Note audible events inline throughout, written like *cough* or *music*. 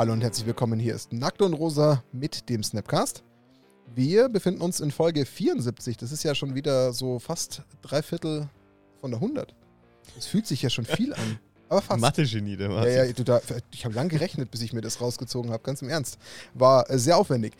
Hallo und herzlich willkommen. Hier ist Nackt und Rosa mit dem Snapcast. Wir befinden uns in Folge 74. Das ist ja schon wieder so fast drei Viertel von der 100. Es fühlt sich ja schon viel an. Aber fast. Mathe-Genie, der Martin. Ja, ja, du, da, ich habe lang gerechnet, bis ich mir das rausgezogen habe. Ganz im Ernst. War äh, sehr aufwendig.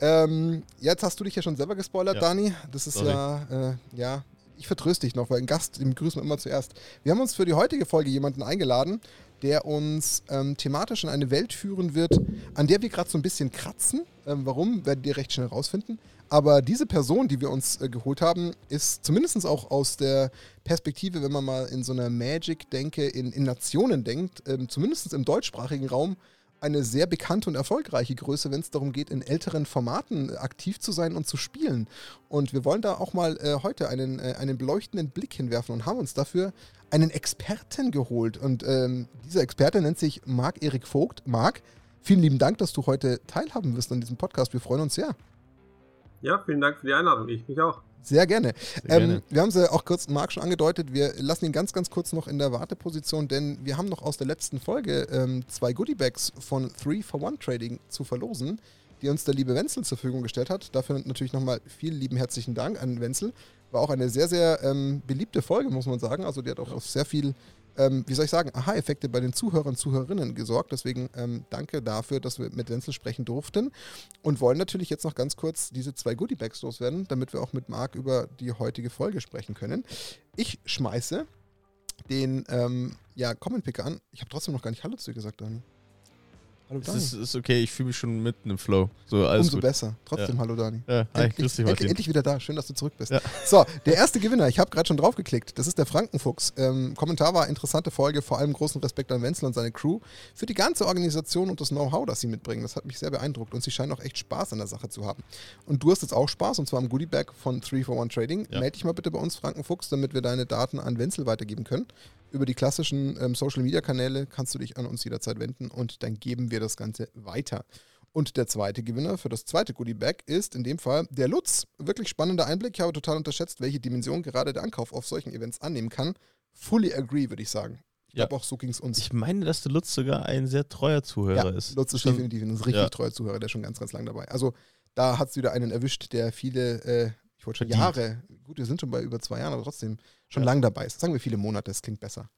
Ähm, jetzt hast du dich ja schon selber gespoilert, ja. Dani. Das ist Sorry. ja, äh, ja, ich vertröste dich noch, weil ein Gast, den begrüßen wir immer zuerst. Wir haben uns für die heutige Folge jemanden eingeladen, der uns ähm, thematisch in eine Welt führen wird, an der wir gerade so ein bisschen kratzen. Ähm, warum, werdet ihr recht schnell rausfinden. Aber diese Person, die wir uns äh, geholt haben, ist zumindest auch aus der Perspektive, wenn man mal in so einer Magic-Denke in, in, Nationen denkt, ähm, zumindest im deutschsprachigen Raum, eine sehr bekannte und erfolgreiche Größe, wenn es darum geht, in älteren Formaten aktiv zu sein und zu spielen. Und wir wollen da auch mal äh, heute einen, äh, einen beleuchtenden Blick hinwerfen und haben uns dafür einen Experten geholt. Und ähm, dieser Experte nennt sich Marc-Erik Vogt. Marc, vielen lieben Dank, dass du heute teilhaben wirst an diesem Podcast. Wir freuen uns sehr. Ja, vielen Dank für die Einladung. Ich mich auch. Sehr gerne. Sehr ähm, Wir haben es auch kurz Marc schon angedeutet. Wir lassen ihn ganz, ganz kurz noch in der Warteposition, denn wir haben noch aus der letzten Folge ähm, zwei Goodiebags von 3 for One Trading zu verlosen, die uns der liebe Wenzel zur Verfügung gestellt hat. Dafür natürlich nochmal vielen lieben herzlichen Dank an Wenzel. War auch eine sehr, sehr ähm, beliebte Folge, muss man sagen. Also die hat auch ja. sehr viel ähm, wie soll ich sagen, Aha-Effekte bei den Zuhörern und Zuhörerinnen gesorgt. Deswegen ähm, danke dafür, dass wir mit Wenzel sprechen durften und wollen natürlich jetzt noch ganz kurz diese zwei Goodie-Bags loswerden, damit wir auch mit Marc über die heutige Folge sprechen können. Ich schmeiße den ähm, ja, Comment-Picker an. Ich habe trotzdem noch gar nicht Hallo zu dir gesagt, Dani. Hallo Dani. Es ist, ist okay, ich fühle mich schon mitten im Flow. So, alles Umso gut. besser. Trotzdem ja. hallo Dani. Ja, hi, grüß dich endlich, endlich wieder da. Schön, dass du zurück bist. Ja. So, der erste Gewinner, ich habe gerade schon draufgeklickt. Das ist der Frankenfuchs. Ähm, Kommentar war interessante Folge, vor allem großen Respekt an Wenzel und seine Crew für die ganze Organisation und das Know-how, das sie mitbringen. Das hat mich sehr beeindruckt und sie scheinen auch echt Spaß an der Sache zu haben. Und du hast jetzt auch Spaß und zwar am Goodie-Bag von 3 for 1 Trading. Ja. Meld dich mal bitte bei uns, Frankenfuchs, damit wir deine Daten an Wenzel weitergeben können. Über die klassischen ähm, Social-Media-Kanäle kannst du dich an uns jederzeit wenden und dann geben wir das Ganze weiter. Und der zweite Gewinner für das zweite Goodie-Bag ist in dem Fall der Lutz. Wirklich spannender Einblick. Ich habe total unterschätzt, welche Dimension gerade der Ankauf auf solchen Events annehmen kann. Fully agree, würde ich sagen. Ich ja. glaube, auch so ging es uns. Ich meine, dass der Lutz sogar ein sehr treuer Zuhörer ja, ist. Lutz ist definitiv ein richtig ja. treuer Zuhörer, der ist schon ganz, ganz lang dabei. Also da hat es wieder einen erwischt, der viele, äh, wollte schon Jahre, gut, wir sind schon bei über zwei Jahren, aber trotzdem schon ja. lang dabei ist. Sagen wir viele Monate, das klingt besser.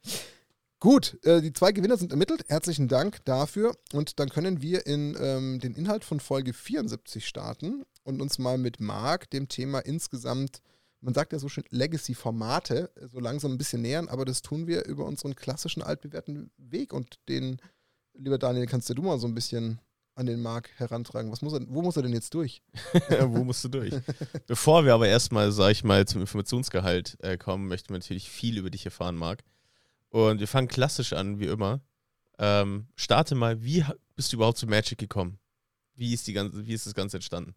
Gut, äh, die zwei Gewinner sind ermittelt. Herzlichen Dank dafür. Und dann können wir in ähm, den Inhalt von Folge 74 starten und uns mal mit Marc dem Thema insgesamt, man sagt ja so schön Legacy-Formate, äh, so langsam ein bisschen nähern, aber das tun wir über unseren klassischen altbewährten Weg und den, lieber Daniel, kannst du mal so ein bisschen an den Marc herantragen. Was muss er, wo muss er denn jetzt durch? *laughs* wo musst du durch? *laughs* Bevor wir aber erstmal, sag ich mal, zum Informationsgehalt äh, kommen, möchten wir natürlich viel über dich erfahren, Marc. Und wir fangen klassisch an, wie immer. Ähm, starte mal, wie bist du überhaupt zu Magic gekommen? Wie ist, die ganze, wie ist das Ganze entstanden?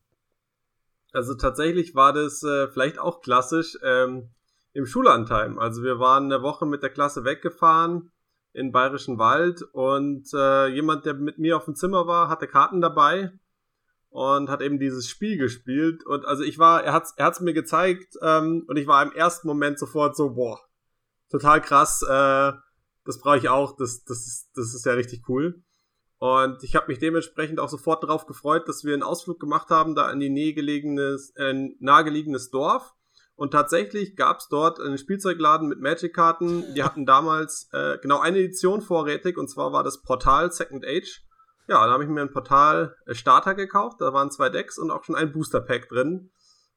Also tatsächlich war das äh, vielleicht auch klassisch ähm, im Schullandheim. Also wir waren eine Woche mit der Klasse weggefahren in Bayerischen Wald und äh, jemand, der mit mir auf dem Zimmer war, hatte Karten dabei und hat eben dieses Spiel gespielt. Und also ich war, er hat's, er hat's mir gezeigt ähm, und ich war im ersten Moment sofort so, boah, total krass, äh, das brauche ich auch, das, das, ist, das ist ja richtig cool. Und ich habe mich dementsprechend auch sofort darauf gefreut, dass wir einen Ausflug gemacht haben, da in die nähegelegenes, äh, nahegelegenes Dorf. Und tatsächlich gab es dort einen Spielzeugladen mit Magic-Karten. Die *laughs* hatten damals äh, genau eine Edition vorrätig, und zwar war das Portal Second Age. Ja, da habe ich mir ein Portal äh, Starter gekauft, da waren zwei Decks und auch schon ein Booster Pack drin.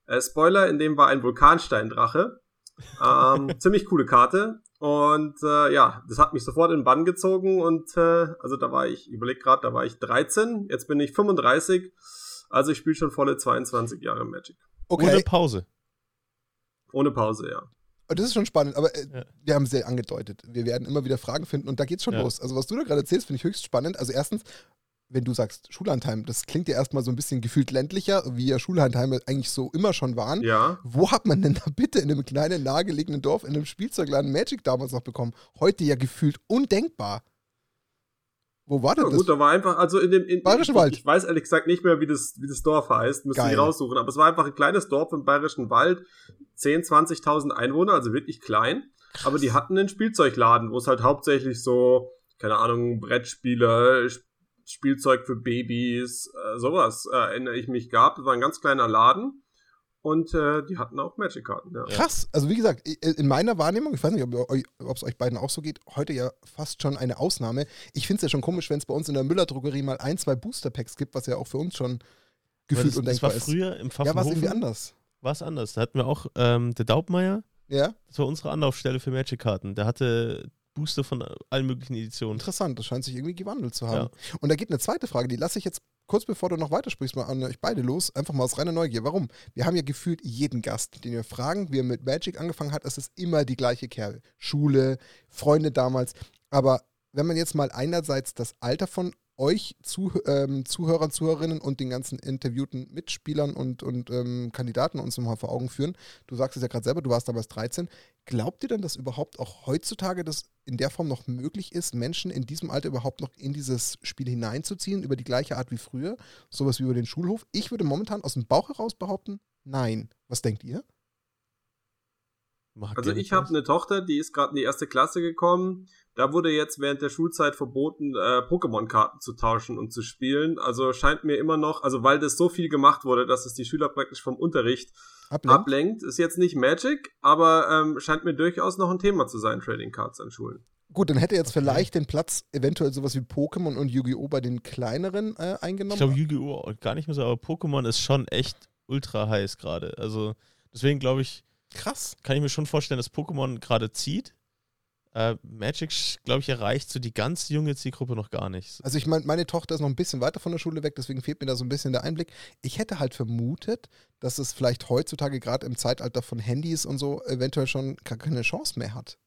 Äh, Spoiler, in dem war ein Vulkansteindrache. Ähm, *laughs* ziemlich coole Karte. Und äh, ja, das hat mich sofort in den Bann gezogen und äh, also da war ich, ich überleg gerade, da war ich 13, jetzt bin ich 35, also ich spiele schon volle 22 Jahre Magic. Okay. Ohne Pause. Ohne Pause, ja. Das ist schon spannend, aber äh, ja. wir haben es sehr angedeutet. Wir werden immer wieder Fragen finden und da geht's schon ja. los. Also, was du da gerade erzählst, finde ich höchst spannend. Also, erstens, wenn du sagst Schullandheim, das klingt ja erstmal so ein bisschen gefühlt ländlicher, wie ja Schullandheime eigentlich so immer schon waren. Ja. Wo hat man denn da bitte in einem kleinen, nahegelegenen Dorf, in einem Spielzeugladen Magic damals noch bekommen? Heute ja gefühlt undenkbar. Wo war denn ja, das? Gut, da war einfach, also in dem in, Bayerischen Wald. Ich weiß ehrlich gesagt nicht mehr, wie das, wie das Dorf heißt, müsste ich raussuchen. Aber es war einfach ein kleines Dorf im Bayerischen Wald, 10, 20.000 Einwohner, also wirklich klein. Krass. Aber die hatten einen Spielzeugladen, wo es halt hauptsächlich so, keine Ahnung, Brettspiele, Spielzeug für Babys, äh, sowas äh, erinnere ich mich gab. Das war ein ganz kleiner Laden. Und äh, die hatten auch Magic-Karten. Ja. Krass. Also wie gesagt, in meiner Wahrnehmung, ich weiß nicht, ob es euch beiden auch so geht, heute ja fast schon eine Ausnahme. Ich finde es ja schon komisch, wenn es bei uns in der Müller-Drogerie mal ein, zwei Booster-Packs gibt, was ja auch für uns schon gefühlt das, undenkbar ist. Das war früher im Pfaffenhofen. Ja, war es irgendwie anders. War es anders. Da hatten wir auch ähm, der Daubmeier. Ja. Das war unsere Anlaufstelle für Magic-Karten. Der hatte Booster von allen möglichen Editionen. Interessant, das scheint sich irgendwie gewandelt zu haben. Ja. Und da geht eine zweite Frage, die lasse ich jetzt kurz bevor du noch weitersprichst, mal an euch beide los, einfach mal aus reiner Neugier. Warum? Wir haben ja gefühlt jeden Gast, den wir fragen, wie er mit Magic angefangen hat, es ist immer die gleiche Kerbe. Schule, Freunde damals. Aber wenn man jetzt mal einerseits das Alter von euch Zuh ähm, Zuhörern, Zuhörerinnen und den ganzen interviewten Mitspielern und, und ähm, Kandidaten uns nochmal vor Augen führen. Du sagst es ja gerade selber, du warst damals 13. Glaubt ihr denn, dass überhaupt auch heutzutage das in der Form noch möglich ist, Menschen in diesem Alter überhaupt noch in dieses Spiel hineinzuziehen, über die gleiche Art wie früher? Sowas wie über den Schulhof? Ich würde momentan aus dem Bauch heraus behaupten, nein. Was denkt ihr? Also ich habe eine Tochter, die ist gerade in die erste Klasse gekommen. Da wurde jetzt während der Schulzeit verboten, äh, Pokémon-Karten zu tauschen und zu spielen. Also scheint mir immer noch, also weil das so viel gemacht wurde, dass es die Schüler praktisch vom Unterricht ablenkt. ablenkt. Ist jetzt nicht Magic, aber ähm, scheint mir durchaus noch ein Thema zu sein, Trading Cards an Schulen. Gut, dann hätte jetzt okay. vielleicht den Platz eventuell sowas wie Pokémon und Yu-Gi-Oh! bei den kleineren äh, eingenommen. Ich glaube, Yu-Gi-Oh! gar nicht mehr so, aber Pokémon ist schon echt ultra heiß gerade. Also deswegen glaube ich, krass. Kann ich mir schon vorstellen, dass Pokémon gerade zieht. Äh, Magic, glaube ich, erreicht so die ganz junge Zielgruppe noch gar nicht. Also ich meine, meine Tochter ist noch ein bisschen weiter von der Schule weg, deswegen fehlt mir da so ein bisschen der Einblick. Ich hätte halt vermutet, dass es vielleicht heutzutage gerade im Zeitalter von Handys und so eventuell schon gar keine Chance mehr hat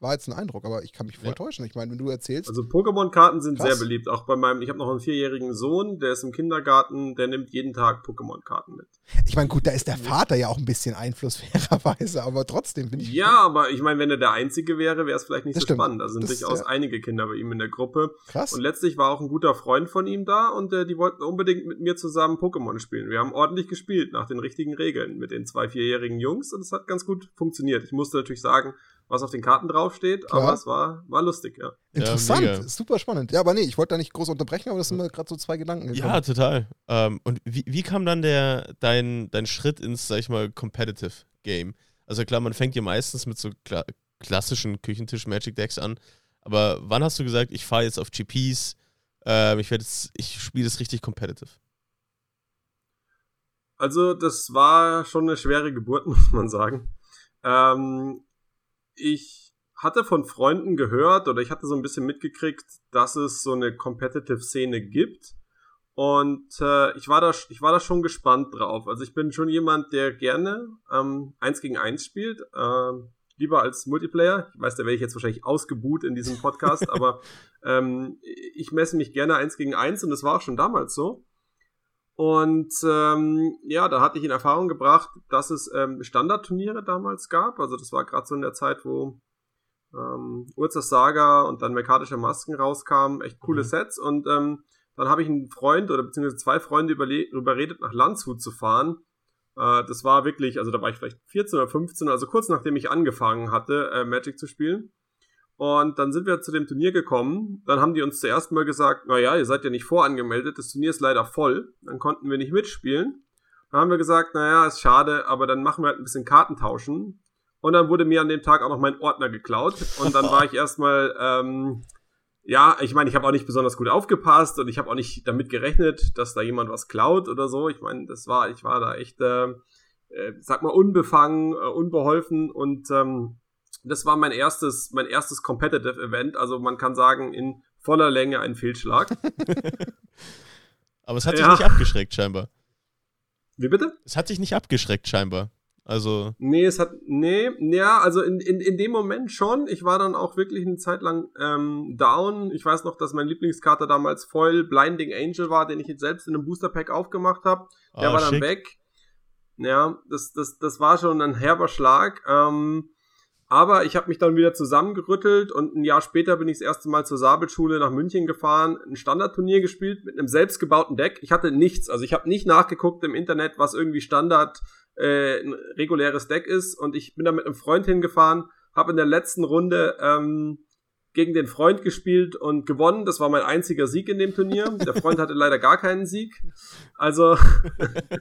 war jetzt ein Eindruck, aber ich kann mich voll ja. täuschen. Ich meine, wenn du erzählst. Also Pokémon-Karten sind krass. sehr beliebt. Auch bei meinem, ich habe noch einen vierjährigen Sohn, der ist im Kindergarten, der nimmt jeden Tag Pokémon-Karten mit. Ich meine, gut, da ist der Vater ja auch ein bisschen Einfluss *laughs* fairerweise, aber trotzdem bin ich. Ja, aber ich meine, wenn er der Einzige wäre, wäre es vielleicht nicht das so stimmt. spannend. Da sind das, durchaus ja. einige Kinder bei ihm in der Gruppe. Krass. Und letztlich war auch ein guter Freund von ihm da und äh, die wollten unbedingt mit mir zusammen Pokémon spielen. Wir haben ordentlich gespielt nach den richtigen Regeln mit den zwei vierjährigen Jungs und es hat ganz gut funktioniert. Ich musste natürlich sagen, was auf den Karten draufsteht, Klar. aber es war, war lustig, ja. Interessant, ja, super spannend. Ja, aber nee, ich wollte da nicht groß unterbrechen, aber das sind mir gerade so zwei Gedanken gekommen. Ja, total. Ähm, und wie, wie kam dann der, dein, dein Schritt ins, sag ich mal, Competitive Game? Also klar, man fängt ja meistens mit so kla klassischen Küchentisch-Magic-Decks an, aber wann hast du gesagt, ich fahre jetzt auf GPs, äh, ich ich spiele das richtig competitive? Also, das war schon eine schwere Geburt, *laughs* muss man sagen. Ähm, ich hatte von Freunden gehört oder ich hatte so ein bisschen mitgekriegt, dass es so eine Competitive-Szene gibt. Und äh, ich, war da, ich war da schon gespannt drauf. Also ich bin schon jemand, der gerne ähm, eins gegen eins spielt. Äh, lieber als Multiplayer. Ich weiß, da werde ich jetzt wahrscheinlich ausgebuht in diesem Podcast, *laughs* aber ähm, ich messe mich gerne eins gegen eins und das war auch schon damals so. Und ähm, ja, da hatte ich in Erfahrung gebracht, dass es ähm, Standardturniere damals gab. Also das war gerade so in der Zeit, wo ähm, Urzas Saga und dann Mekanische Masken rauskamen. Echt coole mhm. Sets. Und ähm, dann habe ich einen Freund oder beziehungsweise zwei Freunde überredet, nach Landshut zu fahren. Äh, das war wirklich, also da war ich vielleicht 14 oder 15, also kurz nachdem ich angefangen hatte, äh, Magic zu spielen. Und dann sind wir zu dem Turnier gekommen. Dann haben die uns zuerst mal gesagt, naja, ihr seid ja nicht vorangemeldet, das Turnier ist leider voll. Dann konnten wir nicht mitspielen. Dann haben wir gesagt, naja, ist schade, aber dann machen wir halt ein bisschen Karten tauschen. Und dann wurde mir an dem Tag auch noch mein Ordner geklaut. Und dann war ich erstmal, ähm, ja, ich meine, ich habe auch nicht besonders gut aufgepasst und ich habe auch nicht damit gerechnet, dass da jemand was klaut oder so. Ich meine, das war, ich war da echt, äh, äh, sag mal, unbefangen, äh, unbeholfen und ähm, das war mein erstes, mein erstes Competitive Event. Also man kann sagen, in voller Länge ein Fehlschlag. *laughs* Aber es hat ja. dich nicht abgeschreckt, scheinbar. Wie bitte? Es hat dich nicht abgeschreckt, scheinbar. Also. Nee, es hat. Nee, ja, also in, in, in dem Moment schon. Ich war dann auch wirklich eine Zeit lang ähm, down. Ich weiß noch, dass mein Lieblingskater damals Foil Blinding Angel war, den ich jetzt selbst in einem Booster Pack aufgemacht habe. Der ah, war dann schick. weg. Ja, das, das, das war schon ein herber Schlag. Ähm, aber ich habe mich dann wieder zusammengerüttelt und ein Jahr später bin ich das erste Mal zur Sabelschule nach München gefahren, ein Standardturnier gespielt mit einem selbstgebauten Deck. Ich hatte nichts, also ich habe nicht nachgeguckt im Internet, was irgendwie Standard äh, ein reguläres Deck ist und ich bin da mit einem Freund hingefahren, habe in der letzten Runde ähm, gegen den Freund gespielt und gewonnen. Das war mein einziger Sieg in dem Turnier. Der Freund hatte leider gar keinen Sieg. Also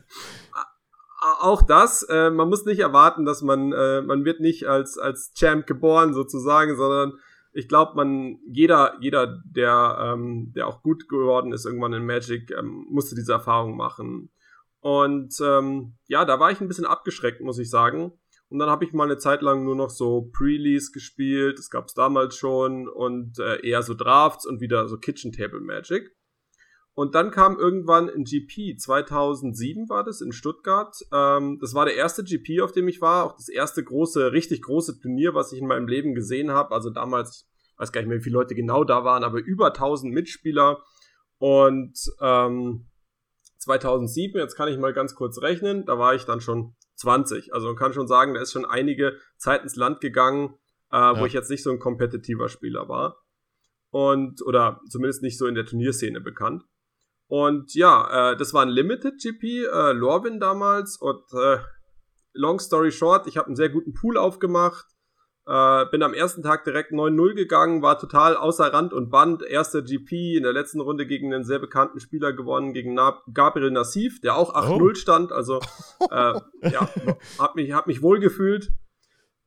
*laughs* auch das, äh, man muss nicht erwarten, dass man, äh, man wird nicht als, als Champ geboren sozusagen, sondern ich glaube, man, jeder, jeder, der, ähm, der auch gut geworden ist irgendwann in Magic, ähm, musste diese Erfahrung machen. Und ähm, ja, da war ich ein bisschen abgeschreckt, muss ich sagen. Und dann habe ich mal eine Zeit lang nur noch so Pre-Lease gespielt, das gab es damals schon, und äh, eher so Drafts und wieder so Kitchen Table Magic. Und dann kam irgendwann ein GP, 2007 war das in Stuttgart. Ähm, das war der erste GP, auf dem ich war, auch das erste große, richtig große Turnier, was ich in meinem Leben gesehen habe. Also damals, ich weiß gar nicht mehr, wie viele Leute genau da waren, aber über 1000 Mitspieler. Und ähm, 2007, jetzt kann ich mal ganz kurz rechnen, da war ich dann schon 20. Also man kann schon sagen, da ist schon einige Zeit ins Land gegangen, äh, ja. wo ich jetzt nicht so ein kompetitiver Spieler war. Und, oder zumindest nicht so in der Turnierszene bekannt. Und ja, äh, das war ein Limited GP, äh, Lorwin damals. Und äh, long story short, ich habe einen sehr guten Pool aufgemacht. Äh, bin am ersten Tag direkt 9-0 gegangen, war total außer Rand und Band. Erster GP in der letzten Runde gegen einen sehr bekannten Spieler gewonnen, gegen Na Gabriel Nassif, der auch 8-0 oh. stand. Also äh, ja, *laughs* hab mich, hab mich wohl gefühlt.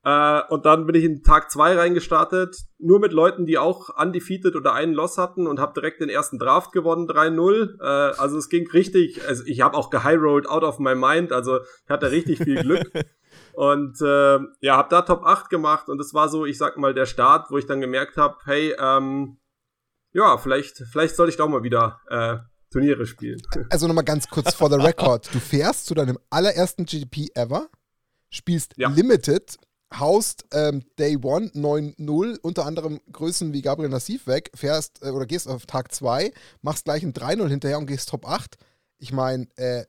Äh, und dann bin ich in Tag 2 reingestartet, nur mit Leuten, die auch undefeated oder einen Loss hatten und habe direkt den ersten Draft gewonnen, 3-0. Äh, also es ging richtig, also ich habe auch gehighrolled out of my mind, also ich hatte richtig viel Glück. *laughs* Und äh, ja, habe da Top 8 gemacht und das war so, ich sag mal, der Start, wo ich dann gemerkt habe, hey, ähm, ja, vielleicht, vielleicht soll ich doch mal wieder äh, Turniere spielen. *laughs* Also nochmal ganz kurz for the record. Du fährst zu deinem allerersten GP ever, spielst ja. Limited, haust ähm, Day One 9-0, unter anderem Größen wie Gabriel Nassif weg, fährst äh, oder gehst auf Tag 2, machst gleich ein 3-0 hinterher und gehst Top 8. Ich meine, äh,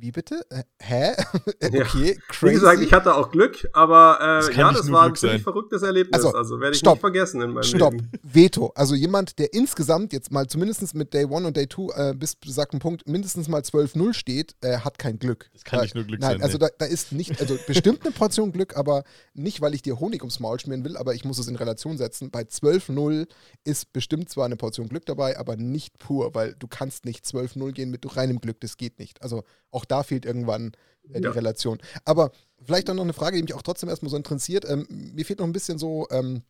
wie bitte? Äh, hä? *laughs* okay, ja. crazy. Wie gesagt, ich hatte auch Glück, aber äh, ja, das war ein ziemlich verrücktes Erlebnis. Also, also werde ich stopp, nicht vergessen in meinem stopp. Leben. Veto. Also jemand, der insgesamt jetzt mal zumindest mit Day 1 und Day 2 äh, bis besagten Punkt mindestens mal 12-0 steht, äh, hat kein Glück. Das kann nicht nur Glück Nein, sein. Also da, da, ist nicht, also bestimmt eine Portion *laughs* Glück, aber nicht, weil ich dir Honig ums Maul schmieren will, aber ich muss es in Relation setzen. Bei 12-0 ist bestimmt zwar eine Portion Glück dabei, aber nicht pur, weil du kannst nicht 12-0 gehen mit reinem Glück, das geht nicht. Also auch da fehlt irgendwann äh, die ja. Relation. Aber vielleicht dann noch eine Frage, die mich auch trotzdem erstmal so interessiert. Ähm, mir fehlt noch ein bisschen so. Ähm,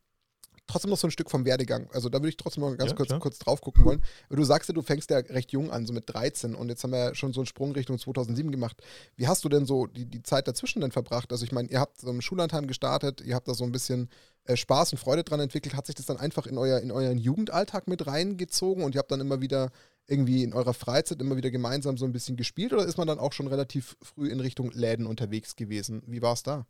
trotzdem noch so ein Stück vom Werdegang. Also da würde ich trotzdem noch ganz ja, kurz, kurz drauf gucken wollen. Du sagst ja, du fängst ja recht jung an, so mit 13 und jetzt haben wir ja schon so einen Sprung Richtung 2007 gemacht. Wie hast du denn so die, die Zeit dazwischen denn verbracht? Also ich meine, ihr habt so im Schullandheim gestartet, ihr habt da so ein bisschen äh, Spaß und Freude dran entwickelt. Hat sich das dann einfach in, euer, in euren Jugendalltag mit reingezogen und ihr habt dann immer wieder irgendwie in eurer Freizeit immer wieder gemeinsam so ein bisschen gespielt oder ist man dann auch schon relativ früh in Richtung Läden unterwegs gewesen? Wie war es da?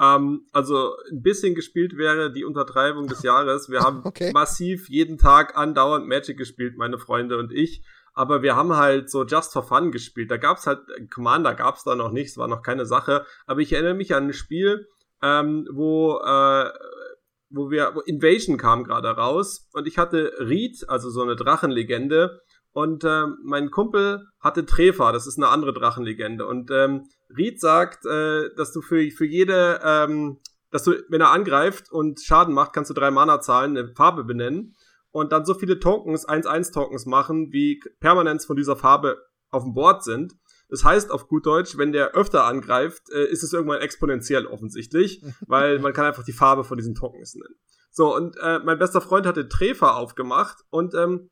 Ähm, also ein bisschen gespielt wäre die Untertreibung des *laughs* Jahres. Wir haben okay. massiv jeden Tag andauernd Magic gespielt, meine Freunde und ich. Aber wir haben halt so just for fun gespielt. Da gab's halt, Commander gab's da noch nicht, es war noch keine Sache. Aber ich erinnere mich an ein Spiel, ähm, wo äh, wo wir, wo Invasion kam gerade raus und ich hatte Reed, also so eine Drachenlegende, und äh, mein Kumpel hatte Trefa, das ist eine andere Drachenlegende. Und ähm, Reed sagt, äh, dass du für, für jede, ähm, dass du, wenn er angreift und Schaden macht, kannst du drei Mana zahlen, eine Farbe benennen und dann so viele Tokens, 1-1-Tokens machen, wie Permanents von dieser Farbe auf dem Board sind. Das heißt auf gut Deutsch, wenn der öfter angreift, äh, ist es irgendwann exponentiell offensichtlich, *laughs* weil man kann einfach die Farbe von diesen Tokens nennen. So, und äh, mein bester Freund hatte Trefer aufgemacht und ähm,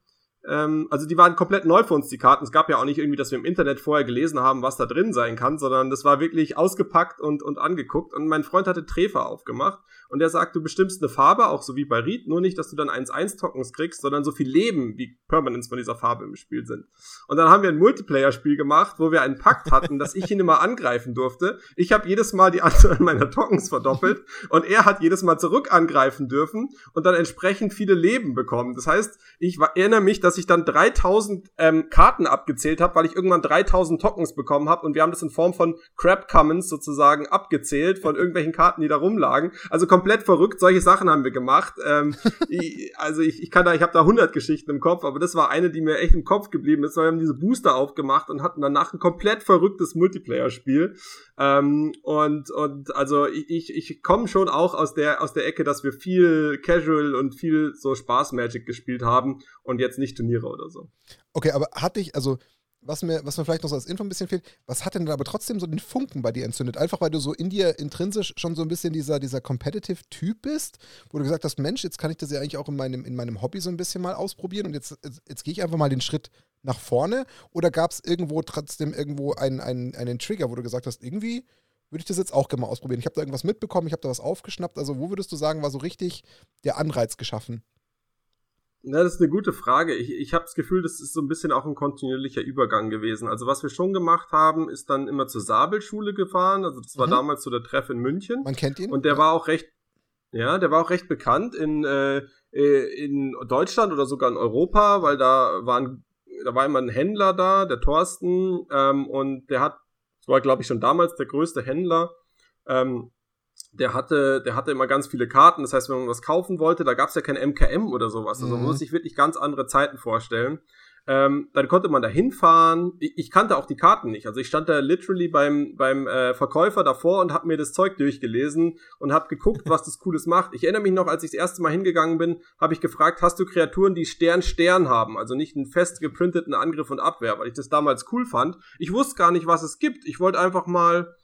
ähm, also die waren komplett neu für uns, die Karten. Es gab ja auch nicht irgendwie, dass wir im Internet vorher gelesen haben, was da drin sein kann, sondern das war wirklich ausgepackt und, und angeguckt. Und mein Freund hatte Trefer aufgemacht und der sagt, du bestimmst eine Farbe, auch so wie bei Reed, nur nicht, dass du dann 1-1-Tokens kriegst, sondern so viel Leben, wie Permanents von dieser Farbe im Spiel sind. Und dann haben wir ein Multiplayer-Spiel gemacht, wo wir einen Pakt hatten, dass ich ihn immer angreifen durfte. Ich habe jedes Mal die Anzahl meiner Tokens verdoppelt und er hat jedes Mal zurück angreifen dürfen und dann entsprechend viele Leben bekommen. Das heißt, ich erinnere mich, dass ich dann 3000 ähm, Karten abgezählt habe, weil ich irgendwann 3000 Tokens bekommen habe und wir haben das in Form von Crab Commons sozusagen abgezählt von irgendwelchen Karten, die da rumlagen. Also komplett verrückt. Solche Sachen haben wir gemacht. Ähm, *laughs* ich, also ich, ich kann da, ich habe da 100 Geschichten im Kopf, aber das war eine, die mir echt im Kopf geblieben ist. Wir haben diese Booster aufgemacht und hatten danach ein komplett verrücktes Multiplayer-Spiel. Ähm, und und also ich, ich, ich komme schon auch aus der aus der Ecke, dass wir viel Casual und viel so Spaß Magic gespielt haben und jetzt nicht Turniere oder so. Okay, aber hatte ich also was mir, was mir vielleicht noch so als Info ein bisschen fehlt, was hat denn aber trotzdem so den Funken bei dir entzündet? Einfach weil du so in dir intrinsisch schon so ein bisschen dieser, dieser Competitive-Typ bist, wo du gesagt hast, Mensch, jetzt kann ich das ja eigentlich auch in meinem, in meinem Hobby so ein bisschen mal ausprobieren und jetzt, jetzt, jetzt gehe ich einfach mal den Schritt nach vorne. Oder gab es irgendwo trotzdem irgendwo einen, einen, einen Trigger, wo du gesagt hast, irgendwie würde ich das jetzt auch gerne mal ausprobieren. Ich habe da irgendwas mitbekommen, ich habe da was aufgeschnappt. Also wo würdest du sagen, war so richtig der Anreiz geschaffen? Na, das ist eine gute Frage. Ich, ich habe das Gefühl, das ist so ein bisschen auch ein kontinuierlicher Übergang gewesen. Also was wir schon gemacht haben, ist dann immer zur Sabelschule gefahren. Also das war mhm. damals so der Treff in München. Man kennt ihn. Und der ja. war auch recht, ja, der war auch recht bekannt in, äh, äh, in Deutschland oder sogar in Europa, weil da waren, da war immer ein Händler da, der Thorsten, ähm, und der hat, das war glaube ich schon damals der größte Händler. Ähm, der hatte, der hatte immer ganz viele Karten. Das heißt, wenn man was kaufen wollte, da gab es ja kein MKM oder sowas. Also man muss mhm. sich wirklich ganz andere Zeiten vorstellen. Ähm, dann konnte man da hinfahren. Ich, ich, kannte auch die Karten nicht. Also ich stand da literally beim, beim äh, Verkäufer davor und habe mir das Zeug durchgelesen und habe geguckt, was das Cooles macht. Ich erinnere mich noch, als ich das erste Mal hingegangen bin, habe ich gefragt, hast du Kreaturen, die Stern Stern haben? Also nicht einen fest geprinteten Angriff und Abwehr, weil ich das damals cool fand. Ich wusste gar nicht, was es gibt. Ich wollte einfach mal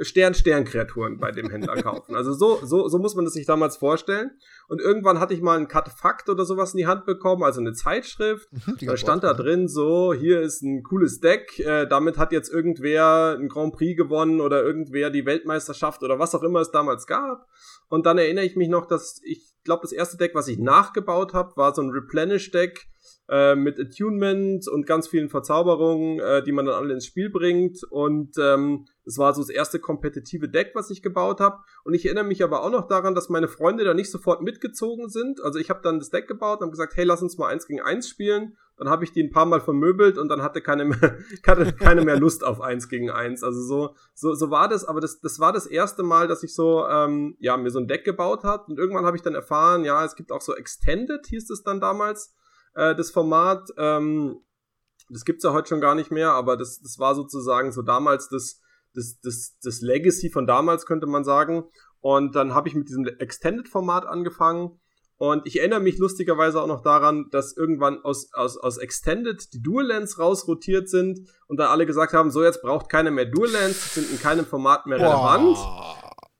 Stern-Stern-Kreaturen bei dem Händler kaufen. Also so, so, so muss man das sich damals vorstellen. Und irgendwann hatte ich mal ein Kartefakt oder sowas in die Hand bekommen, also eine Zeitschrift. *laughs* Da stand da drin so, hier ist ein cooles Deck, äh, damit hat jetzt irgendwer ein Grand Prix gewonnen oder irgendwer die Weltmeisterschaft oder was auch immer es damals gab. Und dann erinnere ich mich noch, dass ich glaube, das erste Deck, was ich nachgebaut habe, war so ein Replenish-Deck äh, mit Attunement und ganz vielen Verzauberungen, äh, die man dann alle ins Spiel bringt. Und ähm, war so das erste kompetitive Deck, was ich gebaut habe. Und ich erinnere mich aber auch noch daran, dass meine Freunde da nicht sofort mitgezogen sind. Also ich habe dann das Deck gebaut und habe gesagt, hey, lass uns mal eins gegen eins spielen. Dann habe ich die ein paar Mal vermöbelt und dann hatte keine mehr, *laughs* hatte keine mehr Lust auf eins gegen eins. Also so, so, so war das, aber das, das war das erste Mal, dass ich so, ähm, ja, mir so ein Deck gebaut hat. Und irgendwann habe ich dann erfahren, ja, es gibt auch so Extended, hieß es dann damals äh, das Format. Ähm, das gibt's ja heute schon gar nicht mehr, aber das, das war sozusagen so damals das, das, das, das Legacy von damals, könnte man sagen. Und dann habe ich mit diesem Extended-Format angefangen. Und ich erinnere mich lustigerweise auch noch daran, dass irgendwann aus, aus, aus Extended die Dual Lands rausrotiert sind und dann alle gesagt haben, so jetzt braucht keiner mehr Dual Lands, sind in keinem Format mehr relevant.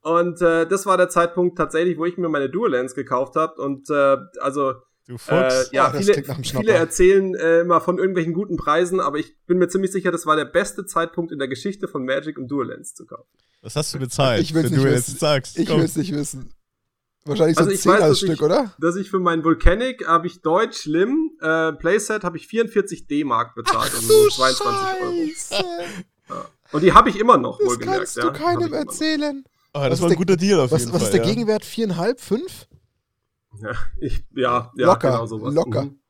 Und äh, das war der Zeitpunkt tatsächlich, wo ich mir meine Dual Lands gekauft habe. Und äh, also Du Fuchs. Äh, ja, oh, viele, viele erzählen äh, immer von irgendwelchen guten Preisen, aber ich bin mir ziemlich sicher, das war der beste Zeitpunkt in der Geschichte von Magic, um Dual Lands zu kaufen. Was hast du bezahlt? Ich will es nicht wissen. Sagst? Ich will es nicht wissen. Wahrscheinlich so also ich weiß, dass Stück, ich, oder? Dass ich für meinen Volcanic habe ich Deutsch Lim äh, Playset habe ich 44 D-Mark bezahlt, Ach, also 22 Euro. Ja. Und die habe ich immer noch, das wohlgemerkt. Kannst du ja, keinem erzählen. Oh, das was war ein guter Deal auf was, jeden was Fall. Was ist der ja. Gegenwert? Viereinhalb, fünf? Ja, ich, ja, ja locker, genau sowas. Locker. Mhm.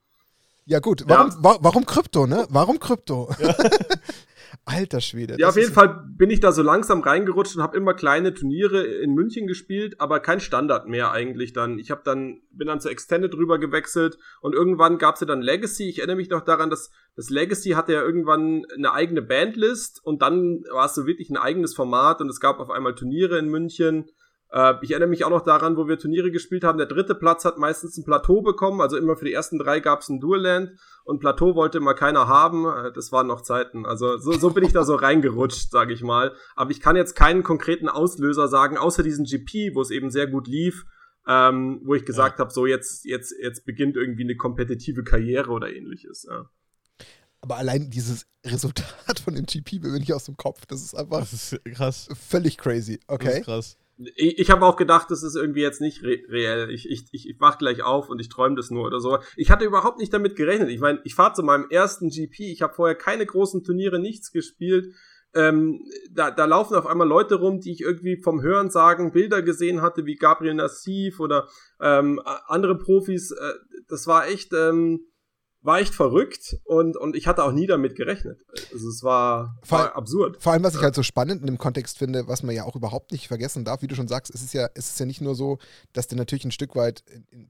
Ja, gut. Warum, ja. Wa warum Krypto, ne? Warum Krypto? *laughs* Alter Schwede. Ja, auf jeden Fall bin ich da so langsam reingerutscht und habe immer kleine Turniere in München gespielt, aber kein Standard mehr eigentlich dann. Ich habe dann bin dann zu Extended drüber gewechselt und irgendwann gab es ja dann Legacy. Ich erinnere mich noch daran, dass das Legacy hatte ja irgendwann eine eigene Bandlist und dann war es so wirklich ein eigenes Format und es gab auf einmal Turniere in München äh, ich erinnere mich auch noch daran, wo wir Turniere gespielt haben. Der dritte Platz hat meistens ein Plateau bekommen. Also immer für die ersten drei gab es ein Dual Land und Plateau wollte immer keiner haben. Äh, das waren noch Zeiten. Also so, so bin ich da so reingerutscht, *laughs* sage ich mal. Aber ich kann jetzt keinen konkreten Auslöser sagen, außer diesen GP, wo es eben sehr gut lief. Ähm, wo ich gesagt ja. habe, so jetzt, jetzt, jetzt beginnt irgendwie eine kompetitive Karriere oder ähnliches. Ja. Aber allein dieses Resultat von dem GP bin ich aus dem Kopf. Das ist einfach das ist krass. völlig crazy. Okay. Das ist krass ich, ich habe auch gedacht, das ist irgendwie jetzt nicht re reell. Ich, ich, ich, ich wach gleich auf und ich träume das nur oder so. Ich hatte überhaupt nicht damit gerechnet. Ich meine, ich fahre zu meinem ersten GP. Ich habe vorher keine großen Turniere, nichts gespielt. Ähm, da, da laufen auf einmal Leute rum, die ich irgendwie vom Hören sagen Bilder gesehen hatte, wie Gabriel Nassif oder ähm, andere Profis. Äh, das war echt, ähm, war echt verrückt und, und ich hatte auch nie damit gerechnet. Also es war, war absurd. Vor allem, was ich halt so spannend in dem Kontext finde, was man ja auch überhaupt nicht vergessen darf, wie du schon sagst, es ist ja, es ist ja nicht nur so, dass dir natürlich ein Stück weit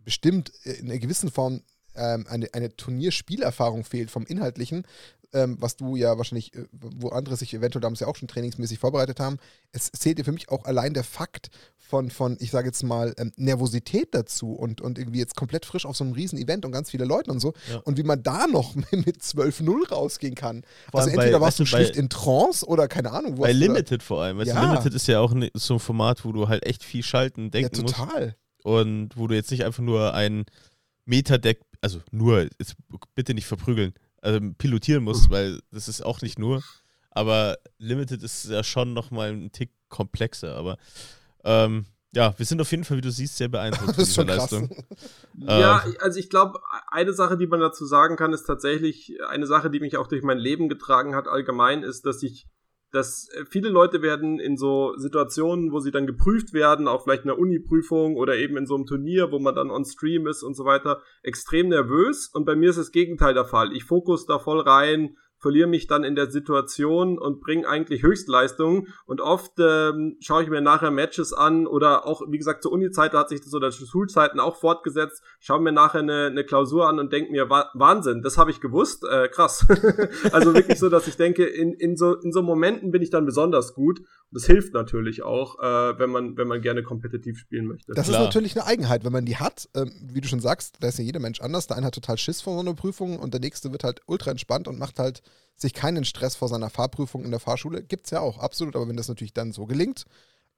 bestimmt in einer gewissen Form ähm, eine, eine Turnierspielerfahrung fehlt vom Inhaltlichen, ähm, was du ja wahrscheinlich, äh, wo andere sich eventuell damals ja auch schon trainingsmäßig vorbereitet haben, es zählt dir für mich auch allein der Fakt von, von ich sage jetzt mal, ähm, Nervosität dazu und, und irgendwie jetzt komplett frisch auf so einem riesen Event und ganz viele Leute und so. Ja. Und wie man da noch *laughs* mit 12-0 rausgehen kann. Vor also entweder bei, warst du schlicht in Trance oder keine Ahnung. Wo bei Limited vor allem. Weißt ja. du, Limited ist ja auch ne, so ein Format, wo du halt echt viel schalten, denken ja, total. musst. Und wo du jetzt nicht einfach nur ein Metadeck, also nur, bitte nicht verprügeln, also pilotieren musst, weil das ist auch nicht nur. Aber Limited ist ja schon nochmal ein Tick komplexer. Aber ähm, ja, wir sind auf jeden Fall, wie du siehst, sehr beeindruckt *laughs* von dieser Leistung. *laughs* ja, ähm, also ich glaube, eine Sache, die man dazu sagen kann, ist tatsächlich eine Sache, die mich auch durch mein Leben getragen hat allgemein, ist, dass ich dass viele Leute werden in so Situationen, wo sie dann geprüft werden, auch vielleicht in einer Uni-Prüfung oder eben in so einem Turnier, wo man dann on Stream ist und so weiter, extrem nervös. Und bei mir ist das Gegenteil der Fall. Ich fokus da voll rein, verliere mich dann in der Situation und bringe eigentlich Höchstleistungen. Und oft ähm, schaue ich mir nachher Matches an oder auch, wie gesagt, zur Uni-Zeit hat sich das oder zu Schulzeiten auch fortgesetzt, schaue mir nachher eine, eine Klausur an und denke mir, Wahnsinn, das habe ich gewusst, äh, krass. *laughs* also wirklich so, dass ich denke, in, in, so, in so Momenten bin ich dann besonders gut. Das hilft natürlich auch, äh, wenn, man, wenn man gerne kompetitiv spielen möchte. Das Klar. ist natürlich eine Eigenheit, wenn man die hat. Ähm, wie du schon sagst, da ist ja jeder Mensch anders. Der eine hat total Schiss vor so einer Prüfung und der nächste wird halt ultra entspannt und macht halt sich keinen Stress vor seiner Fahrprüfung in der Fahrschule. Gibt es ja auch, absolut. Aber wenn das natürlich dann so gelingt,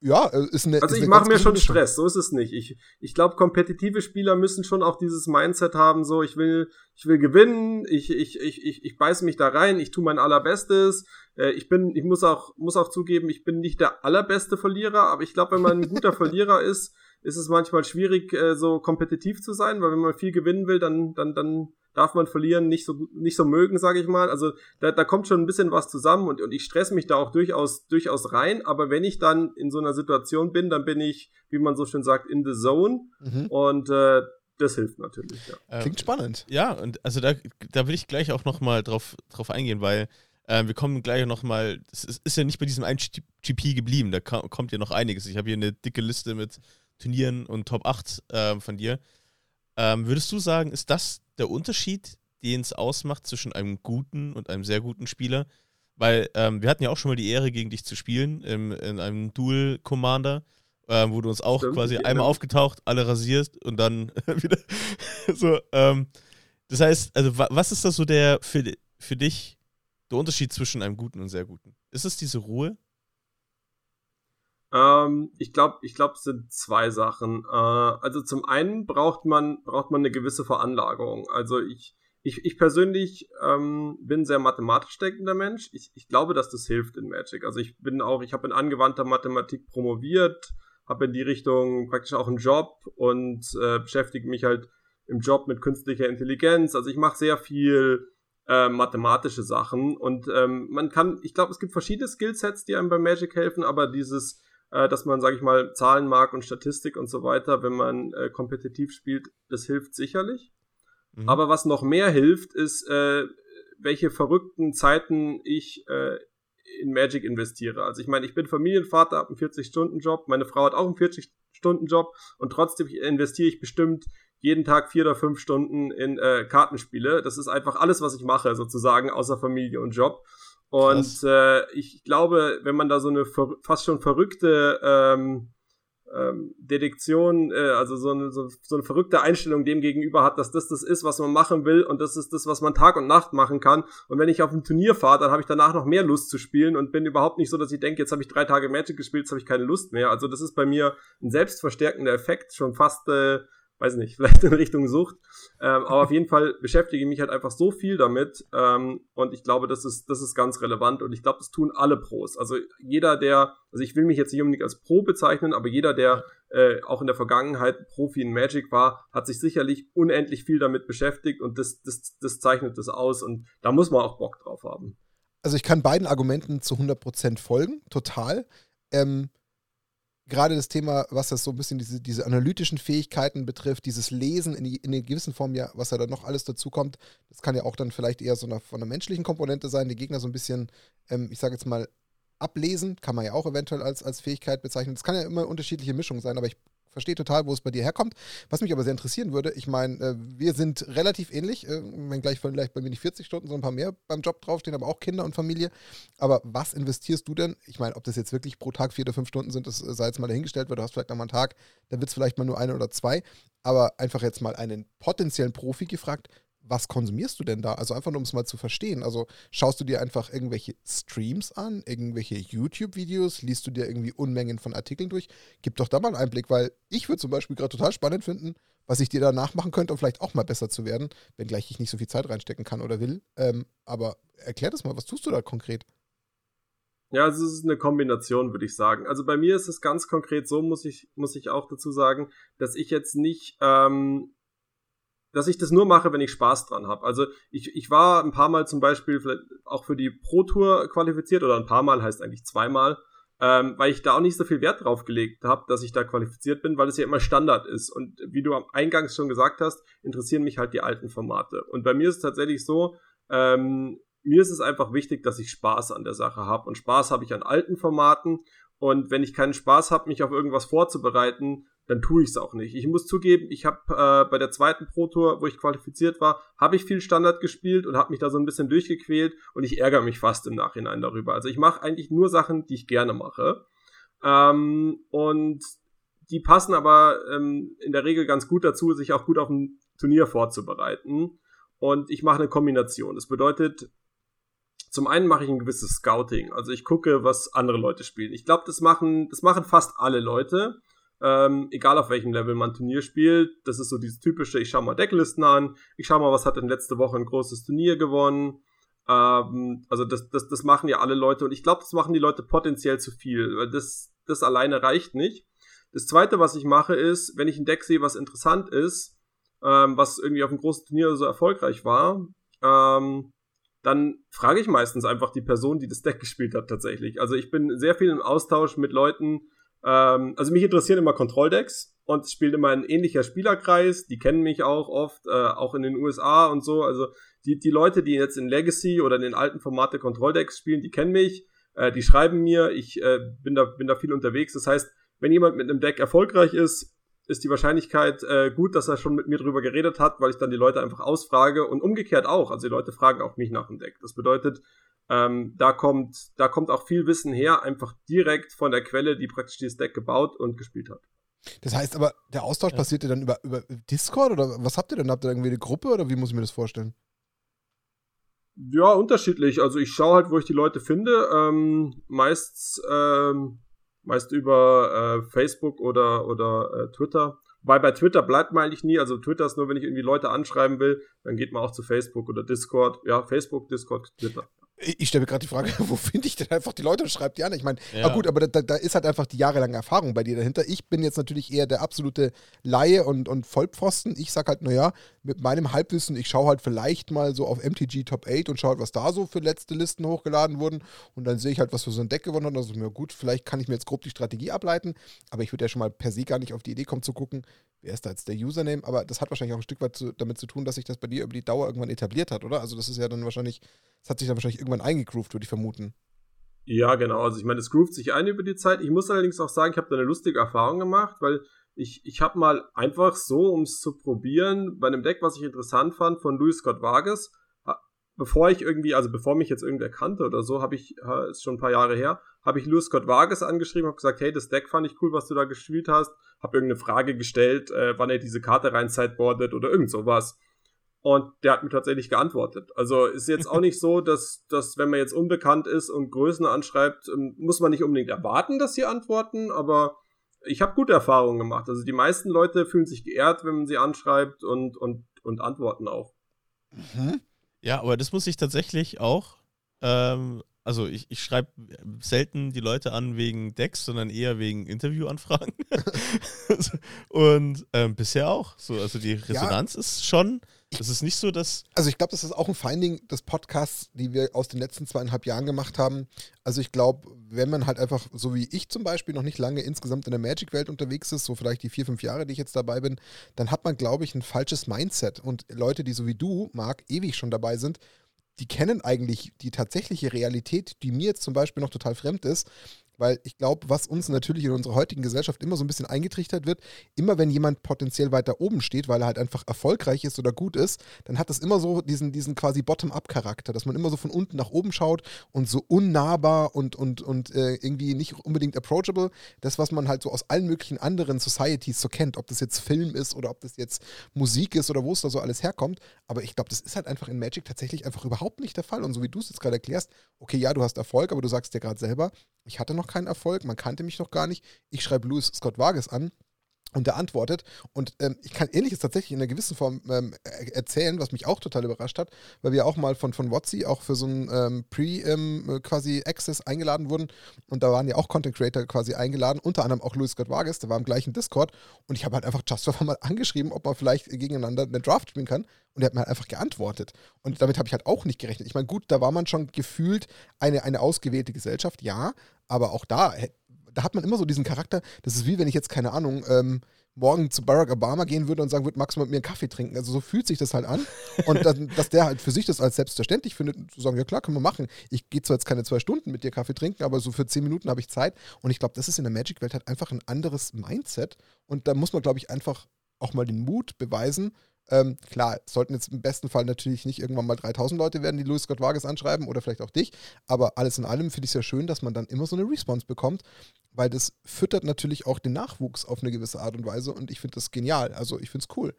ja, äh, ist eine. Also ich mache mir schon Stress, so ist es nicht. Ich, ich glaube, kompetitive Spieler müssen schon auch dieses Mindset haben, so ich will, ich will gewinnen, ich, ich, ich, ich, ich beiß mich da rein, ich tue mein allerbestes. Äh, ich bin, ich muss auch, muss auch zugeben, ich bin nicht der allerbeste Verlierer, aber ich glaube, wenn man ein guter *laughs* Verlierer ist, ist es manchmal schwierig, äh, so kompetitiv zu sein, weil wenn man viel gewinnen will, dann, dann, dann darf man verlieren nicht so nicht so mögen, sage ich mal. Also da, da kommt schon ein bisschen was zusammen und, und ich stress mich da auch durchaus durchaus rein. Aber wenn ich dann in so einer Situation bin, dann bin ich, wie man so schön sagt, in the zone mhm. und äh, das hilft natürlich. Ja. Klingt spannend. Ja, und also da, da will ich gleich auch noch mal drauf, drauf eingehen, weil äh, wir kommen gleich noch mal, es ist, ist ja nicht bei diesem einen GP geblieben, da kommt ja noch einiges. Ich habe hier eine dicke Liste mit Turnieren und Top 8 äh, von dir. Ähm, würdest du sagen, ist das der Unterschied, den es ausmacht zwischen einem guten und einem sehr guten Spieler? Weil ähm, wir hatten ja auch schon mal die Ehre, gegen dich zu spielen im, in einem Dual Commander, äh, wo du uns auch Stimmt, quasi einmal aufgetaucht, alle rasierst und dann *laughs* wieder *laughs* so. Ähm, das heißt, also was ist das so der für, für dich der Unterschied zwischen einem guten und sehr guten? Ist es diese Ruhe? Ähm, ich glaube, ich glaube, es sind zwei Sachen. Äh, also zum einen braucht man braucht man eine gewisse Veranlagung. Also ich ich, ich persönlich ähm, bin sehr mathematisch denkender Mensch. Ich, ich glaube, dass das hilft in Magic. Also ich bin auch, ich habe in angewandter Mathematik promoviert, habe in die Richtung praktisch auch einen Job und äh, beschäftige mich halt im Job mit künstlicher Intelligenz. Also ich mache sehr viel äh, mathematische Sachen und ähm, man kann, ich glaube, es gibt verschiedene Skillsets, die einem bei Magic helfen, aber dieses äh, dass man, sage ich mal, Zahlen mag und Statistik und so weiter, wenn man äh, kompetitiv spielt, das hilft sicherlich. Mhm. Aber was noch mehr hilft, ist, äh, welche verrückten Zeiten ich äh, in Magic investiere. Also ich meine, ich bin Familienvater, habe einen 40-Stunden-Job, meine Frau hat auch einen 40-Stunden-Job und trotzdem investiere ich bestimmt jeden Tag vier oder fünf Stunden in äh, Kartenspiele. Das ist einfach alles, was ich mache, sozusagen, außer Familie und Job. Und äh, ich glaube, wenn man da so eine fast schon verrückte ähm, ähm, Detektion, äh, also so eine, so, so eine verrückte Einstellung dem gegenüber hat, dass das das ist, was man machen will und das ist das, was man Tag und Nacht machen kann. Und wenn ich auf ein Turnier fahre, dann habe ich danach noch mehr Lust zu spielen und bin überhaupt nicht so, dass ich denke, jetzt habe ich drei Tage Magic gespielt, jetzt habe ich keine Lust mehr. Also das ist bei mir ein selbstverstärkender Effekt, schon fast äh, weiß nicht, *laughs* vielleicht in Richtung Sucht. Ähm, aber auf jeden Fall beschäftige ich mich halt einfach so viel damit ähm, und ich glaube, das ist, das ist ganz relevant und ich glaube, das tun alle Pros. Also jeder, der, also ich will mich jetzt nicht unbedingt als Pro bezeichnen, aber jeder, der äh, auch in der Vergangenheit Profi in Magic war, hat sich sicherlich unendlich viel damit beschäftigt und das, das, das zeichnet das aus und da muss man auch Bock drauf haben. Also ich kann beiden Argumenten zu 100% folgen, total. Ähm, gerade das Thema, was das so ein bisschen diese, diese analytischen Fähigkeiten betrifft, dieses Lesen in, die, in einer gewissen Form ja, was ja dann noch alles dazu kommt, das kann ja auch dann vielleicht eher so eine, von einer menschlichen Komponente sein, die Gegner so ein bisschen, ähm, ich sage jetzt mal, ablesen, kann man ja auch eventuell als, als Fähigkeit bezeichnen. Das kann ja immer unterschiedliche Mischungen sein, aber ich verstehe total, wo es bei dir herkommt. Was mich aber sehr interessieren würde, ich meine, äh, wir sind relativ ähnlich, äh, wenn gleich vielleicht bei mir nicht 40 Stunden, sondern ein paar mehr beim Job draufstehen, aber auch Kinder und Familie. Aber was investierst du denn? Ich meine, ob das jetzt wirklich pro Tag vier oder fünf Stunden sind, das äh, sei jetzt mal dahingestellt, weil du hast vielleicht noch mal einen Tag, dann wird es vielleicht mal nur eine oder zwei. Aber einfach jetzt mal einen potenziellen Profi gefragt, was konsumierst du denn da? Also einfach nur, um es mal zu verstehen. Also schaust du dir einfach irgendwelche Streams an, irgendwelche YouTube-Videos, liest du dir irgendwie Unmengen von Artikeln durch? Gib doch da mal einen Einblick, weil ich würde zum Beispiel gerade total spannend finden, was ich dir danach machen könnte, um vielleicht auch mal besser zu werden, wenngleich ich nicht so viel Zeit reinstecken kann oder will. Ähm, aber erklär das mal, was tust du da konkret? Ja, also es ist eine Kombination, würde ich sagen. Also bei mir ist es ganz konkret so, muss ich, muss ich auch dazu sagen, dass ich jetzt nicht ähm, dass ich das nur mache, wenn ich Spaß dran habe. Also ich, ich war ein paar Mal zum Beispiel auch für die Pro Tour qualifiziert oder ein paar Mal heißt eigentlich zweimal, ähm, weil ich da auch nicht so viel Wert drauf gelegt habe, dass ich da qualifiziert bin, weil es ja immer Standard ist. Und wie du am Eingangs schon gesagt hast, interessieren mich halt die alten Formate. Und bei mir ist es tatsächlich so, ähm, mir ist es einfach wichtig, dass ich Spaß an der Sache habe. Und Spaß habe ich an alten Formaten. Und wenn ich keinen Spaß habe, mich auf irgendwas vorzubereiten, dann tue ich es auch nicht. Ich muss zugeben, ich habe äh, bei der zweiten Pro Tour, wo ich qualifiziert war, habe ich viel Standard gespielt und habe mich da so ein bisschen durchgequält und ich ärgere mich fast im Nachhinein darüber. Also ich mache eigentlich nur Sachen, die ich gerne mache. Ähm, und die passen aber ähm, in der Regel ganz gut dazu, sich auch gut auf ein Turnier vorzubereiten. Und ich mache eine Kombination. Das bedeutet, zum einen mache ich ein gewisses Scouting. Also ich gucke, was andere Leute spielen. Ich glaube, das machen, das machen fast alle Leute. Ähm, egal auf welchem Level man Turnier spielt. Das ist so dieses typische, ich schaue mal Decklisten an, ich schaue mal, was hat denn letzte Woche ein großes Turnier gewonnen. Ähm, also das, das, das machen ja alle Leute und ich glaube, das machen die Leute potenziell zu viel, weil das, das alleine reicht nicht. Das zweite, was ich mache, ist, wenn ich ein Deck sehe, was interessant ist, ähm, was irgendwie auf einem großen Turnier so erfolgreich war, ähm, dann frage ich meistens einfach die Person, die das Deck gespielt hat, tatsächlich. Also ich bin sehr viel im Austausch mit Leuten, ähm, also mich interessieren immer Kontrolldecks und es spielt immer ein ähnlicher Spielerkreis. Die kennen mich auch oft, äh, auch in den USA und so. Also die, die Leute, die jetzt in Legacy oder in den alten Formate Kontrolldecks spielen, die kennen mich. Äh, die schreiben mir, ich äh, bin, da, bin da viel unterwegs. Das heißt, wenn jemand mit einem Deck erfolgreich ist, ist die Wahrscheinlichkeit äh, gut, dass er schon mit mir drüber geredet hat, weil ich dann die Leute einfach ausfrage und umgekehrt auch. Also die Leute fragen auch mich nach dem Deck. Das bedeutet, ähm, da, kommt, da kommt auch viel Wissen her, einfach direkt von der Quelle, die praktisch dieses Deck gebaut und gespielt hat. Das heißt aber, der Austausch ja. passiert ja dann über, über Discord oder was habt ihr denn? Habt ihr irgendwie eine Gruppe oder wie muss ich mir das vorstellen? Ja, unterschiedlich. Also ich schaue halt, wo ich die Leute finde. Ähm, meist, ähm, meist über äh, Facebook oder, oder äh, Twitter. Weil bei Twitter bleibt man eigentlich nie. Also Twitter ist nur, wenn ich irgendwie Leute anschreiben will, dann geht man auch zu Facebook oder Discord. Ja, Facebook, Discord, Twitter. Ich stelle mir gerade die Frage, *laughs* wo finde ich denn einfach die Leute und schreibe die an? Ich meine, ja. gut, aber da, da, ist halt einfach die jahrelange Erfahrung bei dir dahinter. Ich bin jetzt natürlich eher der absolute Laie und, und Vollpfosten. Ich sag halt, naja, mit meinem Halbwissen, ich schaue halt vielleicht mal so auf MTG Top 8 und schaue halt, was da so für letzte Listen hochgeladen wurden. Und dann sehe ich halt, was für so ein Deck gewonnen hat. Also, mir gut, vielleicht kann ich mir jetzt grob die Strategie ableiten, aber ich würde ja schon mal per se gar nicht auf die Idee kommen zu gucken, wer ist da jetzt der Username. Aber das hat wahrscheinlich auch ein Stück weit zu, damit zu tun, dass sich das bei dir über die Dauer irgendwann etabliert hat, oder? Also, das ist ja dann wahrscheinlich, das hat sich dann wahrscheinlich irgendwann eingegroovt, würde ich vermuten. Ja, genau. Also ich meine, es groovt sich ein über die Zeit. Ich muss allerdings auch sagen, ich habe da eine lustige Erfahrung gemacht, weil ich, ich habe mal einfach so, um es zu probieren, bei einem Deck, was ich interessant fand, von Louis Scott Vargas, bevor ich irgendwie, also bevor mich jetzt irgendwer kannte oder so, habe ich, ist schon ein paar Jahre her, habe ich Louis Scott Vargas angeschrieben, habe gesagt, hey, das Deck fand ich cool, was du da gespielt hast, habe irgendeine Frage gestellt, äh, wann er diese Karte rein sideboardet oder irgend sowas. Und der hat mir tatsächlich geantwortet. Also ist jetzt auch nicht so, *laughs* dass, dass wenn man jetzt unbekannt ist und Größen anschreibt, ähm, muss man nicht unbedingt erwarten, dass sie antworten, aber ich habe gute Erfahrungen gemacht. Also die meisten Leute fühlen sich geehrt, wenn man sie anschreibt und, und, und antworten auch. Mhm. Ja, aber das muss ich tatsächlich auch. Ähm, also ich, ich schreibe selten die Leute an wegen Decks, sondern eher wegen Interviewanfragen. *laughs* und ähm, bisher auch. So, also die Resonanz ja. ist schon Es ist nicht so, dass. Also ich glaube, das ist auch ein Finding des Podcasts, die wir aus den letzten zweieinhalb Jahren gemacht haben. Also ich glaube, wenn man halt einfach, so wie ich zum Beispiel, noch nicht lange insgesamt in der Magic-Welt unterwegs ist, so vielleicht die vier, fünf Jahre, die ich jetzt dabei bin, dann hat man, glaube ich, ein falsches Mindset. Und Leute, die so wie du, Marc, ewig schon dabei sind, die kennen eigentlich die tatsächliche Realität, die mir jetzt zum Beispiel noch total fremd ist. Weil ich glaube, was uns natürlich in unserer heutigen Gesellschaft immer so ein bisschen eingetrichtert wird, immer wenn jemand potenziell weiter oben steht, weil er halt einfach erfolgreich ist oder gut ist, dann hat das immer so diesen, diesen quasi Bottom-up-Charakter, dass man immer so von unten nach oben schaut und so unnahbar und, und, und äh, irgendwie nicht unbedingt approachable. Das, was man halt so aus allen möglichen anderen Societies so kennt, ob das jetzt Film ist oder ob das jetzt Musik ist oder wo es da so alles herkommt. Aber ich glaube, das ist halt einfach in Magic tatsächlich einfach überhaupt nicht der Fall. Und so wie du es jetzt gerade erklärst, okay, ja, du hast Erfolg, aber du sagst dir gerade selber, ich hatte noch keinen Erfolg, man kannte mich noch gar nicht. Ich schreibe Louis Scott Vargas an und der antwortet. Und ähm, ich kann Ähnliches tatsächlich in einer gewissen Form ähm, erzählen, was mich auch total überrascht hat, weil wir auch mal von, von Wotzi auch für so ein ähm, Pre- ähm, eingeladen wurden. Und da waren ja auch Content Creator quasi eingeladen, unter anderem auch Louis Scott Vargas, der war im gleichen Discord. Und ich habe halt einfach Just *laughs* mal angeschrieben, ob man vielleicht gegeneinander eine Draft spielen kann. Und er hat mir halt einfach geantwortet. Und damit habe ich halt auch nicht gerechnet. Ich meine, gut, da war man schon gefühlt eine, eine ausgewählte Gesellschaft, ja, aber auch da da hat man immer so diesen Charakter, das ist wie wenn ich jetzt, keine Ahnung, ähm, morgen zu Barack Obama gehen würde und sagen würde, magst du mit mir einen Kaffee trinken? Also so fühlt sich das halt an. Und dann, *laughs* dass der halt für sich das als selbstverständlich findet, zu sagen, ja klar, können wir machen. Ich gehe zwar jetzt keine zwei Stunden mit dir Kaffee trinken, aber so für zehn Minuten habe ich Zeit. Und ich glaube, das ist in der Magic-Welt halt einfach ein anderes Mindset. Und da muss man, glaube ich, einfach auch mal den Mut beweisen, ähm, klar, sollten jetzt im besten Fall natürlich nicht irgendwann mal 3000 Leute werden, die Louis Scott Vargas anschreiben oder vielleicht auch dich, aber alles in allem finde ich es ja schön, dass man dann immer so eine Response bekommt, weil das füttert natürlich auch den Nachwuchs auf eine gewisse Art und Weise und ich finde das genial. Also ich finde es cool.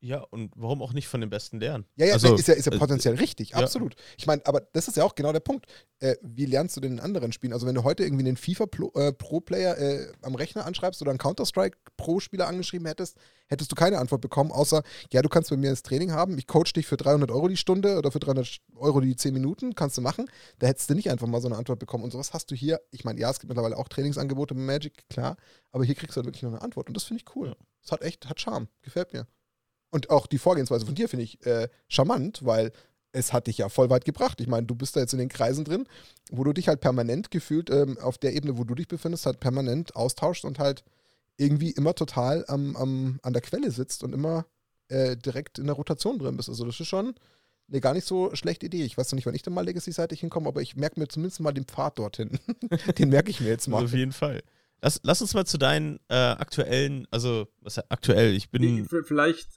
Ja, und warum auch nicht von den Besten lernen? Ja, ja, also, ist ja, ist ja äh, potenziell äh, richtig, absolut. Ja. Ich meine, aber das ist ja auch genau der Punkt. Äh, wie lernst du denn in anderen Spielen? Also, wenn du heute irgendwie einen FIFA äh, äh, am Rechner anschreibst oder einen Counter-Strike Pro-Spieler angeschrieben hättest, hättest du keine Antwort bekommen, außer, ja, du kannst bei mir das Training haben, ich coach dich für 300 Euro die Stunde oder für 300 Euro die 10 Minuten, kannst du machen. Da hättest du nicht einfach mal so eine Antwort bekommen. Und sowas hast du hier. Ich meine, ja, es gibt mittlerweile auch Trainingsangebote mit Magic, klar, aber hier kriegst du halt wirklich noch eine Antwort. Und das finde ich cool. Es hat echt, hat Charme. Gefällt mir. Und auch die Vorgehensweise von dir finde ich äh, charmant, weil es hat dich ja voll weit gebracht. Ich meine, du bist da jetzt in den Kreisen drin, wo du dich halt permanent gefühlt ähm, auf der Ebene, wo du dich befindest, halt permanent austauschst und halt irgendwie immer total am, am, an der Quelle sitzt und immer äh, direkt in der Rotation drin bist. Also das ist schon eine gar nicht so schlechte Idee. Ich weiß noch nicht, wann ich dann mal Legacy-seitig hinkomme, aber ich merke mir zumindest mal den Pfad dorthin. *laughs* den merke ich mir jetzt mal. Also auf jeden Fall. Lass, lass uns mal zu deinen äh, aktuellen, also was aktuell, ich bin. Vielleicht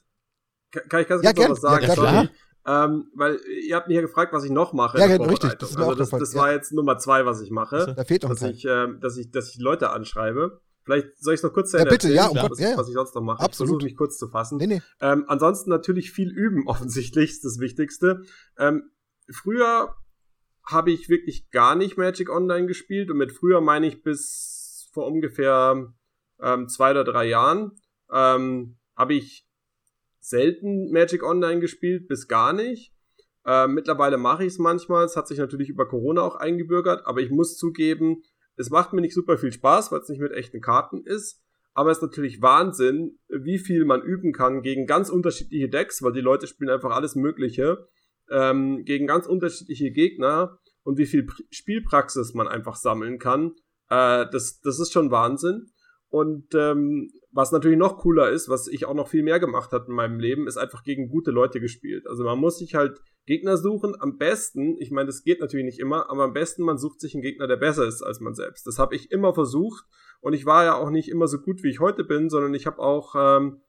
kann ich ganz ja, kurz noch was sagen? Ja, klar. Ähm, weil ihr habt mich ja gefragt, was ich noch mache. Ja, genau, richtig. Das, also das, das war jetzt Nummer zwei, was ich mache. Da fehlt noch dass ich, äh, dass ich, dass ich Leute anschreibe. Vielleicht soll ich es noch kurz ja, bitte, ja, um was, ja, ja. was ich sonst noch mache. Absolut. Ich versuche mich kurz zu fassen. Nee, nee. Ähm, ansonsten natürlich viel üben, *laughs* offensichtlich, ist das Wichtigste. Ähm, früher habe ich wirklich gar nicht Magic Online gespielt und mit früher meine ich bis vor ungefähr ähm, zwei oder drei Jahren ähm, habe ich selten Magic Online gespielt, bis gar nicht. Äh, mittlerweile mache ich es manchmal. Es hat sich natürlich über Corona auch eingebürgert, aber ich muss zugeben, es macht mir nicht super viel Spaß, weil es nicht mit echten Karten ist. Aber es ist natürlich Wahnsinn, wie viel man üben kann gegen ganz unterschiedliche Decks, weil die Leute spielen einfach alles Mögliche, ähm, gegen ganz unterschiedliche Gegner und wie viel Spielpraxis man einfach sammeln kann. Äh, das, das ist schon Wahnsinn. Und ähm, was natürlich noch cooler ist, was ich auch noch viel mehr gemacht habe in meinem Leben, ist einfach gegen gute Leute gespielt. Also man muss sich halt Gegner suchen. Am besten, ich meine, das geht natürlich nicht immer, aber am besten man sucht sich einen Gegner, der besser ist als man selbst. Das habe ich immer versucht und ich war ja auch nicht immer so gut, wie ich heute bin, sondern ich habe auch ähm,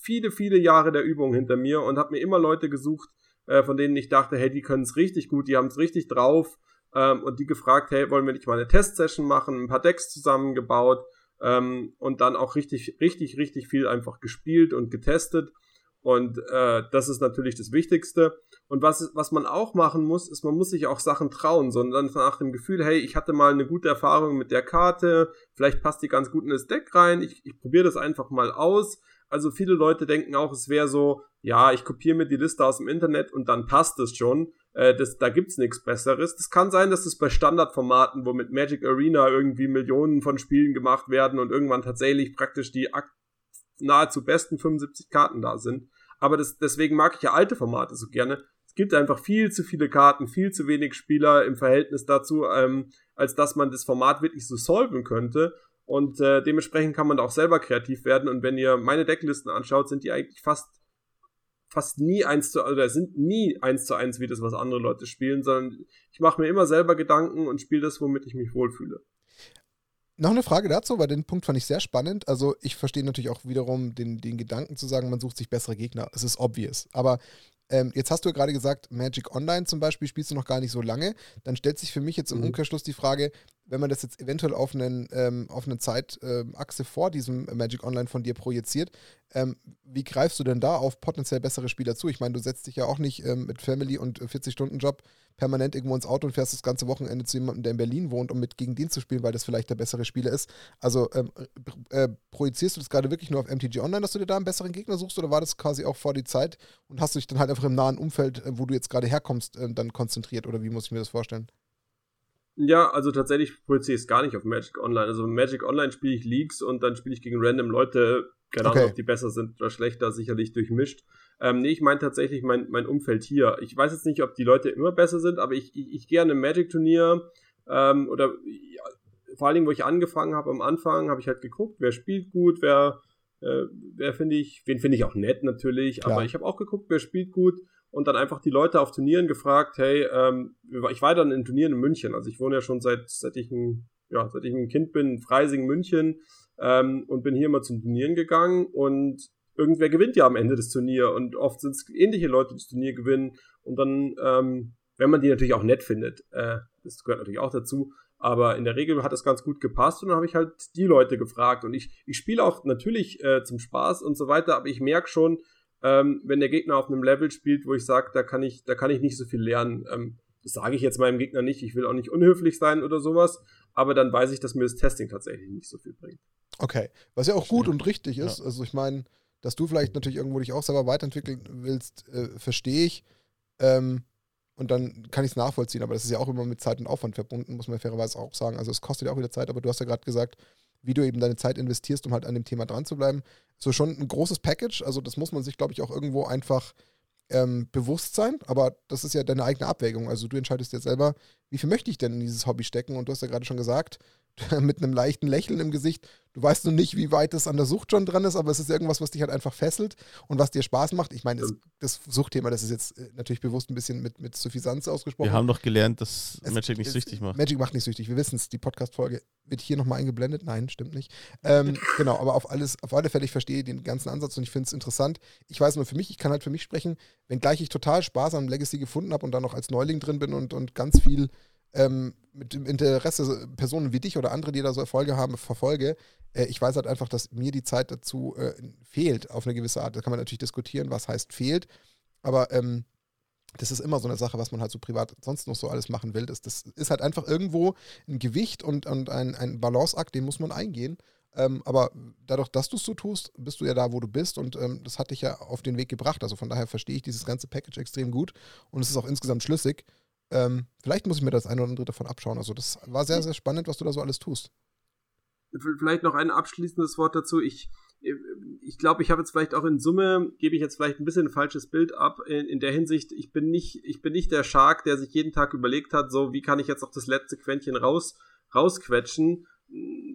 viele, viele Jahre der Übung hinter mir und habe mir immer Leute gesucht, äh, von denen ich dachte, hey, die können es richtig gut, die haben es richtig drauf ähm, und die gefragt, hey, wollen wir nicht mal eine Testsession machen, ein paar Decks zusammengebaut ähm, und dann auch richtig, richtig, richtig viel einfach gespielt und getestet. Und äh, das ist natürlich das Wichtigste. Und was, was man auch machen muss, ist, man muss sich auch Sachen trauen, sondern nach dem Gefühl, hey, ich hatte mal eine gute Erfahrung mit der Karte, vielleicht passt die ganz gut in das Deck rein, ich, ich probiere das einfach mal aus. Also viele Leute denken auch, es wäre so, ja, ich kopiere mir die Liste aus dem Internet und dann passt es schon. Äh, das, da gibt's nichts Besseres. Das kann sein, dass es bei Standardformaten, wo mit Magic Arena irgendwie Millionen von Spielen gemacht werden und irgendwann tatsächlich praktisch die nahezu besten 75 Karten da sind. aber das, deswegen mag ich ja alte Formate so gerne. Es gibt einfach viel zu viele Karten, viel zu wenig Spieler im Verhältnis dazu, ähm, als dass man das Format wirklich so solven könnte. Und äh, dementsprechend kann man da auch selber kreativ werden. Und wenn ihr meine Decklisten anschaut, sind die eigentlich fast fast nie eins zu, oder sind nie eins zu eins wie das, was andere Leute spielen, sondern ich mache mir immer selber Gedanken und spiele das, womit ich mich wohlfühle. Noch eine Frage dazu, weil den Punkt fand ich sehr spannend. Also ich verstehe natürlich auch wiederum den, den Gedanken zu sagen, man sucht sich bessere Gegner. Es ist obvious. Aber ähm, jetzt hast du ja gerade gesagt, Magic Online zum Beispiel spielst du noch gar nicht so lange. Dann stellt sich für mich jetzt im mhm. Umkehrschluss die Frage, wenn man das jetzt eventuell auf, einen, ähm, auf eine Zeitachse ähm, vor diesem Magic Online von dir projiziert, ähm, wie greifst du denn da auf potenziell bessere Spieler zu? Ich meine, du setzt dich ja auch nicht ähm, mit Family und 40-Stunden-Job permanent irgendwo ins Auto und fährst das ganze Wochenende zu jemandem, der in Berlin wohnt, um mit gegen den zu spielen, weil das vielleicht der bessere Spieler ist. Also ähm, äh, projizierst du das gerade wirklich nur auf MTG Online, dass du dir da einen besseren Gegner suchst oder war das quasi auch vor die Zeit und hast du dich dann halt einfach im nahen Umfeld, äh, wo du jetzt gerade herkommst, äh, dann konzentriert oder wie muss ich mir das vorstellen? Ja, also tatsächlich projiziere ich es gar nicht auf Magic Online. Also Magic Online spiele ich Leagues und dann spiele ich gegen random Leute, keine Ahnung, okay. ob die besser sind oder schlechter, sicherlich durchmischt. Ähm, nee, ich meine tatsächlich mein, mein Umfeld hier. Ich weiß jetzt nicht, ob die Leute immer besser sind, aber ich, ich, ich gehe an einem Magic-Turnier ähm, oder ja, vor allen Dingen, wo ich angefangen habe, am Anfang, habe ich halt geguckt, wer spielt gut, wer, äh, wer finde ich, wen finde ich auch nett natürlich, Klar. aber ich habe auch geguckt, wer spielt gut und dann einfach die Leute auf Turnieren gefragt, hey, ähm, ich war dann in Turnieren in München, also ich wohne ja schon seit, seit ich ein, ja, seit ich ein Kind bin, in Freising, München, ähm, und bin hier mal zum Turnieren gegangen. Und irgendwer gewinnt ja am Ende des Turniers und oft sind es ähnliche Leute, die das Turnier gewinnen. Und dann, ähm, wenn man die natürlich auch nett findet, äh, das gehört natürlich auch dazu, aber in der Regel hat das ganz gut gepasst. Und dann habe ich halt die Leute gefragt. Und ich, ich spiele auch natürlich äh, zum Spaß und so weiter, aber ich merke schon, ähm, wenn der Gegner auf einem Level spielt, wo ich sage, da kann ich, da kann ich nicht so viel lernen. Ähm, das sage ich jetzt meinem Gegner nicht, ich will auch nicht unhöflich sein oder sowas, aber dann weiß ich, dass mir das Testing tatsächlich nicht so viel bringt. Okay, was ja auch gut und richtig ist. Ja. Also ich meine, dass du vielleicht natürlich irgendwo dich auch selber weiterentwickeln willst, äh, verstehe ich. Ähm, und dann kann ich es nachvollziehen, aber das ist ja auch immer mit Zeit und Aufwand verbunden, muss man fairerweise auch sagen. Also es kostet ja auch wieder Zeit, aber du hast ja gerade gesagt, wie du eben deine Zeit investierst, um halt an dem Thema dran zu bleiben. So schon ein großes Package, also das muss man sich, glaube ich, auch irgendwo einfach ähm, bewusst sein, aber das ist ja deine eigene Abwägung. Also du entscheidest ja selber, wie viel möchte ich denn in dieses Hobby stecken und du hast ja gerade schon gesagt, *laughs* mit einem leichten Lächeln im Gesicht. Du weißt noch nicht, wie weit es an der Sucht schon dran ist, aber es ist irgendwas, was dich halt einfach fesselt und was dir Spaß macht. Ich meine, das, das, Suchtthema, das ist jetzt äh, natürlich bewusst ein bisschen mit, mit Suffisanz ausgesprochen. Wir haben doch gelernt, dass es, Magic nicht es, süchtig macht. Magic macht nicht süchtig, wir wissen es. Die Podcast-Folge wird hier nochmal eingeblendet. Nein, stimmt nicht. Ähm, *laughs* genau, aber auf, alles, auf alle Fälle, ich verstehe den ganzen Ansatz und ich finde es interessant. Ich weiß nur für mich, ich kann halt für mich sprechen, wenngleich ich total Spaß am Legacy gefunden habe und da noch als Neuling drin bin und, und ganz viel ähm, mit dem Interesse Personen wie dich oder andere, die da so Erfolge haben, verfolge. Äh, ich weiß halt einfach, dass mir die Zeit dazu äh, fehlt, auf eine gewisse Art. Da kann man natürlich diskutieren, was heißt fehlt. Aber ähm, das ist immer so eine Sache, was man halt so privat sonst noch so alles machen will. Das, das ist halt einfach irgendwo ein Gewicht und, und ein, ein Balanceakt, den muss man eingehen. Ähm, aber dadurch, dass du es so tust, bist du ja da, wo du bist und ähm, das hat dich ja auf den Weg gebracht. Also von daher verstehe ich dieses ganze Package extrem gut und es ist auch insgesamt schlüssig. Ähm, vielleicht muss ich mir das eine oder andere davon abschauen. Also das war sehr, sehr spannend, was du da so alles tust. Vielleicht noch ein abschließendes Wort dazu. Ich, ich glaube, ich habe jetzt vielleicht auch in Summe, gebe ich jetzt vielleicht ein bisschen ein falsches Bild ab, in, in, der Hinsicht, ich bin nicht, ich bin nicht der Shark, der sich jeden Tag überlegt hat, so, wie kann ich jetzt auch das letzte Quäntchen raus, rausquetschen.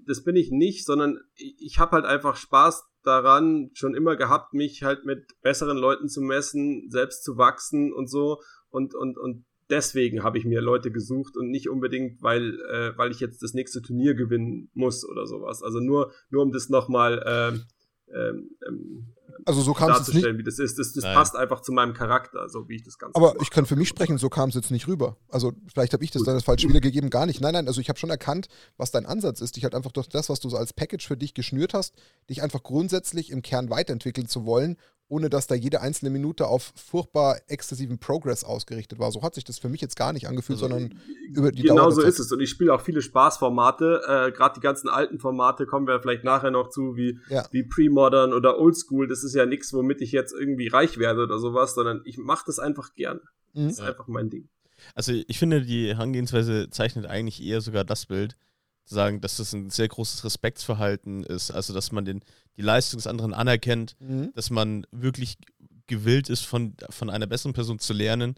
Das bin ich nicht, sondern ich, ich habe halt einfach Spaß daran, schon immer gehabt, mich halt mit besseren Leuten zu messen, selbst zu wachsen und so. Und, und, und deswegen habe ich mir Leute gesucht und nicht unbedingt, weil, äh, weil ich jetzt das nächste Turnier gewinnen muss oder sowas. Also nur, nur um das nochmal ähm, ähm, also so kam es nicht. wie das ist. Das, das passt einfach zu meinem Charakter, so wie ich das Ganze Aber mache. ich kann für mich sprechen, so kam es jetzt nicht rüber. Also vielleicht habe ich das Gut. dann das falsch wiedergegeben, gar nicht. Nein, nein, also ich habe schon erkannt, was dein Ansatz ist. Dich halt einfach durch das, was du so als Package für dich geschnürt hast, dich einfach grundsätzlich im Kern weiterentwickeln zu wollen ohne dass da jede einzelne Minute auf furchtbar exzessiven Progress ausgerichtet war. So hat sich das für mich jetzt gar nicht angefühlt, also, sondern über die genau Dauer. Genau so ist es. Und ich spiele auch viele Spaßformate. Äh, Gerade die ganzen alten Formate kommen wir vielleicht nachher noch zu, wie, ja. wie Pre-Modern oder Oldschool. Das ist ja nichts, womit ich jetzt irgendwie reich werde oder sowas, sondern ich mache das einfach gern. Mhm. Das ist einfach mein Ding. Also ich finde, die Herangehensweise zeichnet eigentlich eher sogar das Bild, sagen, dass das ein sehr großes Respektsverhalten ist, also dass man den, die Leistung des anderen anerkennt, mhm. dass man wirklich gewillt ist, von, von einer besseren Person zu lernen.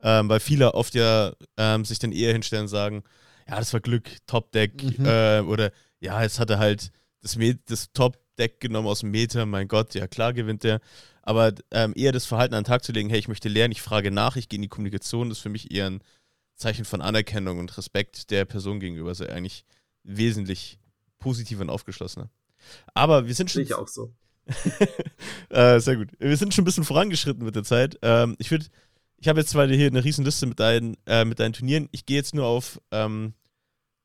Ähm, weil viele oft ja ähm, sich dann eher hinstellen und sagen, ja, das war Glück, Top-Deck. Mhm. Äh, oder ja, jetzt hat er halt das, das Top-Deck genommen aus dem Meter, mein Gott, ja klar gewinnt er. Aber ähm, eher das Verhalten an den Tag zu legen, hey, ich möchte lernen, ich frage nach, ich gehe in die Kommunikation, ist für mich eher ein Zeichen von Anerkennung und Respekt der Person gegenüber. Also eigentlich wesentlich positiver und aufgeschlossener. Aber wir sind schon. Ich auch so. *laughs* äh, sehr gut. Wir sind schon ein bisschen vorangeschritten mit der Zeit. Ähm, ich würde, ich habe jetzt zwar hier eine riesen Liste mit deinen, äh, mit deinen Turnieren. Ich gehe jetzt nur auf ähm,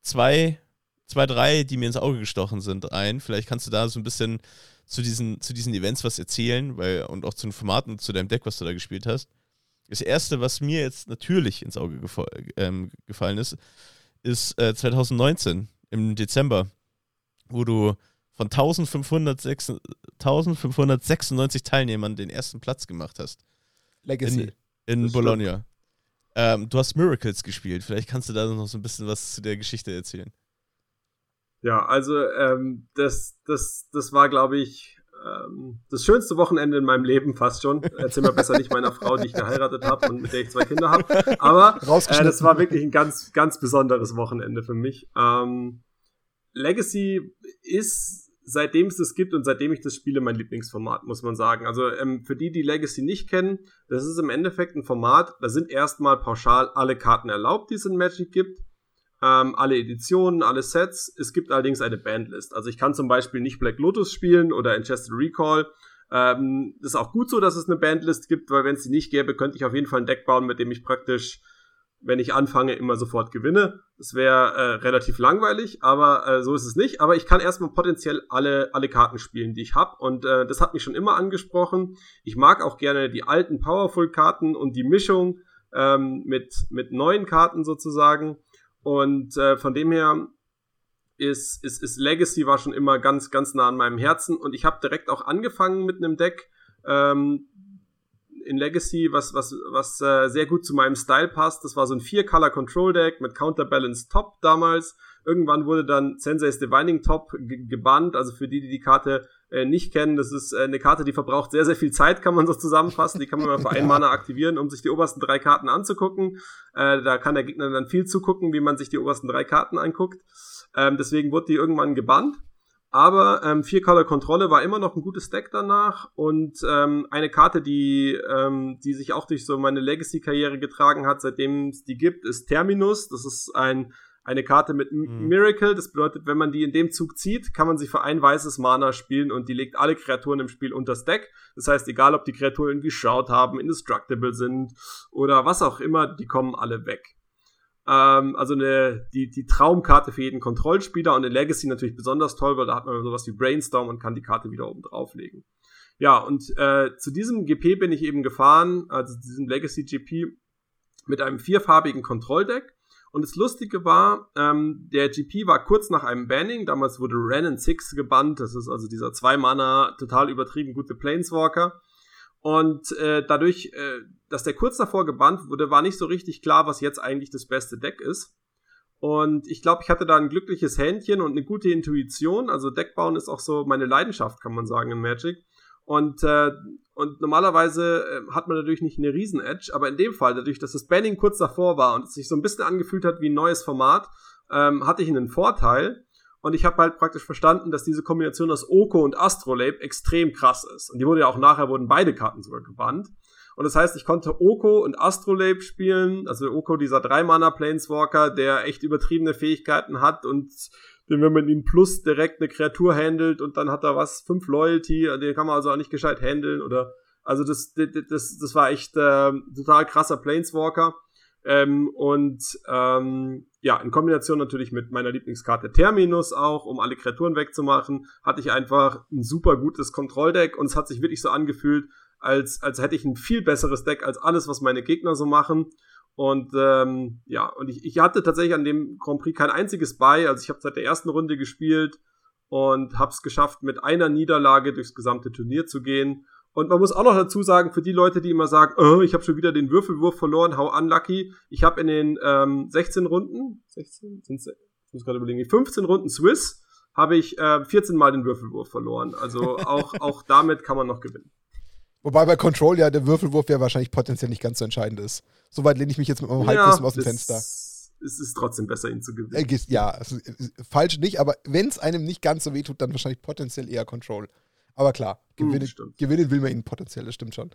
zwei, zwei, drei, die mir ins Auge gestochen sind, ein. Vielleicht kannst du da so ein bisschen zu diesen, zu diesen Events was erzählen, weil, und auch zu den Formaten und zu deinem Deck, was du da gespielt hast. Das erste, was mir jetzt natürlich ins Auge gefall, ähm, gefallen ist, ist äh, 2019 im Dezember, wo du von 1506, 1596 Teilnehmern den ersten Platz gemacht hast. Legacy. In, in Bologna. Ähm, du hast Miracles gespielt. Vielleicht kannst du da noch so ein bisschen was zu der Geschichte erzählen. Ja, also ähm, das, das, das war, glaube ich, ähm, das schönste Wochenende in meinem Leben fast schon. Erzähl mal besser nicht meiner Frau, die ich geheiratet habe und mit der ich zwei Kinder habe. Aber äh, das war wirklich ein ganz, ganz besonderes Wochenende für mich. Ähm, Legacy ist seitdem es das gibt und seitdem ich das spiele, mein Lieblingsformat, muss man sagen. Also ähm, für die, die Legacy nicht kennen, das ist im Endeffekt ein Format, da sind erstmal pauschal alle Karten erlaubt, die es in Magic gibt. Ähm, alle Editionen, alle Sets. Es gibt allerdings eine Bandlist. Also ich kann zum Beispiel nicht Black Lotus spielen oder Enchanted Recall. Ähm, ist auch gut so, dass es eine Bandlist gibt, weil wenn es die nicht gäbe, könnte ich auf jeden Fall ein Deck bauen, mit dem ich praktisch wenn ich anfange, immer sofort gewinne. Das wäre äh, relativ langweilig, aber äh, so ist es nicht. Aber ich kann erstmal potenziell alle, alle Karten spielen, die ich habe. Und äh, das hat mich schon immer angesprochen. Ich mag auch gerne die alten Powerful-Karten und die Mischung ähm, mit, mit neuen Karten sozusagen. Und äh, von dem her ist, ist, ist Legacy war schon immer ganz, ganz nah an meinem Herzen. Und ich habe direkt auch angefangen mit einem Deck, ähm, in Legacy, was, was, was äh, sehr gut zu meinem Style passt. Das war so ein Vier-Color-Control-Deck mit Counterbalance Top damals. Irgendwann wurde dann Sensei's Divining Top gebannt. Also für die, die die Karte äh, nicht kennen, das ist äh, eine Karte, die verbraucht sehr, sehr viel Zeit, kann man so zusammenfassen. Die kann man mal für einen Mana aktivieren, um sich die obersten drei Karten anzugucken. Äh, da kann der Gegner dann viel zugucken, wie man sich die obersten drei Karten anguckt. Ähm, deswegen wurde die irgendwann gebannt. Aber ähm, Vier-Color-Kontrolle war immer noch ein gutes Deck danach und ähm, eine Karte, die, ähm, die sich auch durch so meine Legacy-Karriere getragen hat, seitdem es die gibt, ist Terminus. Das ist ein, eine Karte mit mhm. Miracle. Das bedeutet, wenn man die in dem Zug zieht, kann man sie für ein weißes Mana spielen und die legt alle Kreaturen im Spiel unter das Deck. Das heißt, egal ob die Kreaturen irgendwie Shroud haben, indestructible sind oder was auch immer, die kommen alle weg. Ähm, also eine, die, die Traumkarte für jeden Kontrollspieler und in Legacy natürlich besonders toll, weil da hat man sowas wie Brainstorm und kann die Karte wieder oben drauflegen. Ja, und äh, zu diesem GP bin ich eben gefahren, also diesem Legacy GP, mit einem vierfarbigen Kontrolldeck. Und das Lustige war, ähm, der GP war kurz nach einem Banning. Damals wurde Ren 6 gebannt. Das ist also dieser Zwei-Mana, total übertrieben gute Planeswalker. Und äh, dadurch, äh, dass der kurz davor gebannt wurde, war nicht so richtig klar, was jetzt eigentlich das beste Deck ist. Und ich glaube, ich hatte da ein glückliches Händchen und eine gute Intuition. Also Deckbauen ist auch so meine Leidenschaft, kann man sagen, in Magic. Und, äh, und normalerweise äh, hat man natürlich nicht eine Riesen-Edge, aber in dem Fall, dadurch, dass das Banning kurz davor war und es sich so ein bisschen angefühlt hat wie ein neues Format, ähm, hatte ich einen Vorteil. Und ich habe halt praktisch verstanden, dass diese Kombination aus Oko und Astrolabe extrem krass ist. Und die wurde ja auch nachher, wurden beide Karten sogar gebannt. Und das heißt, ich konnte Oko und Astrolabe spielen. Also Oko, dieser 3-Mana-Planeswalker, der echt übertriebene Fähigkeiten hat und den, wenn man ihn plus direkt eine Kreatur handelt und dann hat er was, 5 Loyalty, den kann man also auch nicht gescheit handeln oder also das, das, das, das war echt äh, total krasser Planeswalker. Ähm, und ähm, ja, in Kombination natürlich mit meiner Lieblingskarte Terminus auch, um alle Kreaturen wegzumachen, hatte ich einfach ein super gutes Kontrolldeck und es hat sich wirklich so angefühlt, als, als hätte ich ein viel besseres Deck als alles, was meine Gegner so machen. Und ähm, ja, und ich, ich hatte tatsächlich an dem Grand Prix kein einziges bei. Also ich habe seit der ersten Runde gespielt und habe es geschafft, mit einer Niederlage durchs gesamte Turnier zu gehen. Und man muss auch noch dazu sagen, für die Leute, die immer sagen, oh, ich habe schon wieder den Würfelwurf verloren, how unlucky. Ich habe in den ähm, 16 Runden, 16, sind's, ich muss gerade überlegen, 15 Runden Swiss, habe ich äh, 14 Mal den Würfelwurf verloren. Also auch, *laughs* auch damit kann man noch gewinnen. Wobei bei Control ja der Würfelwurf ja wahrscheinlich potenziell nicht ganz so entscheidend ist. Soweit lehne ich mich jetzt mit meinem Halbwissen ja, aus dem Fenster. Es ist trotzdem besser, ihn zu gewinnen. Äh, ja, also, falsch nicht, aber wenn es einem nicht ganz so wehtut, dann wahrscheinlich potenziell eher Control. Aber klar, hm, gewinnen, hm, gewinnen will man ihn potenziell, das stimmt schon.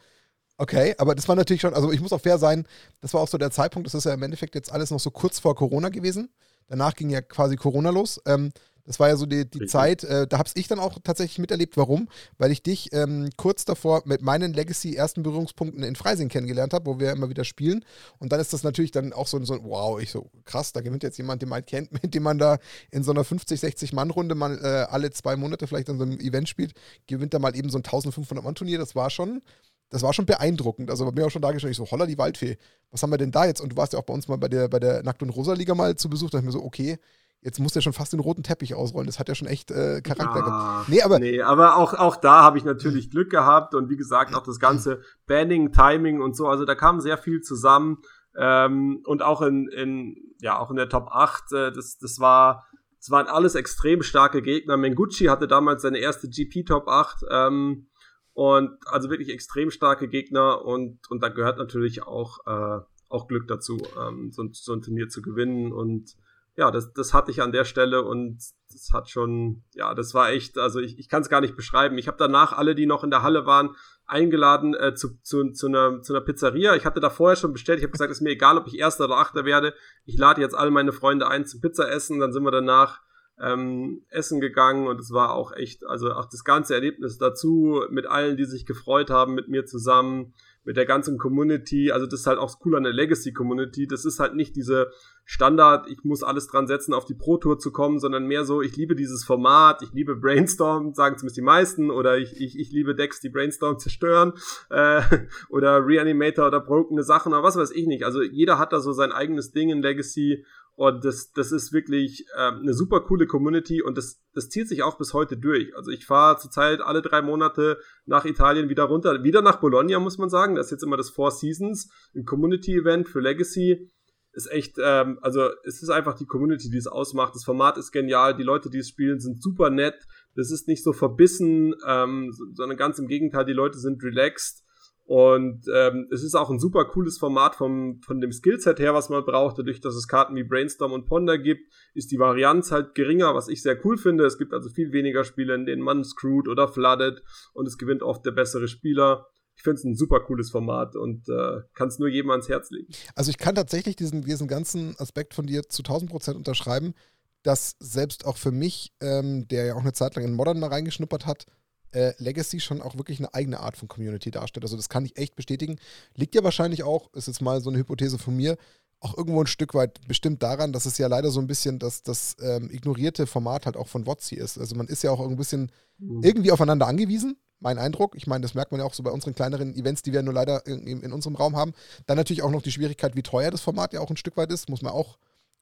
Okay, aber das war natürlich schon, also ich muss auch fair sein, das war auch so der Zeitpunkt, das ist ja im Endeffekt jetzt alles noch so kurz vor Corona gewesen. Danach ging ja quasi Corona los. Ähm, das war ja so die, die Zeit, äh, da habe ich dann auch tatsächlich miterlebt. Warum? Weil ich dich ähm, kurz davor mit meinen Legacy-ersten Berührungspunkten in Freising kennengelernt habe, wo wir immer wieder spielen. Und dann ist das natürlich dann auch so, so ein, wow, ich so, krass, da gewinnt jetzt jemand, den man kennt, *laughs* mit dem man da in so einer 50, 60 Mann-Runde mal äh, alle zwei Monate vielleicht an so einem Event spielt, gewinnt da mal eben so ein 1500 Mann-Turnier. Das war schon, das war schon beeindruckend. Also bei mir auch schon dargestellt, ich so, holla die Waldfee, was haben wir denn da jetzt? Und du warst ja auch bei uns mal bei der, bei der Nackt- und Rosa-Liga mal zu Besuch, da dachte ich mir so, okay, Jetzt muss der schon fast den roten Teppich ausrollen. Das hat ja schon echt äh, Charakter gehabt. Nee, aber, nee, aber auch, auch da habe ich natürlich Glück gehabt und wie gesagt, auch das ganze Banning, Timing und so. Also da kam sehr viel zusammen. Ähm, und auch in, in, ja, auch in der Top 8, äh, das, das war, das waren alles extrem starke Gegner. Mengucci hatte damals seine erste GP Top 8. Ähm, und also wirklich extrem starke Gegner und, und da gehört natürlich auch, äh, auch Glück dazu, ähm, so, so ein Turnier zu gewinnen und ja, das, das hatte ich an der Stelle und das hat schon, ja, das war echt, also ich, ich kann es gar nicht beschreiben. Ich habe danach alle, die noch in der Halle waren, eingeladen äh, zu, zu, zu, einer, zu einer Pizzeria. Ich hatte da vorher schon bestellt. Ich habe gesagt, es ist mir egal, ob ich Erster oder Achter werde. Ich lade jetzt alle meine Freunde ein zum Pizza essen. Dann sind wir danach ähm, essen gegangen und es war auch echt, also auch das ganze Erlebnis dazu mit allen, die sich gefreut haben mit mir zusammen mit der ganzen Community. Also das ist halt auch cool an der Legacy Community. Das ist halt nicht diese Standard, ich muss alles dran setzen, auf die Pro Tour zu kommen, sondern mehr so, ich liebe dieses Format, ich liebe Brainstorm, sagen zumindest die meisten, oder ich, ich, ich liebe Decks, die Brainstorm zerstören, *laughs* äh, oder Reanimator oder brokene Sachen, oder was weiß ich nicht. Also jeder hat da so sein eigenes Ding in Legacy und das, das ist wirklich äh, eine super coole Community und das, das zieht sich auch bis heute durch. Also ich fahre zurzeit alle drei Monate nach Italien wieder runter, wieder nach Bologna, muss man sagen. Das ist jetzt immer das Four Seasons, ein Community-Event für Legacy. Ist echt, ähm, also es ist einfach die Community, die es ausmacht. Das Format ist genial, die Leute, die es spielen, sind super nett. Das ist nicht so verbissen, ähm, sondern ganz im Gegenteil, die Leute sind relaxed und ähm, es ist auch ein super cooles Format vom, von dem Skillset her, was man braucht. Dadurch, dass es Karten wie Brainstorm und Ponder gibt, ist die Varianz halt geringer, was ich sehr cool finde. Es gibt also viel weniger Spiele, in denen man screwed oder flooded und es gewinnt oft der bessere Spieler. Ich finde es ein super cooles Format und äh, kann es nur jedem ans Herz legen. Also ich kann tatsächlich diesen, diesen ganzen Aspekt von dir zu 1000 Prozent unterschreiben, dass selbst auch für mich, ähm, der ja auch eine Zeit lang in Modern mal reingeschnuppert hat, äh, Legacy schon auch wirklich eine eigene Art von Community darstellt. Also das kann ich echt bestätigen. Liegt ja wahrscheinlich auch, ist jetzt mal so eine Hypothese von mir, auch irgendwo ein Stück weit bestimmt daran, dass es ja leider so ein bisschen das, das ähm, ignorierte Format halt auch von WotC ist. Also man ist ja auch ein bisschen mhm. irgendwie aufeinander angewiesen, mein Eindruck. Ich meine, das merkt man ja auch so bei unseren kleineren Events, die wir nur leider in, in unserem Raum haben. Dann natürlich auch noch die Schwierigkeit, wie teuer das Format ja auch ein Stück weit ist, muss man auch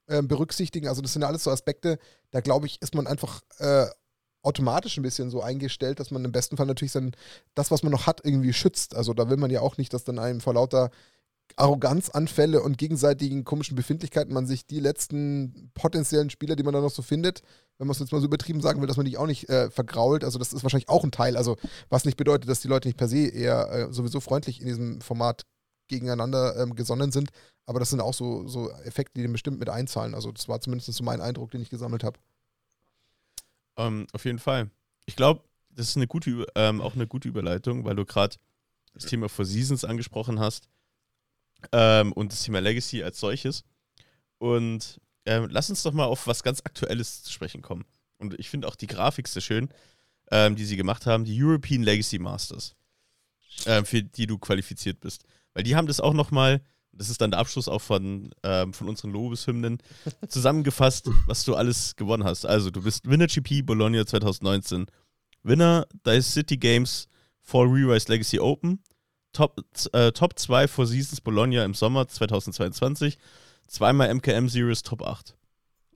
äh, berücksichtigen. Also das sind ja alles so Aspekte, da glaube ich, ist man einfach äh, automatisch ein bisschen so eingestellt, dass man im besten Fall natürlich dann das, was man noch hat, irgendwie schützt. Also da will man ja auch nicht, dass dann einem vor lauter Arroganzanfälle und gegenseitigen komischen Befindlichkeiten man sich die letzten potenziellen Spieler, die man da noch so findet, wenn man es jetzt mal so übertrieben sagen will, dass man die auch nicht äh, vergrault. Also das ist wahrscheinlich auch ein Teil. Also was nicht bedeutet, dass die Leute nicht per se eher äh, sowieso freundlich in diesem Format gegeneinander ähm, gesonnen sind. Aber das sind auch so, so Effekte, die dem bestimmt mit einzahlen. Also das war zumindest so mein Eindruck, den ich gesammelt habe. Ähm, auf jeden Fall. Ich glaube, das ist eine gute, ähm, auch eine gute Überleitung, weil du gerade das Thema Four Seasons angesprochen hast ähm, und das Thema Legacy als solches. Und ähm, lass uns doch mal auf was ganz Aktuelles zu sprechen kommen. Und ich finde auch die Grafik sehr schön, ähm, die sie gemacht haben, die European Legacy Masters, ähm, für die du qualifiziert bist. Weil die haben das auch nochmal das ist dann der Abschluss auch von, ähm, von unseren Lobeshymnen, *laughs* zusammengefasst, was du alles gewonnen hast. Also, du bist Winner GP Bologna 2019, Winner Dice City Games for Rewise Legacy Open, Top, äh, Top 2 Four Seasons Bologna im Sommer 2022, zweimal MKM Series Top 8.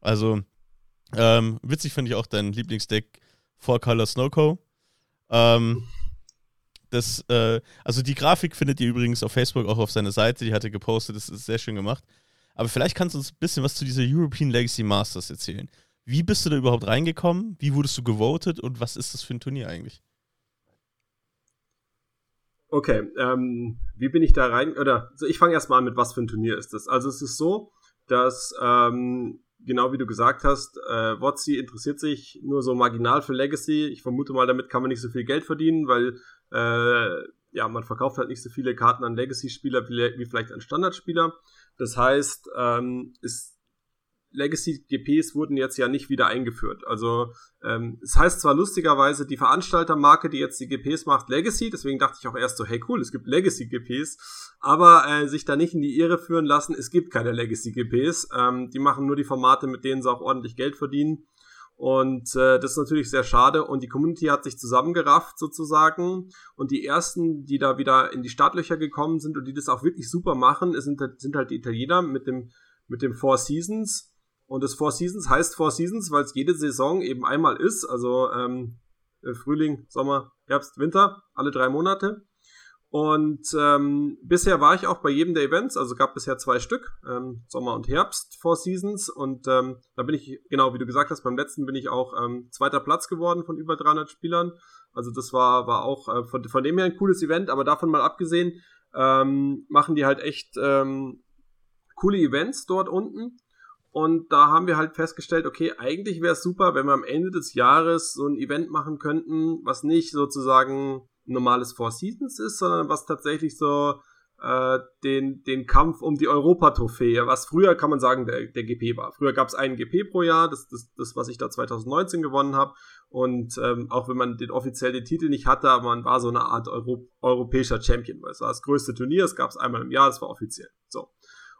Also, ähm, witzig finde ich auch dein Lieblingsdeck Four Color Snowco. Ähm, das, äh, also die Grafik findet ihr übrigens auf Facebook auch auf seiner Seite, die hat er gepostet, das ist sehr schön gemacht. Aber vielleicht kannst du uns ein bisschen was zu dieser European Legacy Masters erzählen. Wie bist du da überhaupt reingekommen? Wie wurdest du gewotet und was ist das für ein Turnier eigentlich? Okay, ähm, wie bin ich da rein? Oder also ich fange erstmal an mit, was für ein Turnier ist das? Also es ist so, dass ähm, genau wie du gesagt hast, äh, Wotzi interessiert sich nur so marginal für Legacy. Ich vermute mal, damit kann man nicht so viel Geld verdienen, weil äh, ja man verkauft halt nicht so viele Karten an Legacy-Spieler wie, wie, vielleicht an Standardspieler. Das heißt, ähm, ist Legacy-GPs wurden jetzt ja nicht wieder eingeführt. Also ähm, es heißt zwar lustigerweise die Veranstaltermarke, die jetzt die GPs macht, Legacy, deswegen dachte ich auch erst so, hey cool, es gibt Legacy-GPs, aber äh, sich da nicht in die Irre führen lassen, es gibt keine Legacy-GPs. Ähm, die machen nur die Formate, mit denen sie auch ordentlich Geld verdienen. Und äh, das ist natürlich sehr schade. Und die Community hat sich zusammengerafft sozusagen. Und die ersten, die da wieder in die Startlöcher gekommen sind und die das auch wirklich super machen, sind, sind halt die Italiener mit dem, mit dem Four Seasons und das Four Seasons heißt Four Seasons, weil es jede Saison eben einmal ist. Also ähm, äh, Frühling, Sommer, Herbst, Winter, alle drei Monate. Und ähm, bisher war ich auch bei jedem der Events, also gab bisher zwei Stück, ähm, Sommer und Herbst, Four Seasons. Und ähm, da bin ich, genau wie du gesagt hast, beim letzten bin ich auch ähm, zweiter Platz geworden von über 300 Spielern. Also das war, war auch äh, von, von dem her ein cooles Event, aber davon mal abgesehen, ähm, machen die halt echt ähm, coole Events dort unten. Und da haben wir halt festgestellt, okay, eigentlich wäre es super, wenn wir am Ende des Jahres so ein Event machen könnten, was nicht sozusagen normales Four Seasons ist, sondern was tatsächlich so äh, den, den Kampf um die Europa-Trophäe, was früher kann man sagen, der, der GP war. Früher gab es einen GP pro Jahr, das, das, das, was ich da 2019 gewonnen habe. Und ähm, auch wenn man den offiziell den Titel nicht hatte, aber man war so eine Art Euro, europäischer Champion, weil es war das größte Turnier, es gab es einmal im Jahr, das war offiziell. So.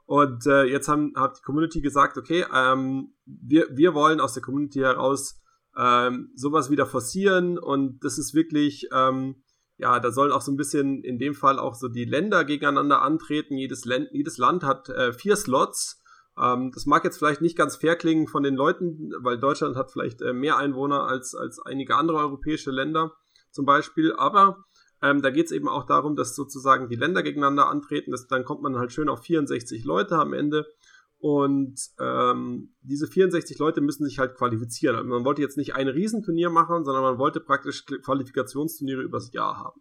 Und äh, jetzt haben, hat die Community gesagt, okay, ähm, wir, wir wollen aus der Community heraus ähm, sowas wieder forcieren und das ist wirklich, ähm, ja, da sollen auch so ein bisschen in dem Fall auch so die Länder gegeneinander antreten. Jedes, Land, jedes Land hat äh, vier Slots. Ähm, das mag jetzt vielleicht nicht ganz fair klingen von den Leuten, weil Deutschland hat vielleicht äh, mehr Einwohner als, als einige andere europäische Länder zum Beispiel, aber ähm, da geht es eben auch darum, dass sozusagen die Länder gegeneinander antreten. Das, dann kommt man halt schön auf 64 Leute am Ende. Und ähm, diese 64 Leute müssen sich halt qualifizieren. Also man wollte jetzt nicht ein Riesenturnier machen, sondern man wollte praktisch Qualifikationsturniere übers Jahr haben.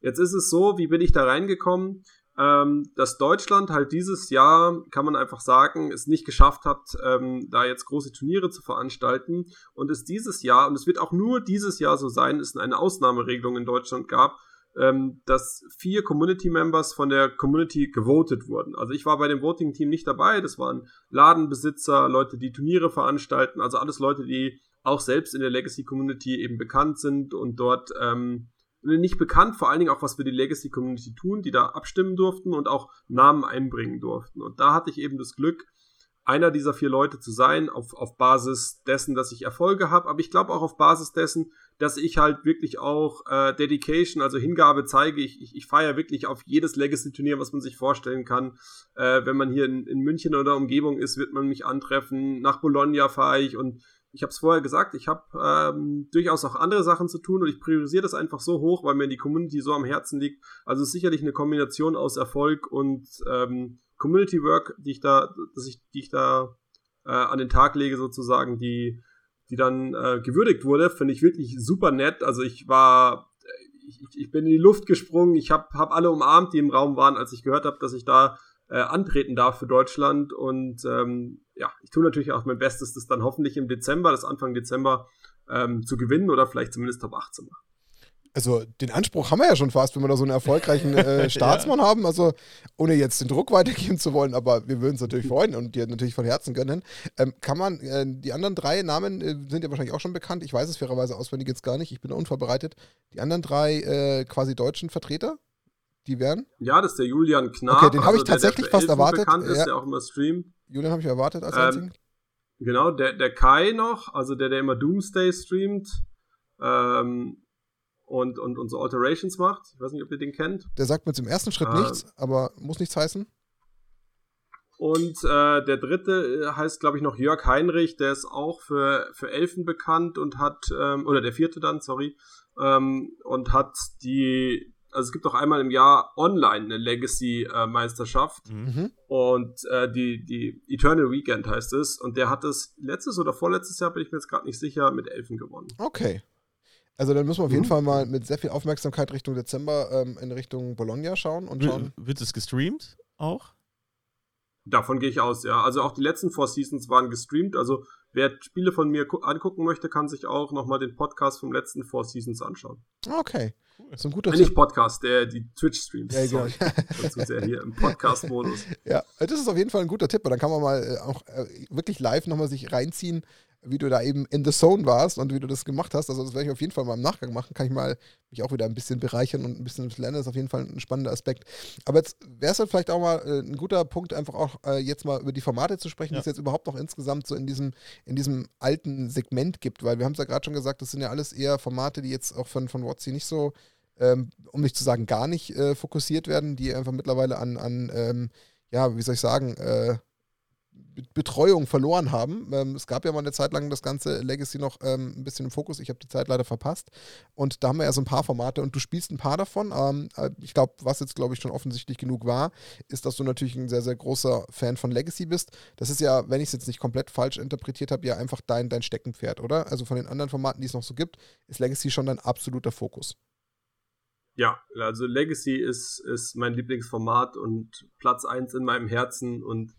Jetzt ist es so, wie bin ich da reingekommen? Ähm, dass Deutschland halt dieses Jahr, kann man einfach sagen, es nicht geschafft hat, ähm, da jetzt große Turniere zu veranstalten und es dieses Jahr, und es wird auch nur dieses Jahr so sein, es eine Ausnahmeregelung in Deutschland gab, ähm, dass vier Community Members von der Community gewotet wurden. Also ich war bei dem Voting Team nicht dabei, das waren Ladenbesitzer, Leute, die Turniere veranstalten, also alles Leute, die auch selbst in der Legacy Community eben bekannt sind und dort ähm, nicht bekannt, vor allen Dingen auch was für die Legacy Community tun, die da abstimmen durften und auch Namen einbringen durften. Und da hatte ich eben das Glück, einer dieser vier Leute zu sein, auf, auf Basis dessen, dass ich Erfolge habe, aber ich glaube auch auf Basis dessen, dass ich halt wirklich auch äh, Dedication, also Hingabe zeige. Ich, ich, ich feiere wirklich auf jedes Legacy-Turnier, was man sich vorstellen kann. Äh, wenn man hier in, in München oder Umgebung ist, wird man mich antreffen. Nach Bologna fahre ich und ich habe es vorher gesagt, ich habe ähm, durchaus auch andere Sachen zu tun und ich priorisiere das einfach so hoch, weil mir die Community so am Herzen liegt. Also es ist sicherlich eine Kombination aus Erfolg und ähm, Community Work, die ich da, dass ich, die ich da äh, an den Tag lege sozusagen, die, die dann äh, gewürdigt wurde, finde ich wirklich super nett. Also ich war, ich, ich bin in die Luft gesprungen, ich habe hab alle umarmt, die im Raum waren, als ich gehört habe, dass ich da äh, antreten darf für Deutschland. Und ähm, ja, ich tue natürlich auch mein Bestes, das dann hoffentlich im Dezember, das Anfang Dezember, ähm, zu gewinnen oder vielleicht zumindest Top 8 zu machen. Also den Anspruch haben wir ja schon fast, wenn wir da so einen erfolgreichen äh, *laughs* Staatsmann ja. haben. Also ohne jetzt den Druck weitergeben zu wollen, aber wir würden es natürlich freuen und dir natürlich von Herzen gönnen. Ähm, kann man, äh, die anderen drei Namen äh, sind ja wahrscheinlich auch schon bekannt. Ich weiß es fairerweise auswendig jetzt gar nicht. Ich bin unvorbereitet. Die anderen drei äh, quasi deutschen Vertreter? Die wären? Ja, das ist der Julian Knapp. Okay, den habe also ich tatsächlich fast erwartet. Bekannt ist, ja. der auch immer streamt. Julian habe ich erwartet als ähm, einzigen. Genau, der, der Kai noch, also der, der immer Doomsday streamt ähm, und, und, und so Alterations macht. Ich weiß nicht, ob ihr den kennt. Der sagt mir zum ersten Schritt äh, nichts, aber muss nichts heißen. Und äh, der dritte äh, heißt, glaube ich, noch Jörg Heinrich, der ist auch für, für Elfen bekannt und hat, ähm, oder der vierte dann, sorry, ähm, und hat die, also es gibt auch einmal im Jahr online eine Legacy-Meisterschaft mhm. mhm. und äh, die, die Eternal Weekend heißt es und der hat es letztes oder vorletztes Jahr, bin ich mir jetzt gerade nicht sicher, mit Elfen gewonnen. Okay. Also dann müssen wir auf jeden mhm. Fall mal mit sehr viel Aufmerksamkeit Richtung Dezember ähm, in Richtung Bologna schauen und schauen. Wird es gestreamt auch? Davon gehe ich aus, ja. Also auch die letzten Four Seasons waren gestreamt. Also wer Spiele von mir angucken möchte, kann sich auch nochmal den Podcast vom letzten Four Seasons anschauen. Okay. Cool. Das ist ein guter Tipp. Nicht Podcast, der, die Twitch-Streams. Ja, genau. Dazu sehr hier im Podcast-Modus. Ja, das ist auf jeden Fall ein guter Tipp. Und dann kann man mal äh, auch äh, wirklich live nochmal sich reinziehen, wie du da eben in the zone warst und wie du das gemacht hast. Also das werde ich auf jeden Fall mal im Nachgang machen. Kann ich mal mich auch wieder ein bisschen bereichern und ein bisschen lernen. Das ist auf jeden Fall ein spannender Aspekt. Aber jetzt wäre es halt vielleicht auch mal äh, ein guter Punkt, einfach auch äh, jetzt mal über die Formate zu sprechen, ja. die es jetzt überhaupt noch insgesamt so in diesem, in diesem alten Segment gibt. Weil wir haben es ja gerade schon gesagt, das sind ja alles eher Formate, die jetzt auch von, von WotC nicht so, ähm, um nicht zu sagen, gar nicht äh, fokussiert werden, die einfach mittlerweile an, an ähm, ja, wie soll ich sagen, äh, Betreuung verloren haben. Ähm, es gab ja mal eine Zeit lang das ganze Legacy noch ähm, ein bisschen im Fokus. Ich habe die Zeit leider verpasst. Und da haben wir ja so ein paar Formate und du spielst ein paar davon. Ähm, äh, ich glaube, was jetzt, glaube ich, schon offensichtlich genug war, ist, dass du natürlich ein sehr, sehr großer Fan von Legacy bist. Das ist ja, wenn ich es jetzt nicht komplett falsch interpretiert habe, ja einfach dein, dein Steckenpferd, oder? Also von den anderen Formaten, die es noch so gibt, ist Legacy schon dein absoluter Fokus. Ja, also Legacy ist, ist mein Lieblingsformat und Platz 1 in meinem Herzen und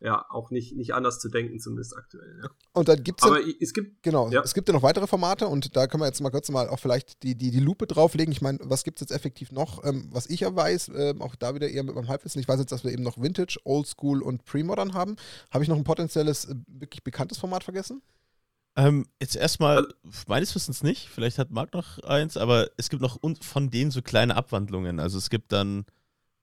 ja, auch nicht, nicht anders zu denken, zumindest aktuell. Ja. Und dann gibt es. Aber es gibt. Genau, ja. es gibt ja noch weitere Formate und da können wir jetzt mal kurz mal auch vielleicht die, die, die Lupe drauflegen. Ich meine, was gibt es jetzt effektiv noch? Ähm, was ich ja weiß, ähm, auch da wieder eher mit meinem Halbwissen, ich weiß jetzt, dass wir eben noch Vintage, Oldschool und Pre-Modern haben. Habe ich noch ein potenzielles, äh, wirklich bekanntes Format vergessen? Ähm, jetzt erstmal, meines Wissens nicht, vielleicht hat Marc noch eins, aber es gibt noch von denen so kleine Abwandlungen. Also es gibt dann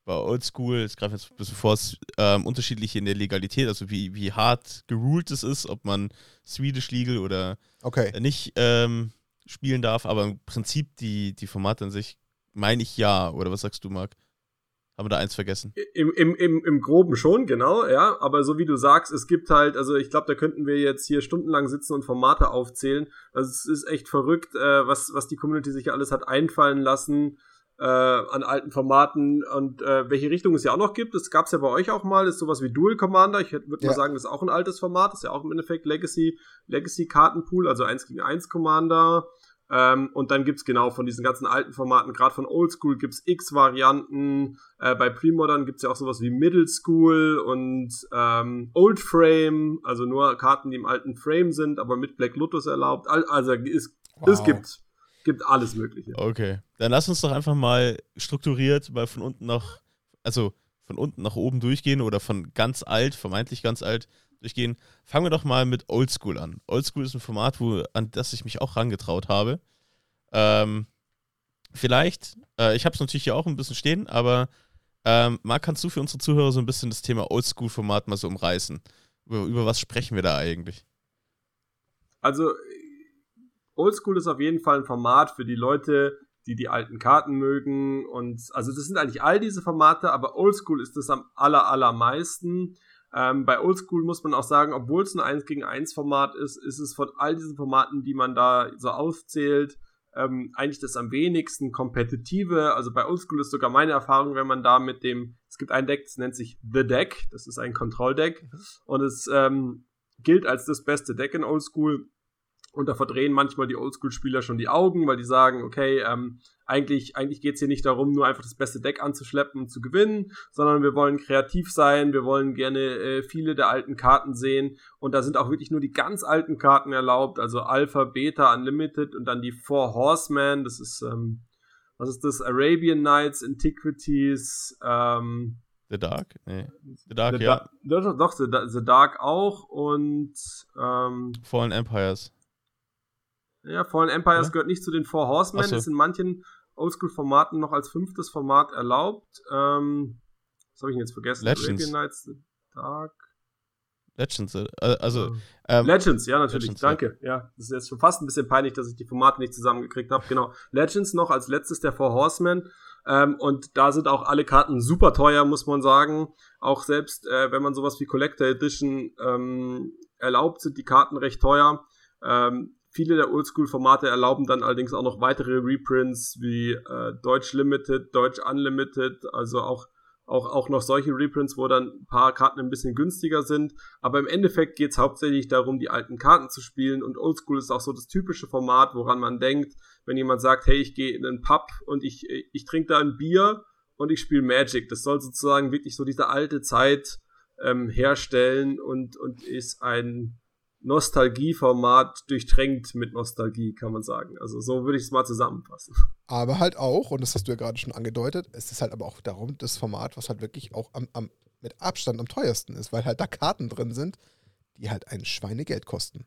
bei Oldschool, es greift jetzt ein bisschen vor, es ähm, unterschiedlich in der Legalität, also wie, wie hart geruled es ist, ob man Swedish Legal oder okay. nicht ähm, spielen darf, aber im Prinzip die, die Formate an sich meine ich ja, oder was sagst du, Marc? Haben wir da eins vergessen? Im, im, im, Im Groben schon, genau, ja. Aber so wie du sagst, es gibt halt, also ich glaube, da könnten wir jetzt hier stundenlang sitzen und Formate aufzählen. Also es ist echt verrückt, äh, was, was die Community sich alles hat einfallen lassen äh, an alten Formaten und äh, welche Richtung es ja auch noch gibt. Das gab es ja bei euch auch mal, ist sowas wie Dual Commander. Ich würde ja. mal sagen, das ist auch ein altes Format, das ist ja auch im Endeffekt Legacy, Legacy Kartenpool, also 1 gegen 1 Commander. Ähm, und dann gibt's genau von diesen ganzen alten Formaten, gerade von Oldschool gibt's X-Varianten. Äh, bei Premodern gibt's ja auch sowas wie Middle School und ähm, Old Frame, also nur Karten, die im alten Frame sind, aber mit Black Lotus erlaubt. Also es, wow. es gibt gibt alles Mögliche. Okay, dann lass uns doch einfach mal strukturiert mal von unten nach, also von unten nach oben durchgehen oder von ganz alt, vermeintlich ganz alt durchgehen. Fangen wir doch mal mit Oldschool an. Oldschool ist ein Format, wo, an das ich mich auch rangetraut habe. Ähm, vielleicht, äh, ich habe es natürlich hier auch ein bisschen stehen, aber ähm, Marc, kannst du für unsere Zuhörer so ein bisschen das Thema Oldschool-Format mal so umreißen? Über, über was sprechen wir da eigentlich? Also Oldschool ist auf jeden Fall ein Format für die Leute, die die alten Karten mögen. Und also das sind eigentlich all diese Formate, aber Oldschool ist das am aller, allermeisten. Ähm, bei Oldschool muss man auch sagen, obwohl es ein 1 gegen 1 Format ist, ist es von all diesen Formaten, die man da so aufzählt, ähm, eigentlich das am wenigsten kompetitive. Also bei Oldschool ist sogar meine Erfahrung, wenn man da mit dem, es gibt ein Deck, das nennt sich The Deck, das ist ein Kontrolldeck mhm. und es ähm, gilt als das beste Deck in Oldschool und da verdrehen manchmal die Oldschool-Spieler schon die Augen, weil die sagen, okay, ähm, eigentlich, eigentlich geht es hier nicht darum, nur einfach das beste Deck anzuschleppen und zu gewinnen, sondern wir wollen kreativ sein, wir wollen gerne äh, viele der alten Karten sehen und da sind auch wirklich nur die ganz alten Karten erlaubt, also Alpha, Beta, Unlimited und dann die Four Horsemen, das ist, ähm, was ist das? Arabian Nights, Antiquities, ähm, The Dark? Nee. The Dark, The ja. Da doch, doch The, The, Dark auch und ähm, Fallen Empires. Ja, Fallen Empires ja? gehört nicht zu den Four Horsemen, so. ist in manchen Oldschool-Formaten noch als fünftes Format erlaubt. Ähm, was habe ich denn jetzt vergessen? Legends. Arabian Nights, The Dark. Legends, äh, also. Ähm, Legends, ja, natürlich, Legends, danke. Ja. ja. das ist jetzt schon fast ein bisschen peinlich, dass ich die Formate nicht zusammengekriegt habe. Genau. Legends noch als letztes der Four Horsemen. Ähm, und da sind auch alle Karten super teuer, muss man sagen. Auch selbst, äh, wenn man sowas wie Collector Edition ähm, erlaubt, sind die Karten recht teuer. Ähm, Viele der Oldschool-Formate erlauben dann allerdings auch noch weitere Reprints wie äh, Deutsch Limited, Deutsch Unlimited, also auch auch, auch noch solche Reprints, wo dann ein paar Karten ein bisschen günstiger sind. Aber im Endeffekt geht es hauptsächlich darum, die alten Karten zu spielen. Und Oldschool ist auch so das typische Format, woran man denkt, wenn jemand sagt, hey, ich gehe in einen Pub und ich, ich trinke da ein Bier und ich spiele Magic. Das soll sozusagen wirklich so diese alte Zeit ähm, herstellen und, und ist ein Nostalgieformat durchtränkt mit Nostalgie, kann man sagen. Also so würde ich es mal zusammenfassen. Aber halt auch, und das hast du ja gerade schon angedeutet, es ist halt aber auch darum, das Format, was halt wirklich auch am, am, mit Abstand am teuersten ist, weil halt da Karten drin sind, die halt ein Schweinegeld kosten.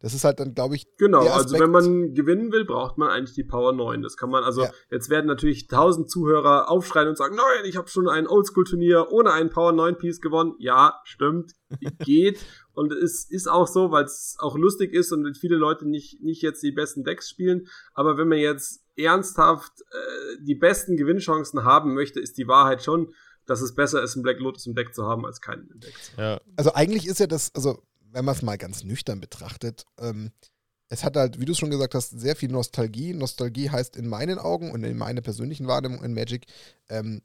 Das ist halt dann, glaube ich. Genau, also wenn man gewinnen will, braucht man eigentlich die Power 9. Das kann man, also ja. jetzt werden natürlich tausend Zuhörer aufschreien und sagen, nein, ich habe schon ein Oldschool-Turnier ohne einen Power 9 Piece gewonnen. Ja, stimmt, *laughs* geht. Und es ist auch so, weil es auch lustig ist und viele Leute nicht, nicht jetzt die besten Decks spielen. Aber wenn man jetzt ernsthaft äh, die besten Gewinnchancen haben möchte, ist die Wahrheit schon, dass es besser ist, einen Black Lotus im Deck zu haben, als keinen im Deck zu haben. Ja. Also eigentlich ist ja das, also wenn man es mal ganz nüchtern betrachtet, ähm, es hat halt, wie du schon gesagt hast, sehr viel Nostalgie. Nostalgie heißt in meinen Augen und in meiner persönlichen Wahrnehmung in Magic, ähm,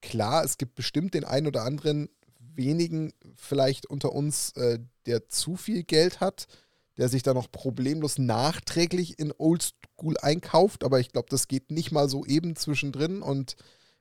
klar, es gibt bestimmt den einen oder anderen wenigen vielleicht unter uns, äh, der zu viel Geld hat, der sich da noch problemlos nachträglich in Oldschool einkauft, aber ich glaube, das geht nicht mal so eben zwischendrin und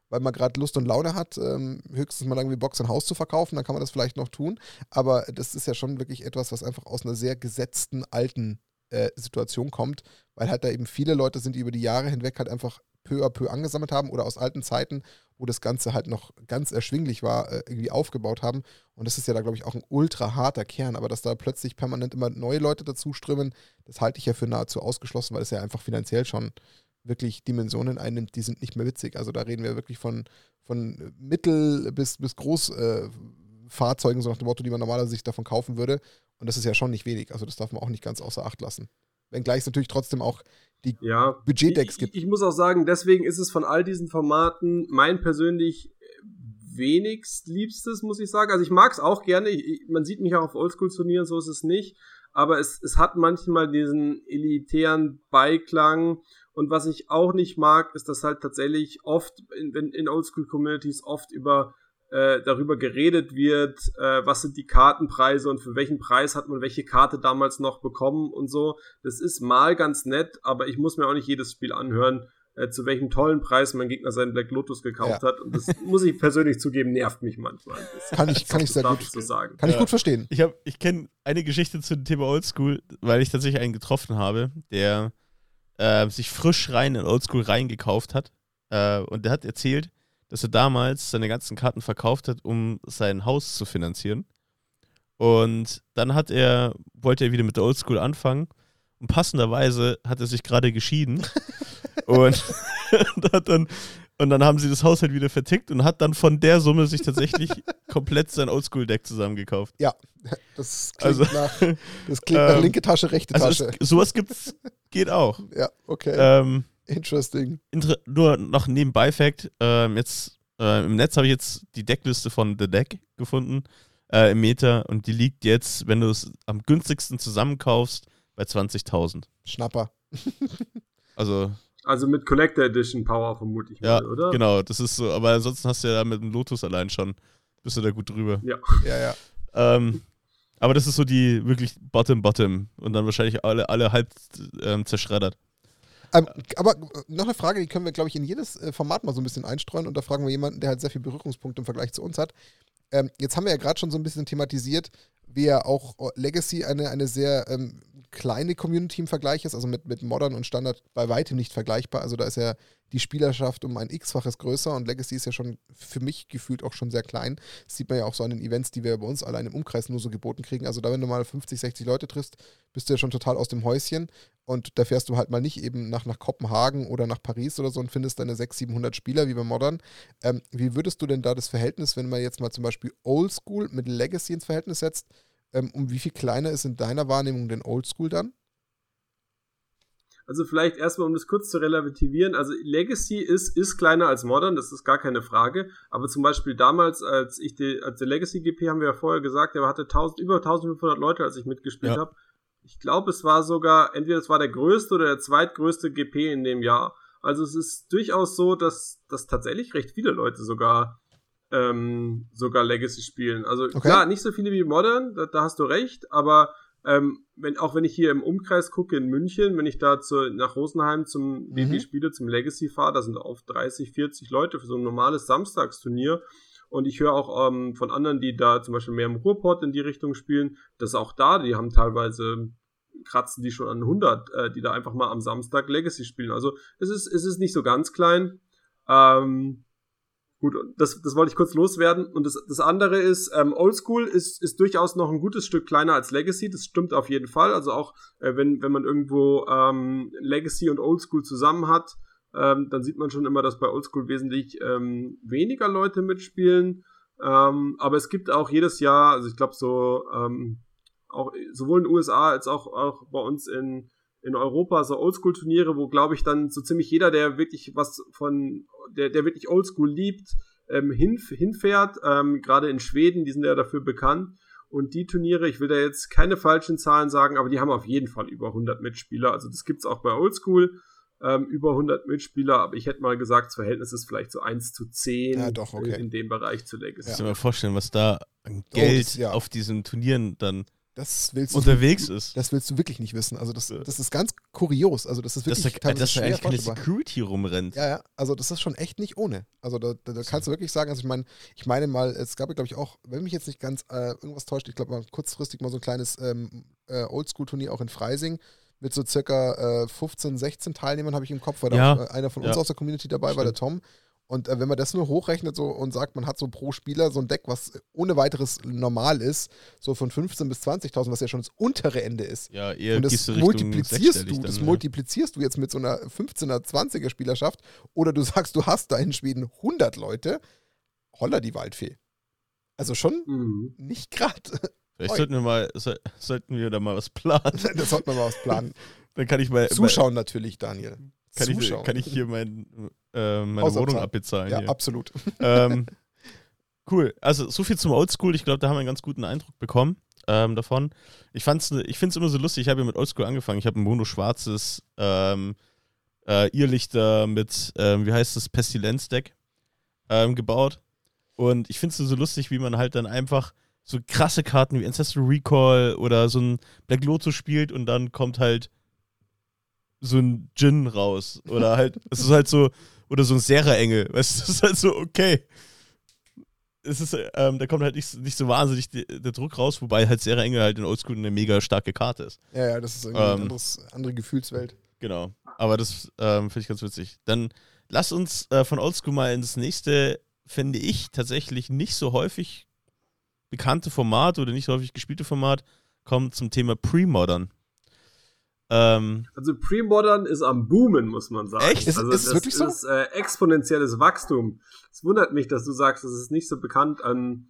weil man gerade Lust und Laune hat, ähm, höchstens mal irgendwie Box ein Haus zu verkaufen, dann kann man das vielleicht noch tun. Aber das ist ja schon wirklich etwas, was einfach aus einer sehr gesetzten alten äh, Situation kommt, weil halt da eben viele Leute sind, die über die Jahre hinweg halt einfach peu à peu angesammelt haben oder aus alten Zeiten, wo das Ganze halt noch ganz erschwinglich war, äh, irgendwie aufgebaut haben. Und das ist ja da, glaube ich, auch ein ultra harter Kern. Aber dass da plötzlich permanent immer neue Leute dazu strömen, das halte ich ja für nahezu ausgeschlossen, weil es ja einfach finanziell schon wirklich Dimensionen einnimmt, die sind nicht mehr witzig. Also da reden wir wirklich von, von Mittel- bis, bis Großfahrzeugen, äh, so nach dem Motto, die man normalerweise sich davon kaufen würde. Und das ist ja schon nicht wenig. Also das darf man auch nicht ganz außer Acht lassen. Wenngleich es natürlich trotzdem auch die ja, Budgetdecks gibt. Ich, ich muss auch sagen, deswegen ist es von all diesen Formaten mein persönlich wenigst liebstes, muss ich sagen. Also ich mag es auch gerne. Ich, man sieht mich auch auf Oldschool-Turnieren, so ist es nicht. Aber es, es hat manchmal diesen elitären Beiklang und was ich auch nicht mag, ist, dass halt tatsächlich oft in, in Oldschool-Communities oft über äh, darüber geredet wird, äh, was sind die Kartenpreise und für welchen Preis hat man welche Karte damals noch bekommen und so. Das ist mal ganz nett, aber ich muss mir auch nicht jedes Spiel anhören, äh, zu welchem tollen Preis mein Gegner seinen Black Lotus gekauft ja. hat. Und das *laughs* muss ich persönlich zugeben, nervt mich manchmal. Kann ich, kann ich sehr gut so sagen. Kann ja. ich gut verstehen. Ich, ich kenne eine Geschichte zu dem Thema Oldschool, weil ich tatsächlich einen getroffen habe, der äh, sich frisch rein in Oldschool reingekauft hat. Äh, und der hat erzählt, dass er damals seine ganzen Karten verkauft hat, um sein Haus zu finanzieren. Und dann hat er, wollte er wieder mit der Oldschool anfangen. Und passenderweise hat er sich gerade geschieden. *laughs* und, *laughs* dann, und dann haben sie das Haus halt wieder vertickt und hat dann von der Summe sich tatsächlich *laughs* komplett sein Oldschool-Deck zusammengekauft. Ja, das klingt, also, nach, das klingt nach *laughs* ähm, linke Tasche, rechte Tasche. Also es, sowas gibt's, geht auch. Ja, okay. Ähm, Interesting. Inter nur noch nebenbei Fact, ähm, jetzt äh, im Netz habe ich jetzt die Deckliste von The Deck gefunden äh, im Meta und die liegt jetzt, wenn du es am günstigsten zusammenkaufst, bei 20.000. Schnapper. also also mit Collector Edition Power vermute ich ja, mal, oder? Genau, das ist so, aber ansonsten hast du ja da mit dem Lotus allein schon, bist du da gut drüber. Ja. Ja, ja. Ähm, aber das ist so die wirklich Bottom Bottom und dann wahrscheinlich alle, alle halb ähm, zerschreddert. Ähm, aber noch eine Frage, die können wir, glaube ich, in jedes äh, Format mal so ein bisschen einstreuen und da fragen wir jemanden, der halt sehr viel Berührungspunkte im Vergleich zu uns hat. Ähm, jetzt haben wir ja gerade schon so ein bisschen thematisiert, wie ja auch Legacy eine, eine sehr ähm, kleine Community im Vergleich ist, also mit, mit Modern und Standard bei weitem nicht vergleichbar. Also da ist ja die Spielerschaft um ein x-faches größer und Legacy ist ja schon für mich gefühlt auch schon sehr klein. Das sieht man ja auch so an den Events, die wir bei uns allein im Umkreis nur so geboten kriegen. Also da, wenn du mal 50, 60 Leute triffst, bist du ja schon total aus dem Häuschen und da fährst du halt mal nicht eben nach, nach Kopenhagen oder nach Paris oder so und findest deine 600, 700 Spieler wie bei Modern. Ähm, wie würdest du denn da das Verhältnis, wenn man jetzt mal zum Beispiel Oldschool mit Legacy ins Verhältnis setzt, ähm, um wie viel kleiner ist in deiner Wahrnehmung denn Oldschool dann? Also vielleicht erstmal, um das kurz zu relativieren. Also Legacy ist, ist kleiner als Modern, das ist gar keine Frage. Aber zum Beispiel damals, als ich die, als der Legacy GP, haben wir ja vorher gesagt, der hatte 1000, über 1500 Leute, als ich mitgespielt ja. habe. Ich glaube, es war sogar, entweder es war der größte oder der zweitgrößte GP in dem Jahr. Also es ist durchaus so, dass, dass tatsächlich recht viele Leute sogar ähm, sogar Legacy spielen. Also okay. klar, nicht so viele wie Modern, da, da hast du recht, aber ähm, wenn, auch wenn ich hier im Umkreis gucke in München, wenn ich da zu, nach Rosenheim zum mhm. spiele zum Legacy fahre, da sind oft 30, 40 Leute für so ein normales Samstagsturnier. Und ich höre auch ähm, von anderen, die da zum Beispiel mehr im Ruhrport in die Richtung spielen, dass auch da, die haben teilweise kratzen die schon an 100, äh, die da einfach mal am Samstag Legacy spielen. Also es ist, es ist nicht so ganz klein. Ähm, Gut, das, das wollte ich kurz loswerden. Und das, das andere ist, ähm, Oldschool ist, ist durchaus noch ein gutes Stück kleiner als Legacy. Das stimmt auf jeden Fall. Also auch äh, wenn, wenn man irgendwo ähm, Legacy und Oldschool zusammen hat, ähm, dann sieht man schon immer, dass bei Oldschool wesentlich ähm, weniger Leute mitspielen. Ähm, aber es gibt auch jedes Jahr, also ich glaube so, ähm, auch sowohl in den USA als auch, auch bei uns in, in Europa so Oldschool-Turniere, wo glaube ich dann so ziemlich jeder, der wirklich was von, der, der wirklich Oldschool liebt, ähm, hin, hinfährt. Ähm, Gerade in Schweden, die sind ja dafür bekannt. Und die Turniere, ich will da jetzt keine falschen Zahlen sagen, aber die haben auf jeden Fall über 100 Mitspieler. Also das gibt's auch bei Oldschool. Ähm, über 100 Mitspieler, aber ich hätte mal gesagt, das Verhältnis ist vielleicht so 1 zu 10 ja, doch, okay. in, in, dem Bereich zu Legacy. Ja. Ich kann mir vorstellen, was da an Geld oh, ja. auf diesen Turnieren dann das willst unterwegs du, ist. Das willst du wirklich nicht wissen. Also das, das ist ganz kurios. Also das ist wirklich dass da, dass da eigentlich keine Security rumrennt. Ja, ja. Also das ist schon echt nicht ohne. Also da, da, da kannst du wirklich sagen, also ich meine, ich meine mal, es gab ja glaube ich auch, wenn mich jetzt nicht ganz äh, irgendwas täuscht, ich glaube mal kurzfristig mal so ein kleines ähm, äh, Oldschool-Turnier auch in Freising mit so circa äh, 15, 16 Teilnehmern habe ich im Kopf, weil ja. da auch einer von uns ja. aus der Community dabei Stimmt. war, der Tom. Und äh, wenn man das nur hochrechnet so und sagt, man hat so pro Spieler so ein Deck, was ohne weiteres normal ist, so von 15.000 bis 20.000, was ja schon das untere Ende ist. Ja, eher und das multiplizierst du, dann, das ja. multiplizierst du jetzt mit so einer 15er, 20er Spielerschaft oder du *laughs* sagst, du hast da in Schweden 100 Leute, holla die Waldfee. Also schon mhm. nicht gerade. Vielleicht sollten wir mal, sollten wir da mal was planen. *laughs* das sollten wir mal was planen. *laughs* dann kann ich mal. Zuschauen natürlich, Daniel. Kann ich, kann ich hier mein, äh, meine Wohnung abbezahlen? Ja, hier. absolut. *laughs* Ähm, cool. Also so viel zum Oldschool. Ich glaube, da haben wir einen ganz guten Eindruck bekommen ähm, davon. Ich, ich finde es immer so lustig. Ich habe ja mit Oldschool angefangen. Ich habe ein mono-schwarzes ähm, äh, Irrlichter mit, ähm, wie heißt das, Pestilenz-Deck ähm, gebaut. Und ich finde es so lustig, wie man halt dann einfach so krasse Karten wie Ancestral Recall oder so ein Black Lotus spielt und dann kommt halt so ein Djinn raus. Oder halt, *laughs* es ist halt so, oder so ein Serra-Engel. Weißt du, *laughs* es ist halt so, okay. Es ist, ähm, da kommt halt nicht, nicht so wahnsinnig die, der Druck raus, wobei halt Serra Engel halt in Oldschool eine mega starke Karte ist. Ja, ja, das ist irgendwie ähm, eine anderes, andere Gefühlswelt. Genau. Aber das ähm, finde ich ganz witzig. Dann lass uns äh, von Oldschool mal ins nächste, finde ich, tatsächlich nicht so häufig bekannte Format oder nicht so häufig gespielte Format kommen zum Thema Pre-Modern. Ähm, also Pre-Modern ist am Boomen, muss man sagen. Echt? Ist, also ist es wirklich so? Das ist äh, exponentielles Wachstum. Es wundert mich, dass du sagst, das ist nicht so bekannt an.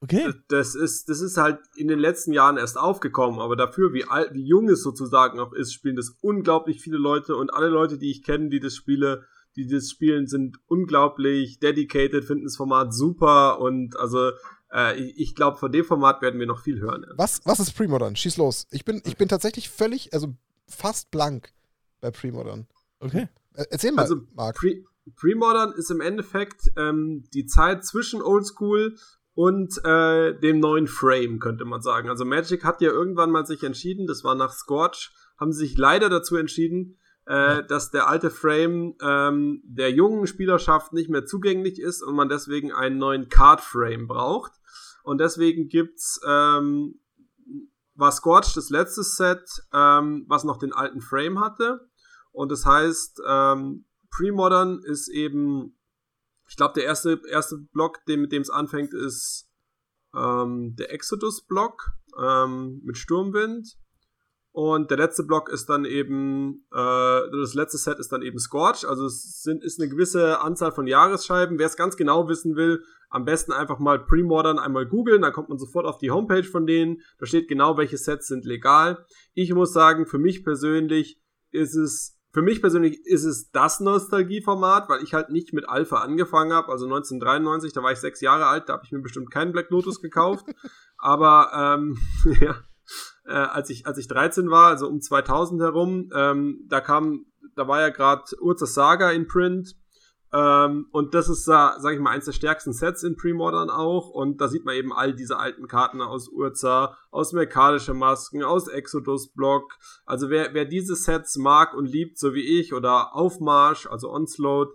Okay. Das ist, das ist halt in den letzten Jahren erst aufgekommen, aber dafür, wie alt, wie jung es sozusagen auch ist, spielen das unglaublich viele Leute und alle Leute, die ich kenne, die das spiele, die das spielen, sind unglaublich dedicated, finden das Format super und also äh, ich, ich glaube, von dem Format werden wir noch viel hören. Was, was ist Premodern? Schieß los. Ich bin, ich bin tatsächlich völlig, also fast blank bei Premodern. Okay. Erzähl mal, also, Marc. Pre Premodern ist im Endeffekt ähm, die Zeit zwischen Oldschool und äh, dem neuen Frame, könnte man sagen. Also Magic hat ja irgendwann mal sich entschieden, das war nach Scorch, haben sie sich leider dazu entschieden, äh, dass der alte Frame ähm, der jungen Spielerschaft nicht mehr zugänglich ist und man deswegen einen neuen Card Frame braucht. Und deswegen gibt's ähm, war Scorch das letzte Set, ähm, was noch den alten Frame hatte. Und das heißt, ähm, Pre-Modern ist eben, ich glaube, der erste, erste Block, den, mit dem es anfängt, ist ähm, der Exodus-Block ähm, mit Sturmwind. Und der letzte Block ist dann eben, äh, das letzte Set ist dann eben Scorch. Also es sind, ist eine gewisse Anzahl von Jahresscheiben. Wer es ganz genau wissen will, am besten einfach mal Pre-Modern einmal googeln, dann kommt man sofort auf die Homepage von denen. Da steht genau, welche Sets sind legal. Ich muss sagen, für mich persönlich ist es, für mich persönlich ist es das Nostalgieformat, weil ich halt nicht mit Alpha angefangen habe. Also 1993, da war ich sechs Jahre alt, da habe ich mir bestimmt keinen Black Lotus gekauft. *laughs* Aber ähm, *laughs* ja äh, als ich als ich 13 war, also um 2000 herum, ähm, da kam, da war ja gerade Urzas Saga in Print Ähm, und das ist, äh, sag ich mal, eins der stärksten Sets in Pre-Modern auch. Und da sieht man eben all diese alten Karten aus Urza, aus Merkadische Masken, aus Exodus Block. Also wer, wer diese Sets mag und liebt, so wie ich, oder Aufmarsch, also Onslaught,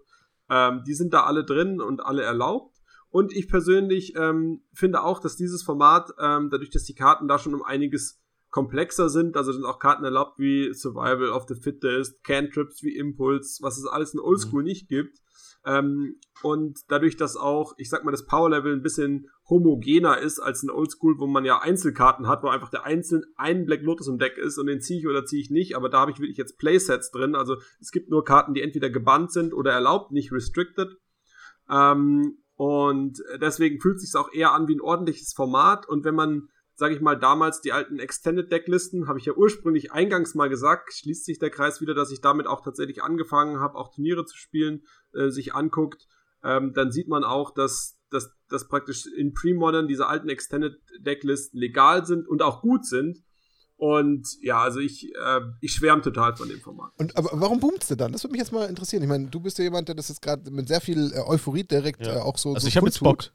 ähm, die sind da alle drin und alle erlaubt. Und ich persönlich ähm, finde auch, dass dieses Format, ähm, dadurch, dass die Karten da schon um einiges komplexer sind, also sind auch Karten erlaubt wie Survival of the Fittest, Cantrips wie Impulse, was es alles in Oldschool mhm. nicht gibt, ähm, und dadurch, dass auch, ich sag mal, das Power-Level ein bisschen homogener ist als in Oldschool, wo man ja Einzelkarten hat, wo einfach der einzelne ein Black Lotus im Deck ist und den ziehe ich oder ziehe ich nicht, aber da habe ich wirklich jetzt Playsets drin. Also es gibt nur Karten, die entweder gebannt sind oder erlaubt, nicht restricted. Ähm, und deswegen fühlt es sich auch eher an wie ein ordentliches Format. Und wenn man sage ich mal, damals die alten Extended Decklisten, habe ich ja ursprünglich eingangs mal gesagt, schließt sich der Kreis wieder, dass ich damit auch tatsächlich angefangen habe, auch Turniere zu spielen, äh, sich anguckt, ähm, dann sieht man auch, dass, dass, dass praktisch in Pre-Modern diese alten Extended Decklisten legal sind und auch gut sind. Und ja, also ich, äh, ich schwärme total von dem Format. Und aber warum boomst du dann? Das würde mich jetzt mal interessieren. Ich meine, du bist ja jemand, der das jetzt gerade mit sehr viel äh, Euphorie direkt ja. äh, auch so. Also so ich habe jetzt Bock.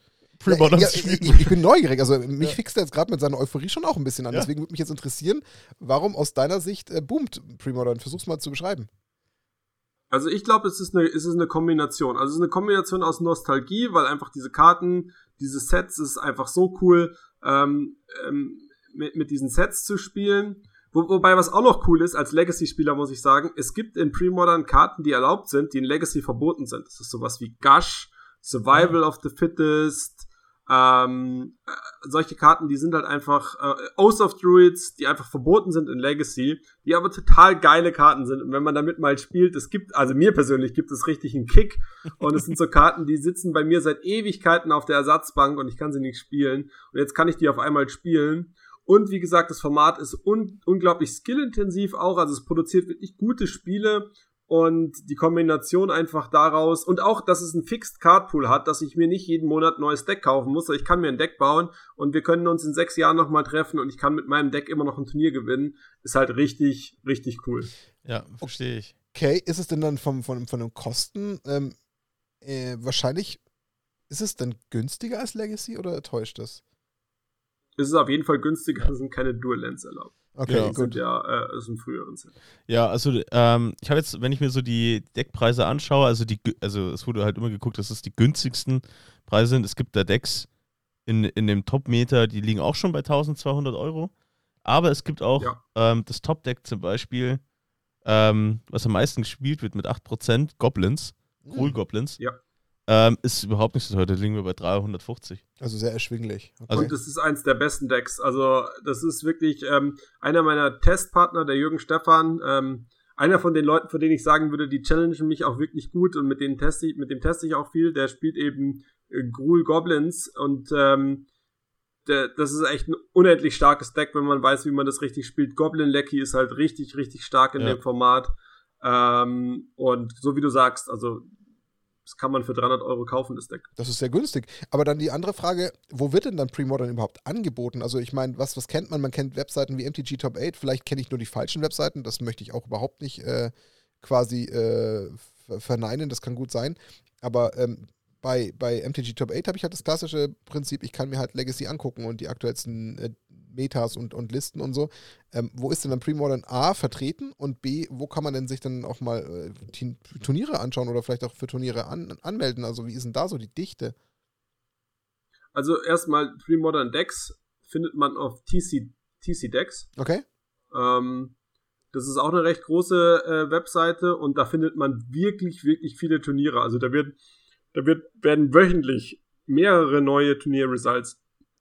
Pre-Modern ja, ich, ich, bin neugierig. Also mich ja. fixt er jetzt gerade mit seiner Euphorie schon auch ein bisschen an. Ja. Deswegen würde mich jetzt interessieren, warum aus deiner Sicht äh, boomt Pre-Modern? Versuch's mal zu beschreiben. Also ich glaube, es, ist eine, es ist eine Kombination. Also es ist eine Kombination aus Nostalgie, weil einfach diese Karten, diese Sets, ist einfach so cool, ähm, ähm, mit, mit diesen Sets zu spielen. Wo, wobei, was auch noch cool ist, als Legacy-Spieler muss ich sagen, es gibt in Pre-Modern Karten, die erlaubt sind, die in Legacy verboten sind. Das ist sowas wie Gush, Survival of the Fittest, ähm, äh, solche Karten, die sind halt einfach äh, Oath of Druids, die einfach verboten sind in Legacy, die aber total geile Karten sind. Und wenn man damit mal spielt, es gibt, also mir persönlich gibt es richtig einen Kick. Und es sind so *laughs* Karten, die sitzen bei mir seit Ewigkeiten auf der Ersatzbank und ich kann sie nicht spielen. Und jetzt kann ich die auf einmal spielen. Und wie gesagt, das Format ist un unglaublich skillintensiv auch. Also es produziert wirklich gute Spiele und die Kombination einfach daraus und auch, dass es einen Fixed Card Pool hat, dass ich mir nicht jeden Monat ein neues Deck kaufen muss, sondern ich kann mir ein Deck bauen und wir können uns in sechs Jahren nochmal treffen und ich kann mit meinem Deck immer noch ein Turnier gewinnen, ist halt richtig, richtig cool. Ja, verstehe ich. Okay, ist es denn dann vom, von, von den Kosten ähm, äh, wahrscheinlich, ist es dann günstiger als Legacy oder täuscht das? Es ist auf jeden Fall günstiger, es *laughs* sind keine Dual Lens erlaubt. Okay, ja, gut. Ja, äh, ist ein früheren Set. Ja, also ähm, ich habe jetzt, wenn ich mir so die Deckpreise anschaue, also die, also es wurde halt immer geguckt, dass es die günstigsten Preise sind. Es gibt da Decks in, in dem Top-Meter, die liegen auch schon bei 1200 Euro. Aber es gibt auch ja. ähm, das Top-Deck zum Beispiel, ähm, was am meisten gespielt wird mit 8%, Goblins, Cool hm. Goblins. Ja. Ähm, ist überhaupt nicht so teuer, da liegen wir bei 350. Also sehr erschwinglich. Okay. Also und es ist eins der besten Decks. Also, das ist wirklich ähm, einer meiner Testpartner, der Jürgen Stefan. Ähm, einer von den Leuten, von denen ich sagen würde, die challengen mich auch wirklich gut und mit denen teste ich, mit dem teste ich auch viel. Der spielt eben äh, Gruul Goblins und ähm, der, das ist echt ein unendlich starkes Deck, wenn man weiß, wie man das richtig spielt. Goblin Lecky ist halt richtig, richtig stark in ja. dem Format. Ähm, und so wie du sagst, also das kann man für 300 Euro kaufen, das Deck. Das ist sehr günstig. Aber dann die andere Frage, wo wird denn dann Pre-Modern überhaupt angeboten? Also ich meine, was, was kennt man? Man kennt Webseiten wie MTG Top 8, vielleicht kenne ich nur die falschen Webseiten, das möchte ich auch überhaupt nicht äh, quasi äh, verneinen, das kann gut sein. Aber ähm, bei, bei MTG Top 8 habe ich halt das klassische Prinzip, ich kann mir halt Legacy angucken und die aktuellsten äh, Metas und, und Listen und so. Ähm, wo ist denn dann Premodern A vertreten und B, wo kann man denn sich dann auch mal äh, Turniere anschauen oder vielleicht auch für Turniere an, anmelden? Also wie ist denn da so die Dichte? Also erstmal Premodern Decks findet man auf TC, TC Decks. Okay. Ähm, das ist auch eine recht große äh, Webseite und da findet man wirklich, wirklich viele Turniere. Also da wird, da wird, werden wöchentlich mehrere neue Turnier-Results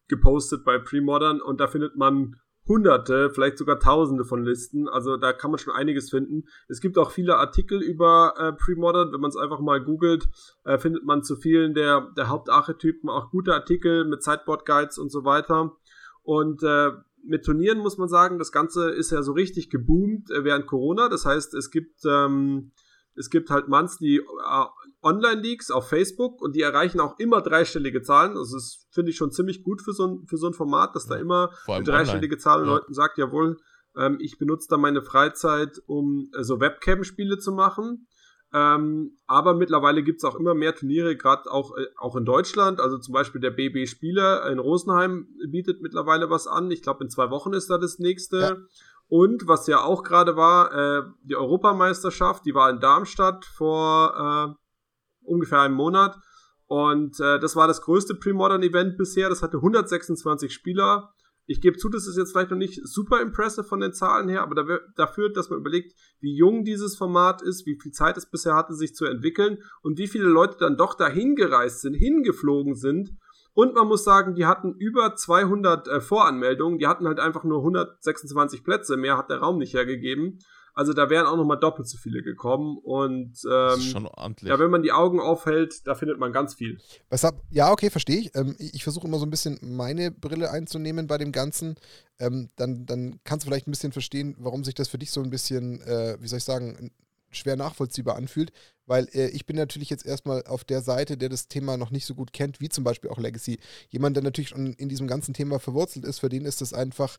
gepostet bei Premodern und da findet man hunderte, vielleicht sogar tausende von Listen. Also da kann man schon einiges finden. Es gibt auch viele Artikel über äh, Premodern. Wenn man es einfach mal googelt, äh, findet man zu vielen der, der Hauptarchetypen auch gute Artikel mit Sideboard-Guides und so weiter. Und äh, mit Turnieren muss man sagen, das Ganze ist ja so richtig geboomt äh, während Corona. Das heißt, es gibt ähm, es gibt halt monthly äh, Online-Leaks auf Facebook und die erreichen auch immer dreistellige Zahlen. Also das finde ich schon ziemlich gut für so ein, für so ein Format, dass da immer dreistellige Zahlen ja. Leuten sagt, jawohl, ähm, ich benutze da meine Freizeit, um äh, so Webcam-Spiele zu machen. Ähm, aber mittlerweile gibt es auch immer mehr Turniere, gerade auch, äh, auch in Deutschland. Also zum Beispiel der BB Spieler in Rosenheim bietet mittlerweile was an. Ich glaube, in zwei Wochen ist da das nächste. Ja. Und was ja auch gerade war, äh, die Europameisterschaft, die war in Darmstadt vor äh, ungefähr einem Monat. Und äh, das war das größte Pre-Modern-Event bisher. Das hatte 126 Spieler. Ich gebe zu, das ist jetzt vielleicht noch nicht super impressive von den Zahlen her, aber dafür, dass man überlegt, wie jung dieses Format ist, wie viel Zeit es bisher hatte, sich zu entwickeln und wie viele Leute dann doch dahin gereist sind, hingeflogen sind. Und man muss sagen, die hatten über 200 äh, Voranmeldungen, die hatten halt einfach nur 126 Plätze, mehr hat der Raum nicht hergegeben. Also da wären auch nochmal doppelt so viele gekommen. Und ähm, schon ordentlich. ja, wenn man die Augen aufhält, da findet man ganz viel. Weshalb, ja, okay, verstehe ich. Ähm, ich versuche immer so ein bisschen meine Brille einzunehmen bei dem Ganzen. Ähm, dann, dann kannst du vielleicht ein bisschen verstehen, warum sich das für dich so ein bisschen, äh, wie soll ich sagen, schwer nachvollziehbar anfühlt, weil äh, ich bin natürlich jetzt erstmal auf der Seite, der das Thema noch nicht so gut kennt, wie zum Beispiel auch Legacy. Jemand, der natürlich schon in diesem ganzen Thema verwurzelt ist, für den ist das einfach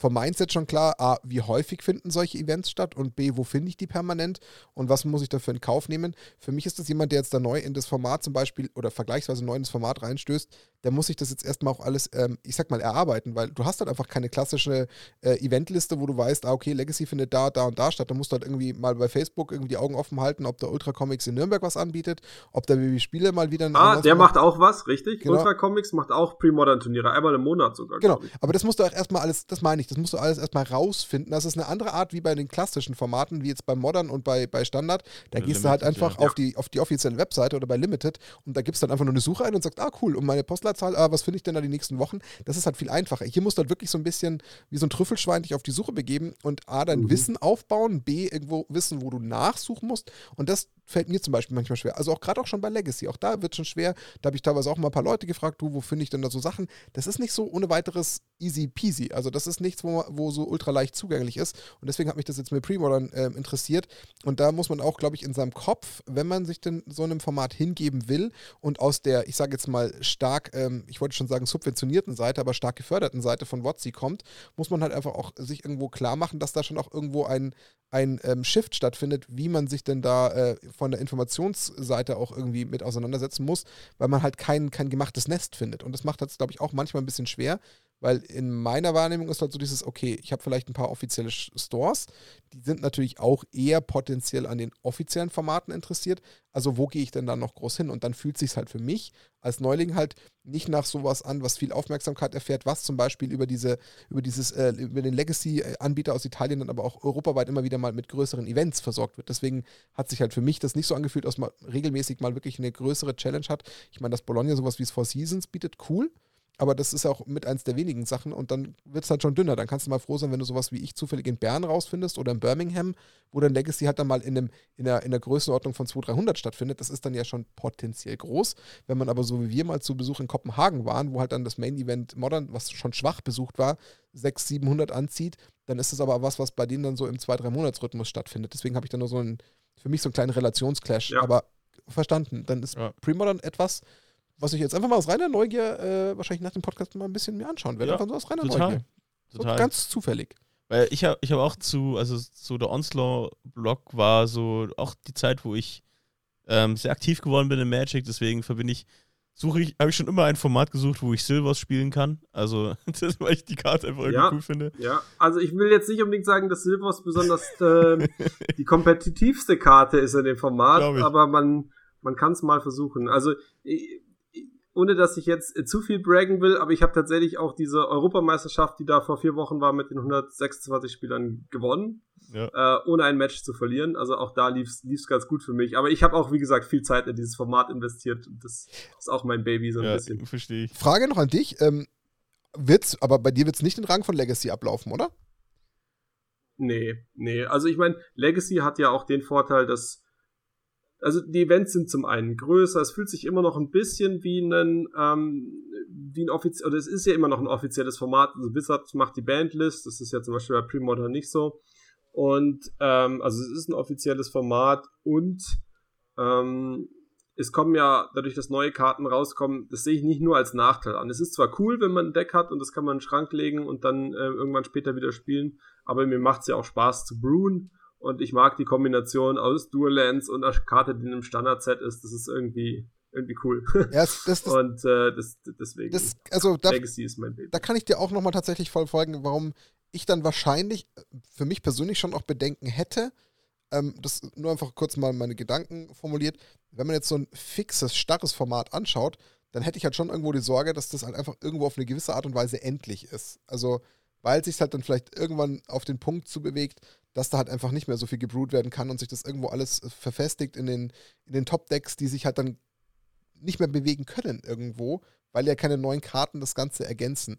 vom Mindset schon klar, A, wie häufig finden solche Events statt und B, wo finde ich die permanent und was muss ich dafür in Kauf nehmen. Für mich ist das jemand, der jetzt da neu in das Format zum Beispiel oder vergleichsweise neu in das Format reinstößt, der muss sich das jetzt erstmal auch alles, ähm, ich sag mal, erarbeiten, weil du hast halt einfach keine klassische äh, Eventliste, wo du weißt, ah, okay, Legacy findet da, da und da statt. Da musst du halt irgendwie mal bei Facebook irgendwie die Augen offen halten, ob der Ultra Comics in Nürnberg was anbietet, ob der Baby Spiele mal wieder. Ah, der macht auch was, richtig? Genau. Ultra Comics macht auch Pre-Modern-Turniere, einmal im Monat sogar. Genau, aber das musst du auch erstmal alles, das meine ich, das musst du alles erstmal rausfinden. Das ist eine andere Art wie bei den klassischen Formaten, wie jetzt bei Modern und bei, bei Standard. Da gehst Limited, du halt einfach ja. auf, die, auf die offizielle Webseite oder bei Limited und da gibst du dann einfach nur eine Suche ein und sagst, ah cool, und meine Postleitzahl, ah, was finde ich denn da die nächsten Wochen? Das ist halt viel einfacher. Hier musst du halt wirklich so ein bisschen wie so ein Trüffelschwein dich auf die Suche begeben und A, dein mhm. Wissen aufbauen, B, irgendwo wissen, wo du nachsuchen musst. Und das fällt mir zum Beispiel manchmal schwer. Also auch gerade auch schon bei Legacy. Auch da wird es schon schwer. Da habe ich teilweise auch mal ein paar Leute gefragt, du, wo finde ich denn da so Sachen? Das ist nicht so ohne weiteres easy peasy. Also das ist nichts, wo, wo so ultra leicht zugänglich ist. Und deswegen hat mich das jetzt mit Premodern äh, interessiert. Und da muss man auch, glaube ich, in seinem Kopf, wenn man sich denn so einem Format hingeben will und aus der, ich sage jetzt mal, stark, ähm, ich wollte schon sagen, subventionierten Seite, aber stark geförderten Seite von WotC kommt, muss man halt einfach auch sich irgendwo klar machen, dass da schon auch irgendwo ein, ein ähm, Shift stattfindet, wie man sich denn da äh, von der Informationsseite auch irgendwie mit auseinandersetzen muss, weil man halt kein, kein gemachtes Nest findet. Und das macht das, glaube ich, auch manchmal ein bisschen schwer, weil in meiner Wahrnehmung ist halt so dieses, okay, ich habe vielleicht ein paar offizielle Stores, die sind natürlich auch eher potenziell an den offiziellen Formaten interessiert. Also wo gehe ich denn dann noch groß hin? Und dann fühlt sich halt für mich als Neuling halt nicht nach sowas an, was viel Aufmerksamkeit erfährt, was zum Beispiel über diese, über dieses, äh, über den Legacy-Anbieter aus Italien dann aber auch europaweit immer wieder mal mit größeren Events versorgt wird. Deswegen hat sich halt für mich das nicht so angefühlt, dass man regelmäßig mal wirklich eine größere Challenge hat. Ich meine, dass Bologna sowas wie es Four Seasons bietet, cool. Aber das ist auch mit eins der wenigen Sachen und dann wird es halt schon dünner. Dann kannst du mal froh sein, wenn du sowas wie ich zufällig in Bern rausfindest oder in Birmingham, wo dann Legacy halt dann mal in, einem, in, der, in der Größenordnung von 200, 300 stattfindet. Das ist dann ja schon potenziell groß. Wenn man aber so wie wir mal zu Besuch in Kopenhagen waren, wo halt dann das Main Event Modern, was schon schwach besucht war, 600, 700 anzieht, dann ist es aber was, was bei denen dann so im 2-3 Monats-Rhythmus stattfindet. Deswegen habe ich dann nur so einen, für mich so einen kleinen Relationsclash. Ja. Aber verstanden, dann ist ja. Premodern etwas, was ich jetzt einfach mal aus reiner Neugier äh, wahrscheinlich nach dem Podcast mal ein bisschen mir anschauen werde. Ja, einfach so aus reiner total, Neugier. So total. ganz zufällig. Weil ich habe ich hab auch zu, also so der Onslaught-Blog war so auch die Zeit, wo ich ähm, sehr aktiv geworden bin in Magic, deswegen verbinde ich, suche ich, habe ich schon immer ein Format gesucht, wo ich Silvers spielen kann. Also, *laughs* das, weil ich die Karte einfach irgendwie ja, cool finde. Ja, also ich will jetzt nicht unbedingt sagen, dass Silvers besonders äh, *laughs* die kompetitivste Karte ist in dem Format, aber man, man kann es mal versuchen. Also, ich, ohne dass ich jetzt äh, zu viel braggen will, aber ich habe tatsächlich auch diese Europameisterschaft, die da vor vier Wochen war, mit den 126 Spielern gewonnen, ja. äh, ohne ein Match zu verlieren. Also auch da lief es ganz gut für mich. Aber ich habe auch, wie gesagt, viel Zeit in dieses Format investiert und das ist auch mein Baby so ein ja, bisschen. Verstehe ich. Frage noch an dich. Ähm, wird's, aber bei dir wird es nicht den Rang von Legacy ablaufen, oder? Nee, nee. Also ich meine, Legacy hat ja auch den Vorteil, dass also die Events sind zum einen größer, es fühlt sich immer noch ein bisschen wie ein, ähm, wie ein offiziell, oder es ist ja immer noch ein offizielles Format. Also Wizard macht die Bandlist, das ist ja zum Beispiel bei Premodern nicht so. Und ähm, also es ist ein offizielles Format und ähm, es kommen ja, dadurch, dass neue Karten rauskommen, das sehe ich nicht nur als Nachteil an. Es ist zwar cool, wenn man ein Deck hat und das kann man in den Schrank legen und dann äh, irgendwann später wieder spielen, aber mir macht es ja auch Spaß zu brewen Und ich mag die Kombination aus Dual Lands und einer Karte, die in einem Standard-Set ist. Das ist irgendwie, irgendwie cool. Ja, das, das, und äh, das, deswegen. Das, also da, Legacy ist mein Baby. Da kann ich dir auch nochmal tatsächlich voll folgen, warum ich dann wahrscheinlich äh, für mich persönlich schon auch Bedenken hätte. Ähm, das nur einfach kurz mal meine Gedanken formuliert. Wenn man jetzt so ein fixes, starres Format anschaut, dann hätte ich halt schon irgendwo die Sorge, dass das halt einfach irgendwo auf eine gewisse Art und Weise endlich ist. Also, weil sich halt dann vielleicht irgendwann auf den Punkt zu bewegt, dass da halt einfach nicht mehr so viel gebrut werden kann und sich das irgendwo alles äh, verfestigt in den, in den Top-Decks, die sich halt dann nicht mehr bewegen können irgendwo, weil ja keine neuen Karten das Ganze ergänzen.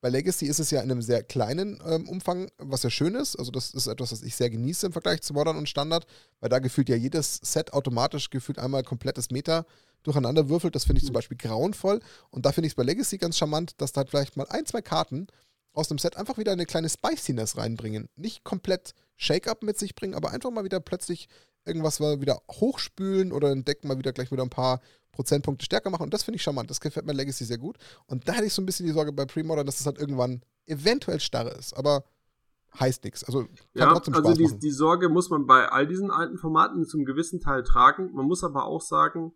Bei Legacy ist es ja in einem sehr kleinen ähm, Umfang, was ja schön ist. Also, das ist etwas, was ich sehr genieße im Vergleich zu Modern und Standard, weil da gefühlt ja jedes Set automatisch gefühlt einmal komplettes Meta durcheinander würfelt. Das finde ich zum Beispiel grauenvoll. Und da finde ich es bei Legacy ganz charmant, dass da halt vielleicht mal ein, zwei Karten aus dem Set einfach wieder eine kleine Spiciness reinbringen. Nicht komplett Shake-up mit sich bringen, aber einfach mal wieder plötzlich irgendwas mal wieder hochspülen oder ein Deck mal wieder gleich wieder ein paar Prozentpunkte stärker machen. Und das finde ich charmant. Das gefällt mir Legacy sehr gut. Und da hätte ich so ein bisschen die Sorge bei Premodern, dass das halt irgendwann eventuell starr ist. Aber heißt nichts. Also, ja, also die, die, Sorge muss man bei all diesen alten Formaten zum gewissen Teil tragen. Man muss aber auch sagen,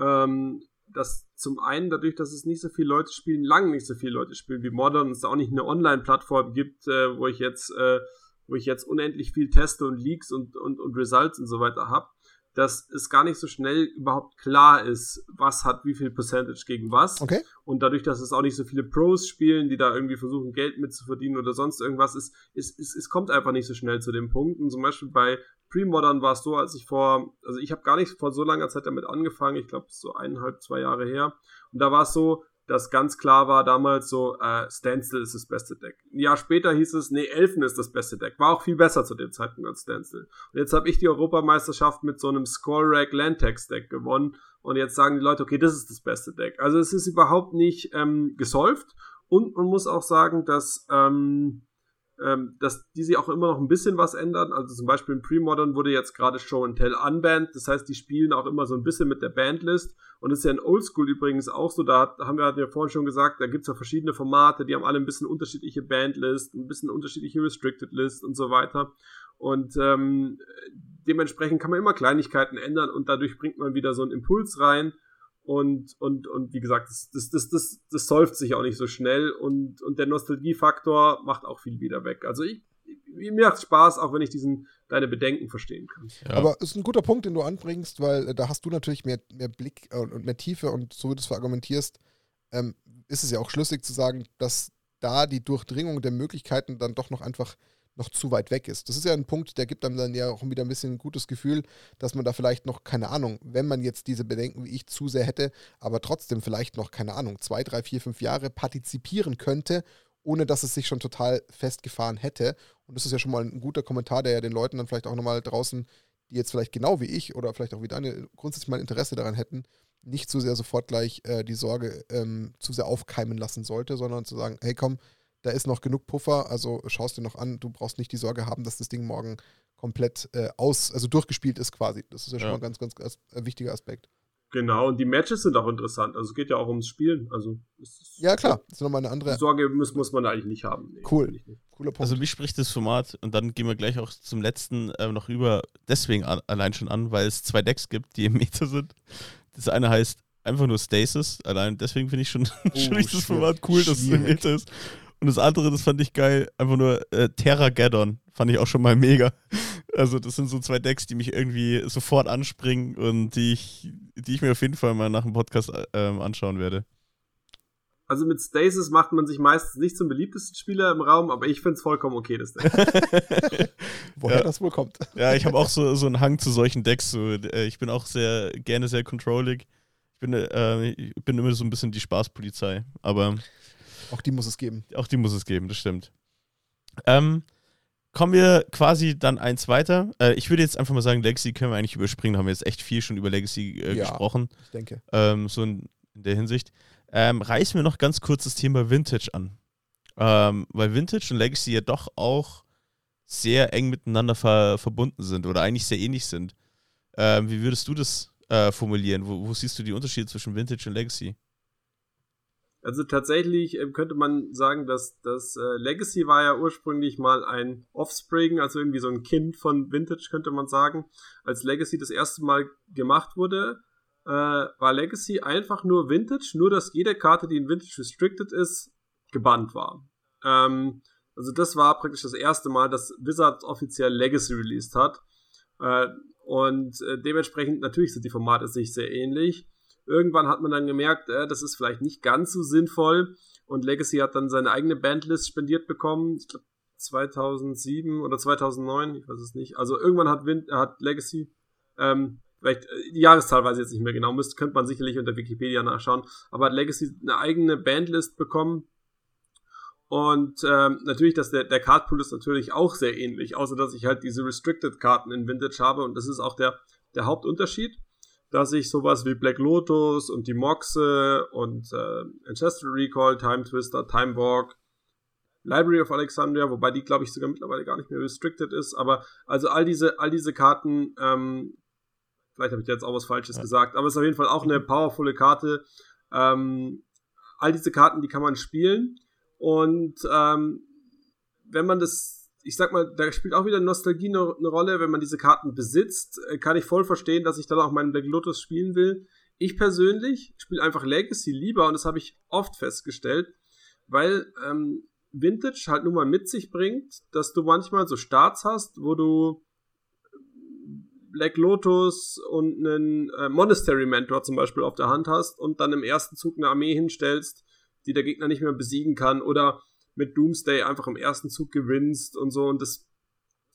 ähm, dass zum einen dadurch, dass es nicht so viele Leute spielen, lang nicht so viele Leute spielen wie Modern es da auch nicht eine Online-Plattform gibt, äh, wo ich jetzt, äh, wo ich jetzt unendlich viel teste und Leaks und, und, und Results und so weiter habe, dass es gar nicht so schnell überhaupt klar ist, was hat wie viel Percentage gegen was. Okay. Und dadurch, dass es auch nicht so viele Pros spielen, die da irgendwie versuchen, Geld mitzuverdienen oder sonst irgendwas, ist, ist, ist, es kommt einfach nicht so schnell zu dem Punkt. Und zum Beispiel bei Pre-Modern war es so, als ich vor, also ich habe gar nicht vor so langer Zeit damit angefangen, ich glaube so eineinhalb, zwei Jahre her. Und da war es so, dass ganz klar war damals so, äh, Standstill ist das beste Deck. Ein Jahr später hieß es, nee, Elfen ist das beste Deck. War auch viel besser zu dem Zeitpunkt als Standstill. Und jetzt habe ich die Europameisterschaft mit so einem Skullrack Landtex Deck gewonnen. Und jetzt sagen die Leute, okay, das ist das beste Deck. Also es ist überhaupt nicht ähm, gesolved. Und man muss auch sagen, dass ähm, ähm, dass die sich auch immer noch ein bisschen was ändern. Also zum Beispiel in Premodern wurde jetzt gerade Show and Tell unbanned. Das heißt, die spielen auch immer so ein bisschen mit der Bandlist. Und das ist ja in Oldschool übrigens auch so. Da haben wir, hatten ja vorhin schon gesagt, da gibt es ja verschiedene Formate, die haben alle ein bisschen unterschiedliche Bandlist, ein bisschen unterschiedliche Restricted List und so weiter. Und ähm, dementsprechend kann man immer Kleinigkeiten ändern und dadurch bringt man wieder so einen Impuls rein. Und, und, und wie gesagt, das, das, das, das, das säuft sich auch nicht so schnell und, und der Nostalgiefaktor macht auch viel wieder weg. Also ich, mir macht Spaß, auch wenn ich diesen deine Bedenken verstehen kann. Ja. Aber es ist ein guter Punkt, den du anbringst, weil äh, da hast du natürlich mehr, mehr Blick äh, und mehr Tiefe und so wie du es verargumentierst, ähm, ist es ja auch schlüssig zu sagen, dass da die Durchdringung der Möglichkeiten dann doch noch einfach noch zu weit weg ist. Das ist ja ein Punkt, der gibt einem dann ja auch wieder ein bisschen ein gutes Gefühl, dass man da vielleicht noch, keine Ahnung, wenn man jetzt diese Bedenken wie ich zu sehr hätte, aber trotzdem vielleicht noch, keine Ahnung, zwei, drei, vier, fünf Jahre partizipieren könnte, ohne dass es sich schon total festgefahren hätte. Und das ist ja schon mal ein guter Kommentar, der ja den Leuten dann vielleicht auch nochmal draußen, die jetzt vielleicht genau wie ich oder vielleicht auch wie deine grundsätzlich mal Interesse daran hätten, nicht zu sehr sofort gleich äh, die Sorge ähm, zu sehr aufkeimen lassen sollte, sondern zu sagen, hey komm, da ist noch genug Puffer, also schaust dir noch an, du brauchst nicht die Sorge haben, dass das Ding morgen komplett äh, aus, also durchgespielt ist quasi. Das ist ja schon ja. mal ein ganz, ganz as äh, wichtiger Aspekt. Genau, und die Matches sind auch interessant. Also es geht ja auch ums Spielen. Also ja, klar, das ist nochmal eine andere. Sorge muss, muss man da eigentlich nicht haben. Nee, cool. Nicht. Cooler Punkt. Also mich spricht das Format und dann gehen wir gleich auch zum letzten äh, noch rüber, deswegen an, allein schon an, weil es zwei Decks gibt, die im Meta sind. Das eine heißt einfach nur Stasis. Allein deswegen finde ich schon, *laughs* oh, schon das Format cool, dass es im Meta ist. Und das andere, das fand ich geil, einfach nur äh, Terra-Gaddon. Fand ich auch schon mal mega. Also, das sind so zwei Decks, die mich irgendwie sofort anspringen und die ich, die ich mir auf jeden Fall mal nach dem Podcast äh, anschauen werde. Also mit Stasis macht man sich meistens nicht zum beliebtesten Spieler im Raum, aber ich finde es vollkommen okay, das Deck. *laughs* Woher ja. das wohl kommt. Ja, ich habe auch so, so einen Hang zu solchen Decks. So, äh, ich bin auch sehr gerne sehr controllig. Ich bin, äh, ich bin immer so ein bisschen die Spaßpolizei. Aber auch die muss es geben. Auch die muss es geben, das stimmt. Ähm, kommen wir quasi dann eins weiter. Äh, ich würde jetzt einfach mal sagen, Legacy können wir eigentlich überspringen. Da haben wir jetzt echt viel schon über Legacy äh, ja, gesprochen. Ich denke. Ähm, so in, in, der Hinsicht. Ähm, reißen wir noch ganz kurz das Thema Vintage an. Ähm, weil Vintage und Legacy ja doch auch sehr eng miteinander ver verbunden sind oder eigentlich sehr ähnlich sind. Ähm, wie würdest du das äh, formulieren? Wo, wo siehst du die Unterschiede zwischen Vintage und Legacy? Also tatsächlich äh, könnte man sagen, dass das äh, Legacy war ja ursprünglich mal ein Offspring, also irgendwie so ein Kind von Vintage, könnte man sagen. Als Legacy das erste Mal gemacht wurde, äh, war Legacy einfach nur Vintage, nur dass jede Karte, die in Vintage restricted ist, gebannt war. Ähm, also das war praktisch das erste Mal, dass Wizards offiziell Legacy released hat. Äh, und äh, dementsprechend natürlich sind die Formate sich sehr ähnlich. Irgendwann hat man dann gemerkt, äh, das ist vielleicht nicht ganz so sinnvoll. Und Legacy hat dann seine eigene Bandlist spendiert bekommen. Ich glaube 2007 oder 2009, ich weiß es nicht. Also irgendwann hat, Wind, hat Legacy ähm, vielleicht äh, die Jahreszahl weiß ich jetzt nicht mehr genau, müsste, könnte man sicherlich unter Wikipedia nachschauen, aber hat Legacy eine eigene Bandlist bekommen. Und ähm, natürlich, dass der, der Cardpool ist natürlich auch sehr ähnlich, außer dass ich halt diese Restricted-Karten in Vintage habe und das ist auch der, der Hauptunterschied, dass ich sowas wie Black Lotus und die Moxe und äh, Ancestral Recall, Time Twister, Time Walk, Library of Alexandria, wobei die, glaube ich, sogar mittlerweile gar nicht mehr restricted ist, aber also all diese, all diese Karten ähm, Vielleicht habe ich jetzt auch was Falsches ja. gesagt, aber es ist auf jeden Fall auch eine powervolle Karte. Ähm, all diese Karten, die kann man spielen. Und ähm, wenn man das, ich sag mal, da spielt auch wieder Nostalgie eine, eine Rolle, wenn man diese Karten besitzt, äh, kann ich voll verstehen, dass ich dann auch meinen Black Lotus spielen will. Ich persönlich spiele einfach Legacy lieber und das habe ich oft festgestellt, weil ähm, Vintage halt nun mal mit sich bringt, dass du manchmal so Starts hast, wo du Black Lotus und einen äh, Monastery Mentor zum Beispiel auf der Hand hast und dann im ersten Zug eine Armee hinstellst, die der Gegner nicht mehr besiegen kann oder mit Doomsday einfach im ersten Zug gewinnst und so und das,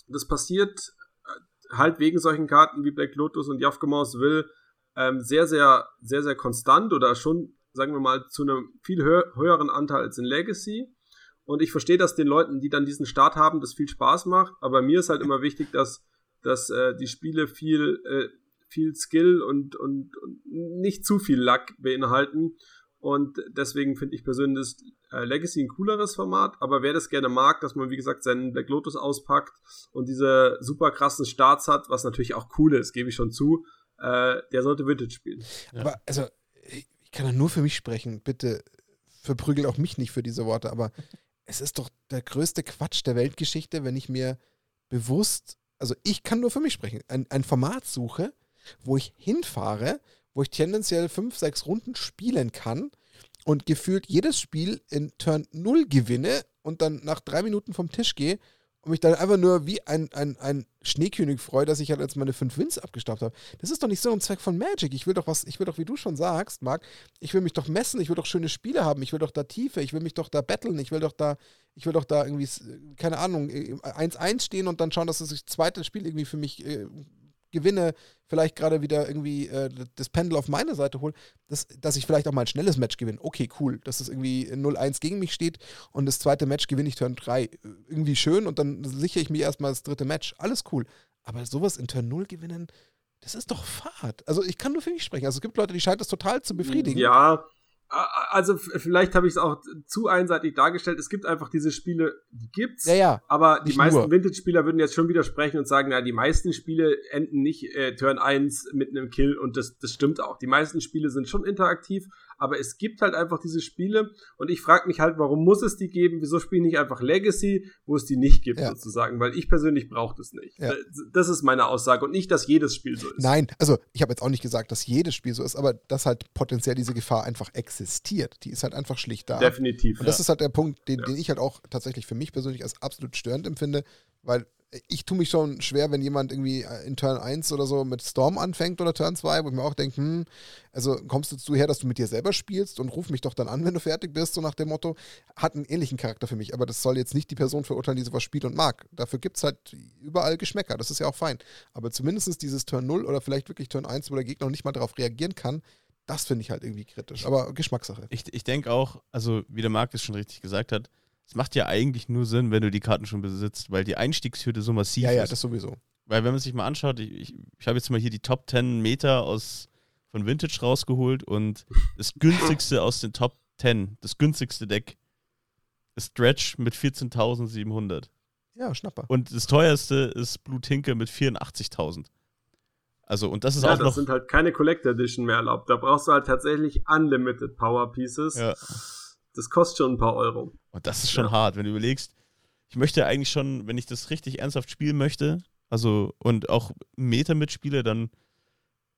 das passiert äh, halt wegen solchen Karten wie Black Lotus und Jafgemaus will ähm, sehr, sehr, sehr, sehr konstant oder schon, sagen wir mal, zu einem viel hö höheren Anteil als in Legacy. Und ich verstehe, dass den Leuten, die dann diesen Start haben, das viel Spaß macht, aber mir ist halt immer wichtig, dass dass äh, die Spiele viel, äh, viel Skill und, und, und nicht zu viel Luck beinhalten. Und deswegen finde ich persönlich äh, Legacy ein cooleres Format, aber wer das gerne mag, dass man wie gesagt seinen Black Lotus auspackt und diese super krassen Starts hat, was natürlich auch cool ist, gebe ich schon zu, äh, der sollte Vintage spielen. Ja. Aber also, ich kann ja nur für mich sprechen, bitte verprügel auch mich nicht für diese Worte, aber *laughs* es ist doch der größte Quatsch der Weltgeschichte, wenn ich mir bewusst also ich kann nur für mich sprechen, ein, ein Format suche, wo ich hinfahre, wo ich tendenziell fünf, sechs Runden spielen kann und gefühlt jedes Spiel in Turn 0 gewinne und dann nach drei Minuten vom Tisch gehe und mich dann einfach nur wie ein, ein, ein Schneekönig freue, dass ich halt jetzt meine fünf Wins abgestaubt habe. Das ist doch nicht so ein Zweck von Magic. Ich will doch was, ich will doch, wie du schon sagst, Marc, ich will mich doch messen, ich will doch schöne Spiele haben, ich will doch da Tiefe, ich will mich doch da battlen, ich will doch da, ich will doch da irgendwie, keine Ahnung, 1-1 äh, stehen und dann schauen, dass das zweite Spiel irgendwie für mich äh, gewinne, vielleicht gerade wieder irgendwie äh, das Pendel auf meine Seite hole, dass, dass ich vielleicht auch mal ein schnelles Match gewinne. Okay, cool, dass es irgendwie 0-1 gegen mich steht und das zweite Match gewinne ich Turn 3. Irgendwie schön und dann sichere ich mir erstmal das dritte Match. Alles cool. Aber sowas in Turn 0 gewinnen, das ist doch Fahrt. Also ich kann nur für mich sprechen. Also es gibt Leute, die scheint das total zu befriedigen. Ja, also vielleicht habe ich es auch zu einseitig dargestellt. Es gibt einfach diese Spiele, die gibt's. Ja, ja. Aber die meisten Vintage-Spieler würden jetzt schon widersprechen und sagen, na, die meisten Spiele enden nicht äh, Turn 1 mit einem Kill und das, das stimmt auch. Die meisten Spiele sind schon interaktiv, aber es gibt halt einfach diese Spiele und ich frage mich halt, warum muss es die geben? Wieso spielen nicht einfach Legacy, wo es die nicht gibt, ja. sozusagen? Weil ich persönlich brauche das nicht. Ja. Das ist meine Aussage und nicht, dass jedes Spiel so ist. Nein, also ich habe jetzt auch nicht gesagt, dass jedes Spiel so ist, aber dass halt potenziell diese Gefahr einfach existiert. Die ist halt einfach schlicht da. Definitiv. Und das ja. ist halt der Punkt, den, den ich halt auch tatsächlich für mich persönlich als absolut störend empfinde, weil ich tue mich schon schwer, wenn jemand irgendwie äh, in Turn 1 oder so mit Storm anfängt oder Turn 2, wo ich mir auch denke, hm, also kommst du zu her, dass du mit dir selber spielst und ruf mich doch dann an, wenn du fertig bist, so nach dem Motto, hat einen ähnlichen Charakter für mich, aber das soll jetzt nicht die Person verurteilen, die sowas spielt und mag. Dafür gibt es halt überall Geschmäcker, das ist ja auch fein. Aber zumindest dieses Turn 0 oder vielleicht wirklich Turn 1, wo der Gegner noch nicht mal darauf reagieren kann, das finde ich halt irgendwie kritisch. Aber Geschmackssache. Ich, ich denke auch, also wie der Marc es schon richtig gesagt hat, es macht ja eigentlich nur Sinn, wenn du die Karten schon besitzt, weil die Einstiegshürde so massiv ist. Ja, ja, das sowieso. Weil wenn man sich mal anschaut, ich, ich, ich habe jetzt mal hier die Top 10 Meter aus, von Vintage rausgeholt und das *laughs* günstigste aus den Top 10, das günstigste Deck, ist Stretch mit 14.700. Ja, Schnapper. Und das teuerste ist Blue Tinker mit 84.000. Also, und das ist ja, auch das noch. Das sind halt keine Collector Edition mehr erlaubt. Da brauchst du halt tatsächlich Unlimited Power Pieces. Ja. Das kostet schon ein paar Euro. Und das ist schon ja. hart, wenn du überlegst, ich möchte eigentlich schon, wenn ich das richtig ernsthaft spielen möchte, also und auch Meter mitspiele, dann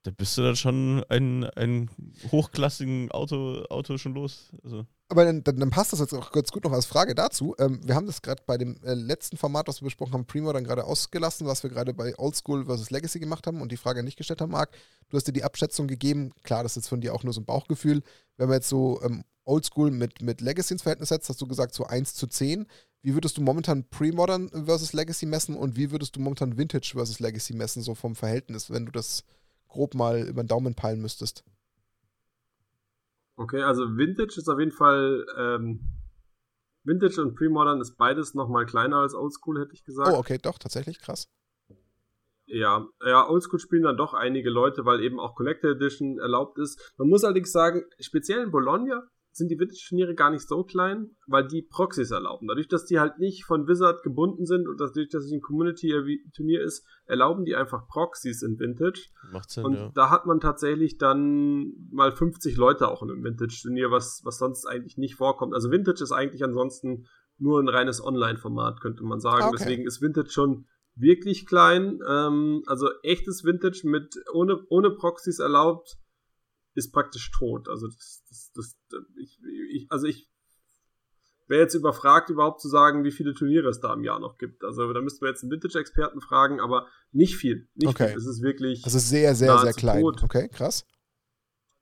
da bist du dann schon ein, ein hochklassigen Auto, Auto schon los. Also. Aber dann, dann, passt das jetzt auch ganz gut noch als Frage dazu. Ähm, wir haben das gerade bei dem äh, letzten Format, was wir besprochen haben, Primo, dann gerade ausgelassen, was wir gerade bei Oldschool vs. Legacy gemacht haben und die Frage nicht gestellt haben, Marc. Du hast dir die Abschätzung gegeben. Klar, das ist jetzt von dir auch nur so ein Bauchgefühl. Wenn man jetzt so ähm, Oldschool mit, mit Legacy ins Verhältnis setzt, hast du gesagt so 1 zu 10. Wie würdest du momentan Pre-Modern versus Legacy messen und wie würdest du momentan Vintage versus Legacy messen, so vom Verhältnis, wenn du das grob mal über den Daumen peilen müsstest. Okay, also Vintage ist auf jeden Fall ähm, Vintage und Premodern ist beides nochmal kleiner als Oldschool, hätte ich gesagt. Oh, okay, doch, tatsächlich, krass. Ja, ja, Oldschool spielen dann doch einige Leute, weil eben auch Collector Edition erlaubt ist. Man muss allerdings sagen, speziell in Bologna sind die Vintage-Turniere gar nicht so klein, weil die Proxys erlauben. Dadurch, dass die halt nicht von Wizard gebunden sind und dadurch, dass es ein Community-Turnier ist, erlauben die einfach Proxys in Vintage. Macht Sinn, und ja. da hat man tatsächlich dann mal 50 Leute auch in einem Vintage-Turnier, was, was sonst eigentlich nicht vorkommt. Also Vintage ist eigentlich ansonsten nur ein reines Online-Format, könnte man sagen. Okay. Deswegen ist Vintage schon wirklich klein. Ähm, also echtes Vintage mit ohne, ohne Proxys erlaubt ist praktisch tot. Also das, das, das ich, ich, also ich wäre jetzt überfragt, überhaupt zu sagen, wie viele Turniere es da im Jahr noch gibt. Also da müssten wir jetzt einen Vintage-Experten fragen, aber nicht viel. Nicht okay. viel. Es ist wirklich. Das ist sehr, sehr, sehr klein. Tot. Okay, krass.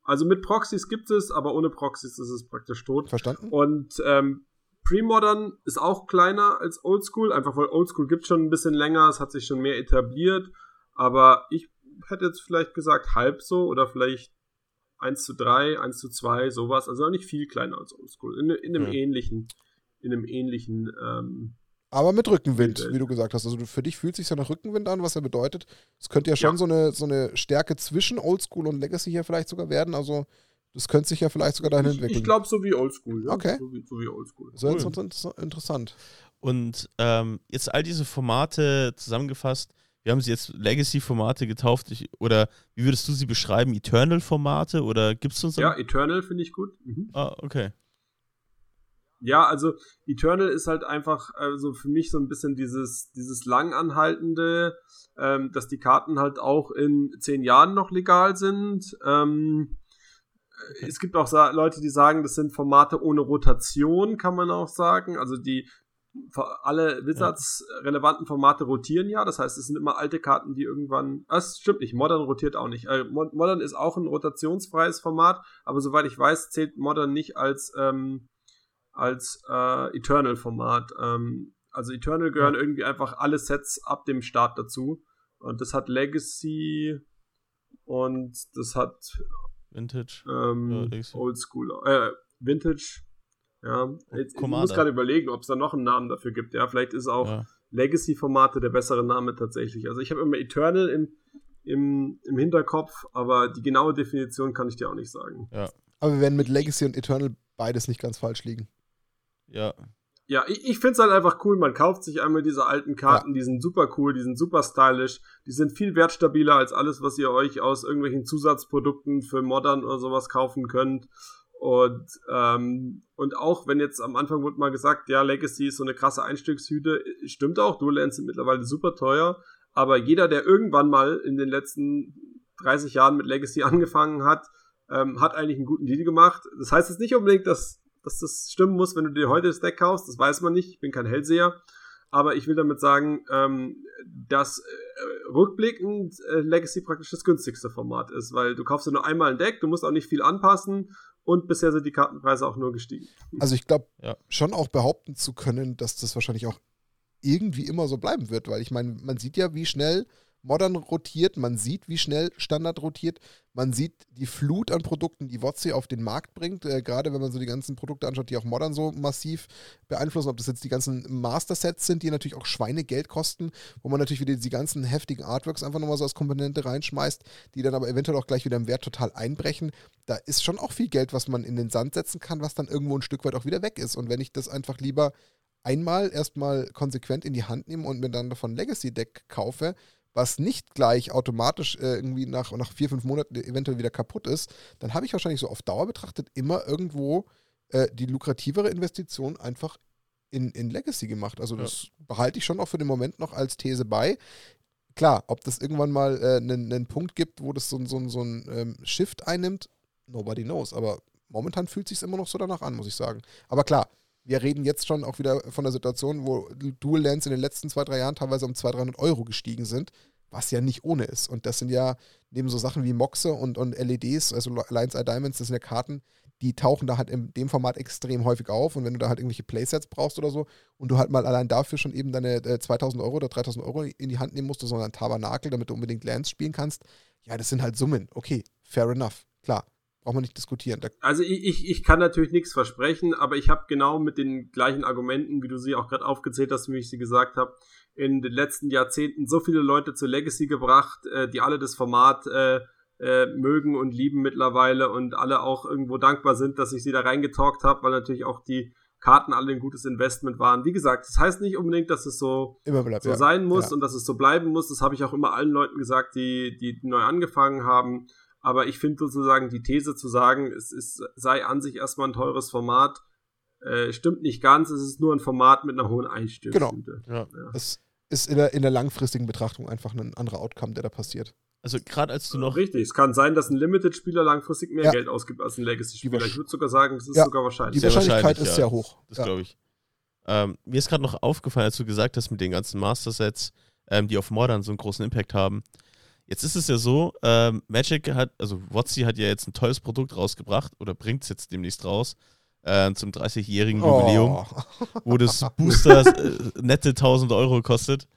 Also mit Proxys gibt es, aber ohne Proxys ist es praktisch tot. Verstanden. Und ähm, Pre-Modern ist auch kleiner als Oldschool, einfach weil Oldschool gibt schon ein bisschen länger, es hat sich schon mehr etabliert. Aber ich hätte jetzt vielleicht gesagt halb so oder vielleicht 1 zu 3, 1 zu 2, sowas. Also nicht viel kleiner als Oldschool. In, in einem ja. ähnlichen, in einem ähnlichen. Ähm, aber mit Rückenwind, wie du gesagt hast. Also für dich fühlt sich ja nach Rückenwind an, was ja bedeutet, es könnte ja schon ja. So, eine, so eine Stärke zwischen Oldschool und Legacy hier vielleicht sogar werden. Also das könnte sich ja vielleicht sogar dahin entwickeln. Ich glaube, so wie Oldschool. Ja? Okay. So wie, so wie Oldschool. So cool. interessant. Und ähm, jetzt all diese Formate zusammengefasst, wir haben sie jetzt Legacy-Formate getauft. Ich, oder wie würdest du sie beschreiben? Eternal-Formate? Oder gibt es uns Ja, Eternal finde ich gut. Mhm. Ah, okay. Ja, also Eternal ist halt einfach also für mich so ein bisschen dieses, dieses langanhaltende, ähm, dass die Karten halt auch in zehn Jahren noch legal sind. Ähm, okay. Es gibt auch Leute, die sagen, das sind Formate ohne Rotation, kann man auch sagen. Also die alle Wizards ja. relevanten Formate rotieren ja, das heißt, es sind immer alte Karten, die irgendwann. Das stimmt nicht, Modern rotiert auch nicht. Äh, Modern ist auch ein rotationsfreies Format, aber soweit ich weiß, zählt Modern nicht als, ähm, als äh, Eternal-Format. Ähm, also Eternal gehören ja. irgendwie einfach alle Sets ab dem Start dazu. Und das hat Legacy und das hat Vintage, ähm, ja, Old School, äh, Vintage ja, jetzt, ich muss gerade überlegen, ob es da noch einen Namen dafür gibt. Ja, vielleicht ist auch ja. Legacy-Formate der bessere Name tatsächlich. Also ich habe immer Eternal im, im, im Hinterkopf, aber die genaue Definition kann ich dir auch nicht sagen. Ja. Aber wir werden mit Legacy und Eternal beides nicht ganz falsch liegen. Ja. Ja, ich, ich finde es halt einfach cool. Man kauft sich einmal diese alten Karten, ja. die sind super cool, die sind super stylisch, die sind viel wertstabiler als alles, was ihr euch aus irgendwelchen Zusatzprodukten für Modern oder sowas kaufen könnt. Und, ähm, und auch wenn jetzt am Anfang wurde mal gesagt, ja, Legacy ist so eine krasse Einstiegshüte, stimmt auch, Dual-Lands sind mittlerweile super teuer, aber jeder, der irgendwann mal in den letzten 30 Jahren mit Legacy angefangen hat, ähm, hat eigentlich einen guten Deal gemacht. Das heißt jetzt nicht unbedingt, dass, dass das stimmen muss, wenn du dir heute das Deck kaufst, das weiß man nicht, ich bin kein Hellseher, aber ich will damit sagen, ähm, dass äh, rückblickend äh, Legacy praktisch das günstigste Format ist, weil du kaufst ja nur einmal ein Deck, du musst auch nicht viel anpassen und bisher sind die Kartenpreise auch nur gestiegen. Also ich glaube ja. schon auch behaupten zu können, dass das wahrscheinlich auch irgendwie immer so bleiben wird, weil ich meine, man sieht ja, wie schnell Modern rotiert, man sieht, wie schnell Standard rotiert, man sieht die Flut an Produkten, die WotC auf den Markt bringt, äh, gerade wenn man so die ganzen Produkte anschaut, die auch Modern so massiv beeinflussen, ob das jetzt die ganzen Master-Sets sind, die natürlich auch Schweinegeld kosten, wo man natürlich wieder die ganzen heftigen Artworks einfach nochmal so als Komponente reinschmeißt, die dann aber eventuell auch gleich wieder im Wert total einbrechen. Da ist schon auch viel Geld, was man in den Sand setzen kann, was dann irgendwo ein Stück weit auch wieder weg ist. Und wenn ich das einfach lieber einmal erstmal konsequent in die Hand nehme und mir dann davon Legacy Deck kaufe, was nicht gleich automatisch äh, irgendwie nach, nach vier, fünf Monaten eventuell wieder kaputt ist, dann habe ich wahrscheinlich so auf Dauer betrachtet immer irgendwo äh, die lukrativere Investition einfach in, in Legacy gemacht. Also das ja. behalte ich schon auch für den Moment noch als These bei. Klar, ob das irgendwann mal äh, einen, einen Punkt gibt, wo das so, so, so ein ähm, Shift einnimmt, nobody knows. Aber momentan fühlt es sich immer noch so danach an, muss ich sagen. Aber klar, wir reden jetzt schon auch wieder von der Situation, wo Dual Lands in den letzten zwei, drei Jahren teilweise um 200, 300 Euro gestiegen sind, was ja nicht ohne ist. Und das sind ja neben so Sachen wie Moxe und, und LEDs, also Lions Eye Diamonds, das sind ja Karten, die tauchen da halt in dem Format extrem häufig auf. Und wenn du da halt irgendwelche Playsets brauchst oder so und du halt mal allein dafür schon eben deine äh, 2000 Euro oder 3000 Euro in die Hand nehmen musst, sondern Tabernakel, damit du unbedingt Lands spielen kannst, ja, das sind halt Summen. Okay, fair enough. Klar, braucht man nicht diskutieren. Da also ich, ich, ich kann natürlich nichts versprechen, aber ich habe genau mit den gleichen Argumenten, wie du sie auch gerade aufgezählt hast, wie ich sie gesagt habe, in den letzten Jahrzehnten so viele Leute zur Legacy gebracht, äh, die alle das Format äh, äh, mögen und lieben mittlerweile und alle auch irgendwo dankbar sind, dass ich sie da reingetalkt habe, weil natürlich auch die Karten alle ein gutes Investment waren. Wie gesagt, das heißt nicht unbedingt, dass es so, bleibt, so ja. sein muss ja. und dass es so bleiben muss. Das habe ich auch immer allen Leuten gesagt, die, die neu angefangen haben. Aber ich finde sozusagen die These zu sagen, es ist, sei an sich erstmal ein teures Format, äh, stimmt nicht ganz. Es ist nur ein Format mit einer hohen Einstiegsmiete. Genau. Ja. ja. Es ist in der, in der langfristigen Betrachtung einfach ein anderer Outcome, der da passiert. Also gerade als du noch. Richtig, es kann sein, dass ein Limited-Spieler langfristig mehr ja. Geld ausgibt als ein Legacy-Spieler. Ich würde sogar sagen, das ist ja. sogar wahrscheinlich. Die Wahrscheinlichkeit ist sehr hoch. Das glaube ich. Ähm, mir ist gerade noch aufgefallen, als du gesagt hast, mit den ganzen Master-Sets, ähm, die auf Modern so einen großen Impact haben. Jetzt ist es ja so, ähm, Magic hat, also WotC hat ja jetzt ein tolles Produkt rausgebracht oder bringt es jetzt demnächst raus äh, zum 30-jährigen Jubiläum, oh. *laughs* wo das Booster äh, nette 1000 Euro kostet.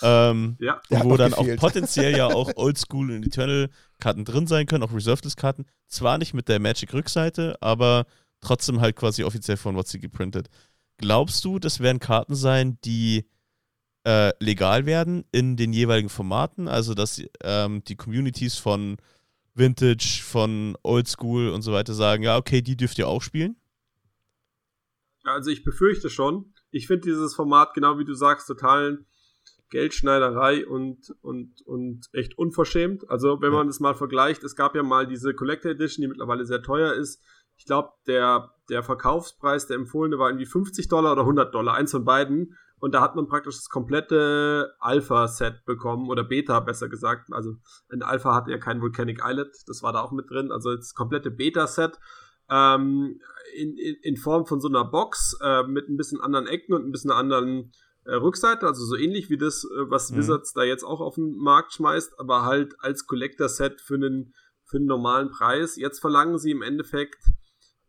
Ähm, ja. Wo dann gefehlt. auch potenziell ja auch *laughs* Oldschool und Eternal-Karten drin sein können, auch Reserved-Karten. Zwar nicht mit der Magic-Rückseite, aber trotzdem halt quasi offiziell von WotC geprintet. Glaubst du, das werden Karten sein, die äh, legal werden in den jeweiligen Formaten? Also, dass ähm, die Communities von Vintage, von Oldschool und so weiter sagen, ja, okay, die dürft ihr auch spielen? Also ich befürchte schon. Ich finde dieses Format, genau wie du sagst, total Geldschneiderei und, und, und echt unverschämt. Also, wenn man das mal vergleicht, es gab ja mal diese Collector Edition, die mittlerweile sehr teuer ist. Ich glaube, der, der Verkaufspreis, der empfohlene, war irgendwie 50 Dollar oder 100 Dollar, eins von beiden. Und da hat man praktisch das komplette Alpha-Set bekommen, oder Beta besser gesagt. Also, ein Alpha hatte ja kein Volcanic Islet, das war da auch mit drin. Also, das komplette Beta-Set. Ähm, in, in, in Form von so einer Box äh, mit ein bisschen anderen Ecken und ein bisschen anderen äh, Rückseite, also so ähnlich wie das, äh, was mhm. Wizards da jetzt auch auf den Markt schmeißt, aber halt als Collector-Set für einen, für einen normalen Preis. Jetzt verlangen sie im Endeffekt,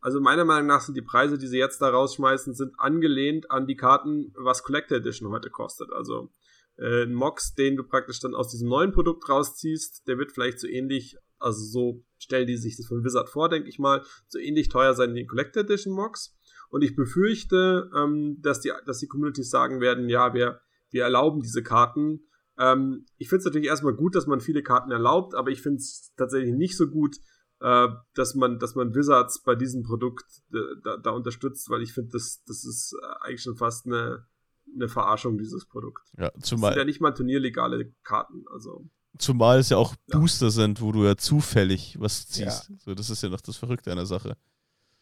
also meiner Meinung nach sind die Preise, die sie jetzt da rausschmeißen, sind angelehnt an die Karten, was Collector Edition heute kostet. Also äh, ein Mox, den du praktisch dann aus diesem neuen Produkt rausziehst, der wird vielleicht so ähnlich, also so stellen die sich das von Wizard vor, denke ich mal, so ähnlich teuer sein wie ein Collector Edition Mox. Und ich befürchte, ähm, dass, die, dass die Communities sagen werden, ja, wir, wir erlauben diese Karten. Ähm, ich finde es natürlich erstmal gut, dass man viele Karten erlaubt, aber ich finde es tatsächlich nicht so gut, äh, dass man, dass man Wizards bei diesem Produkt äh, da, da, unterstützt, weil ich finde, das, das ist eigentlich schon fast eine, eine Verarschung dieses Produkt. Ja, zumal. Das sind ja nicht mal turnierlegale Karten, also. Zumal es ja auch ja. Booster sind, wo du ja zufällig was ziehst. Ja. So, das ist ja noch das Verrückte an der Sache.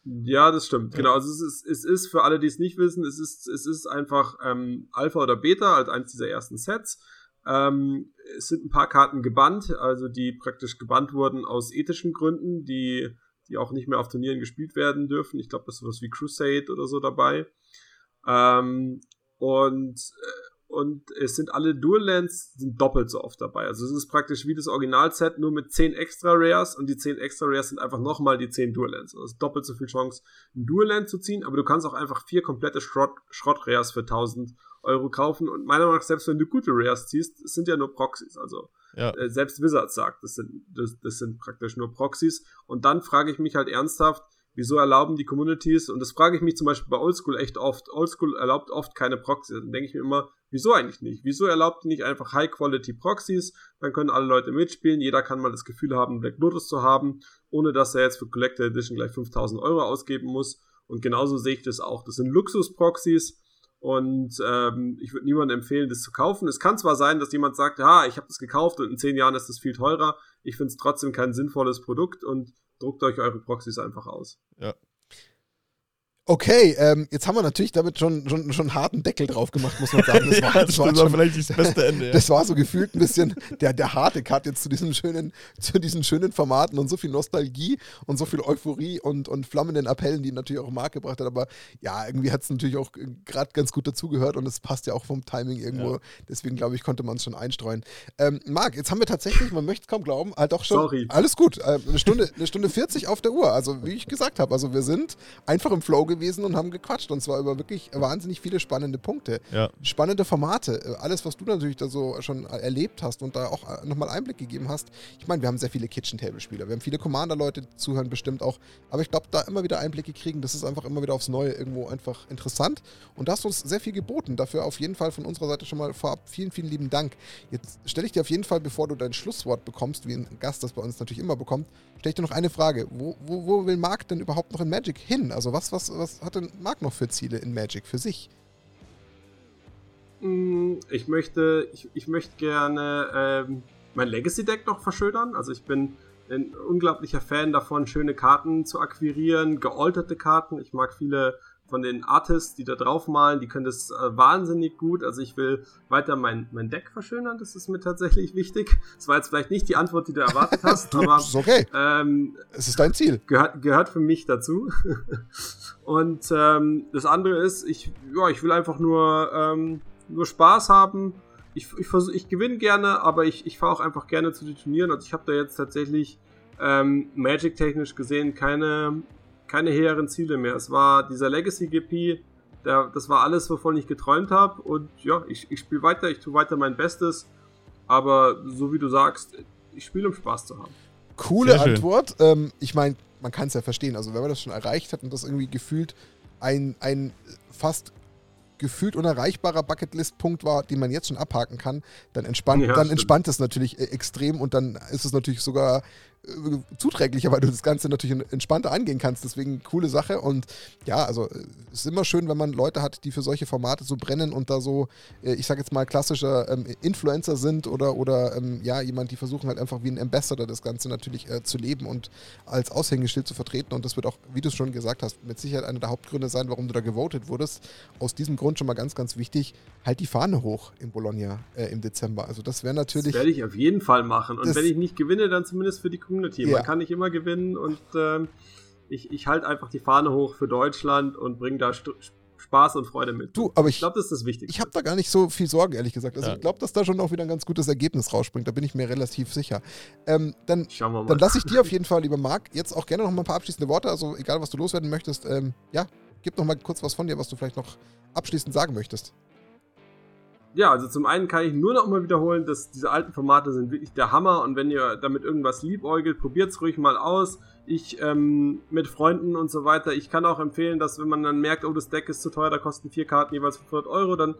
Ja, das stimmt. Ja. Genau. Also es ist, es ist für alle, die es nicht wissen, es ist, es ist einfach ähm, Alpha oder Beta als eines dieser ersten Sets. Ähm, es sind ein paar Karten gebannt, also die praktisch gebannt wurden aus ethischen Gründen, die, die auch nicht mehr auf Turnieren gespielt werden dürfen. Ich glaube, das ist sowas wie Crusade oder so dabei. Ähm, und äh, und es sind alle Dual Lands sind doppelt so oft dabei. Also es ist praktisch wie das Originalset, nur mit 10 extra Rares und die 10 extra Rares sind einfach nochmal die 10 Dual Lands. Also es ist doppelt so viel Chance, ein Dual Land zu ziehen, aber du kannst auch einfach vier komplette Schrott, Schrott Rares für 1000 Euro kaufen und meiner Meinung nach, selbst wenn du gute Rares ziehst, sind ja nur Proxys. Also ja. äh, selbst Wizards sagt, das sind, das, das sind praktisch nur Proxys. Und dann frage ich mich halt ernsthaft, Wieso erlauben die Communities, und das frage ich mich zum Beispiel bei Oldschool echt oft, Oldschool erlaubt oft keine Proxys. Dann denke ich mir immer, wieso eigentlich nicht? Wieso erlaubt ihr nicht einfach High-Quality-Proxys? Dann können alle Leute mitspielen, jeder kann mal das Gefühl haben, Black Lotus zu haben, ohne dass er jetzt für Collector Edition gleich 5000 Euro ausgeben muss. Und genauso sehe ich das auch. Das sind Luxus-Proxys. Und ähm, ich würde niemandem empfehlen, das zu kaufen. Es kann zwar sein, dass jemand sagt, ha, ich habe das gekauft und in zehn Jahren ist das viel teurer. Ich finde es trotzdem kein sinnvolles Produkt und druckt euch eure Proxys einfach aus. Ja. Okay, ähm, jetzt haben wir natürlich damit schon, schon, schon einen harten Deckel drauf gemacht, muss man sagen. *laughs* Das war, ja, das war, schon, vielleicht das beste Ende. Ja. Das war so gefühlt ein bisschen der, der harte Cut jetzt zu diesen schönen, zu diesen schönen Formaten und so viel Nostalgie und so viel Euphorie und, und flammenden Appellen, die natürlich auch Marc gebracht hat. Aber ja, irgendwie hat es natürlich auch gerade ganz gut dazugehört und es passt ja auch vom Timing irgendwo. Ja. Deswegen glaube ich, konnte man es schon einstreuen. Ähm, Marc, jetzt haben wir tatsächlich, man möchte es kaum glauben, halt auch schon. Sorry. Alles gut. Äh, eine, Stunde, eine Stunde 40 auf der Uhr. Also, wie ich gesagt habe, also wir sind einfach im Flow gewesen und haben gequatscht gequatscht und zwar über wirklich wahnsinnig viele spannende Punkte. Ja. Spannende Formate. Äh, alles, was du natürlich da so schon erlebt hast und da auch äh, nochmal Einblick gegeben hast. Ich meine, wir haben sehr viele Kitchen-Table-Spieler. Wir haben viele Commander-Leute zuhören bestimmt auch. Aber ich glaube, da immer wieder Einblicke kriegen, das ist einfach immer wieder aufs Neue irgendwo einfach interessant. Und da hast du uns sehr viel geboten. Dafür auf jeden Fall von unserer Seite schon mal vorab vielen, vielen lieben Dank. Jetzt stelle ich dir auf jeden Fall, bevor du dein Schlusswort bekommst, wie ein Gast das bei uns natürlich immer bekommt, stelle ich dir noch eine Frage. Wo, wo, wo will Marc denn überhaupt noch in Magic hin? Also was, was, was hat denn Marc noch für Ziele in Magic für sich? Mm, ich möchte, ich, ich möchte gerne ähm, mein Legacy-Deck noch verschönern. Also ich bin ein unglaublicher Fan davon, schöne Karten zu akquirieren, gealterte Karten. Ich mag viele von den Artists, die da drauf malen, die können das äh, wahnsinnig gut. Also ich will weiter mein, mein Deck verschönern, das ist mir tatsächlich wichtig. Das war jetzt vielleicht nicht die Antwort, die du erwartet hast, du, *laughs* aber ist okay. Ähm, es ist dein Ziel. Gehört, gehört für mich dazu. *laughs* Und ähm, das andere ist, ich, ja, ich will einfach nur, ähm, nur Spaß haben. Ich, ich, versuch, ich gewinne gerne, aber ich, ich fahre auch einfach gerne zu den Turnieren. Also ich habe da jetzt tatsächlich ähm, Magic-technisch gesehen keine, keine höheren Ziele mehr. Es war dieser Legacy-GP, das war alles, wovon ich geträumt habe. Und ja, ich, ich spiele weiter, ich tue weiter mein Bestes. Aber so wie du sagst, ich spiele, um Spaß zu haben. Coole Antwort. Ähm, ich meine, man kann es ja verstehen. Also, wenn man das schon erreicht hat und das irgendwie gefühlt ein, ein fast gefühlt unerreichbarer Bucketlist-Punkt war, den man jetzt schon abhaken kann, dann entspannt, ja, dann entspannt es natürlich äh, extrem und dann ist es natürlich sogar äh, zuträglicher, weil du das Ganze natürlich entspannter angehen kannst. Deswegen coole Sache. Und ja, also äh, es ist immer schön, wenn man Leute hat, die für solche Formate so brennen und da so, äh, ich sag jetzt mal, klassischer ähm, Influencer sind oder, oder ähm, ja, jemand, die versuchen halt einfach wie ein Ambassador das Ganze natürlich äh, zu leben und als Aushängeschild zu vertreten. Und das wird auch, wie du es schon gesagt hast, mit Sicherheit einer der Hauptgründe sein, warum du da gewotet wurdest. Aus diesem Grund schon mal ganz, ganz wichtig, halt die Fahne hoch in Bologna äh, im Dezember. Also das wäre natürlich. Das werde ich auf jeden Fall machen. Und wenn ich nicht gewinne, dann zumindest für die Community. Ja. Man kann nicht immer gewinnen und ähm, ich, ich halte einfach die Fahne hoch für Deutschland und bringe da St Spaß und Freude mit. Du, aber ich, ich glaube, das ist das Wichtigste. Ich habe da gar nicht so viel Sorgen, ehrlich gesagt. Also ja. ich glaube, dass da schon auch wieder ein ganz gutes Ergebnis rausspringt. Da bin ich mir relativ sicher. Ähm, dann dann lasse ich dir auf *laughs* jeden Fall, lieber Marc, jetzt auch gerne noch mal ein paar abschließende Worte. Also egal, was du loswerden möchtest. Ähm, ja, gib noch mal kurz was von dir, was du vielleicht noch abschließend sagen möchtest ja, also zum einen kann ich nur noch mal wiederholen, dass diese alten Formate sind wirklich der Hammer. Und wenn ihr damit irgendwas liebäugelt, probiert es ruhig mal aus. Ich ähm, mit Freunden und so weiter, ich kann auch empfehlen, dass wenn man dann merkt, oh, das Deck ist zu teuer, da kosten vier Karten jeweils 500 Euro, dann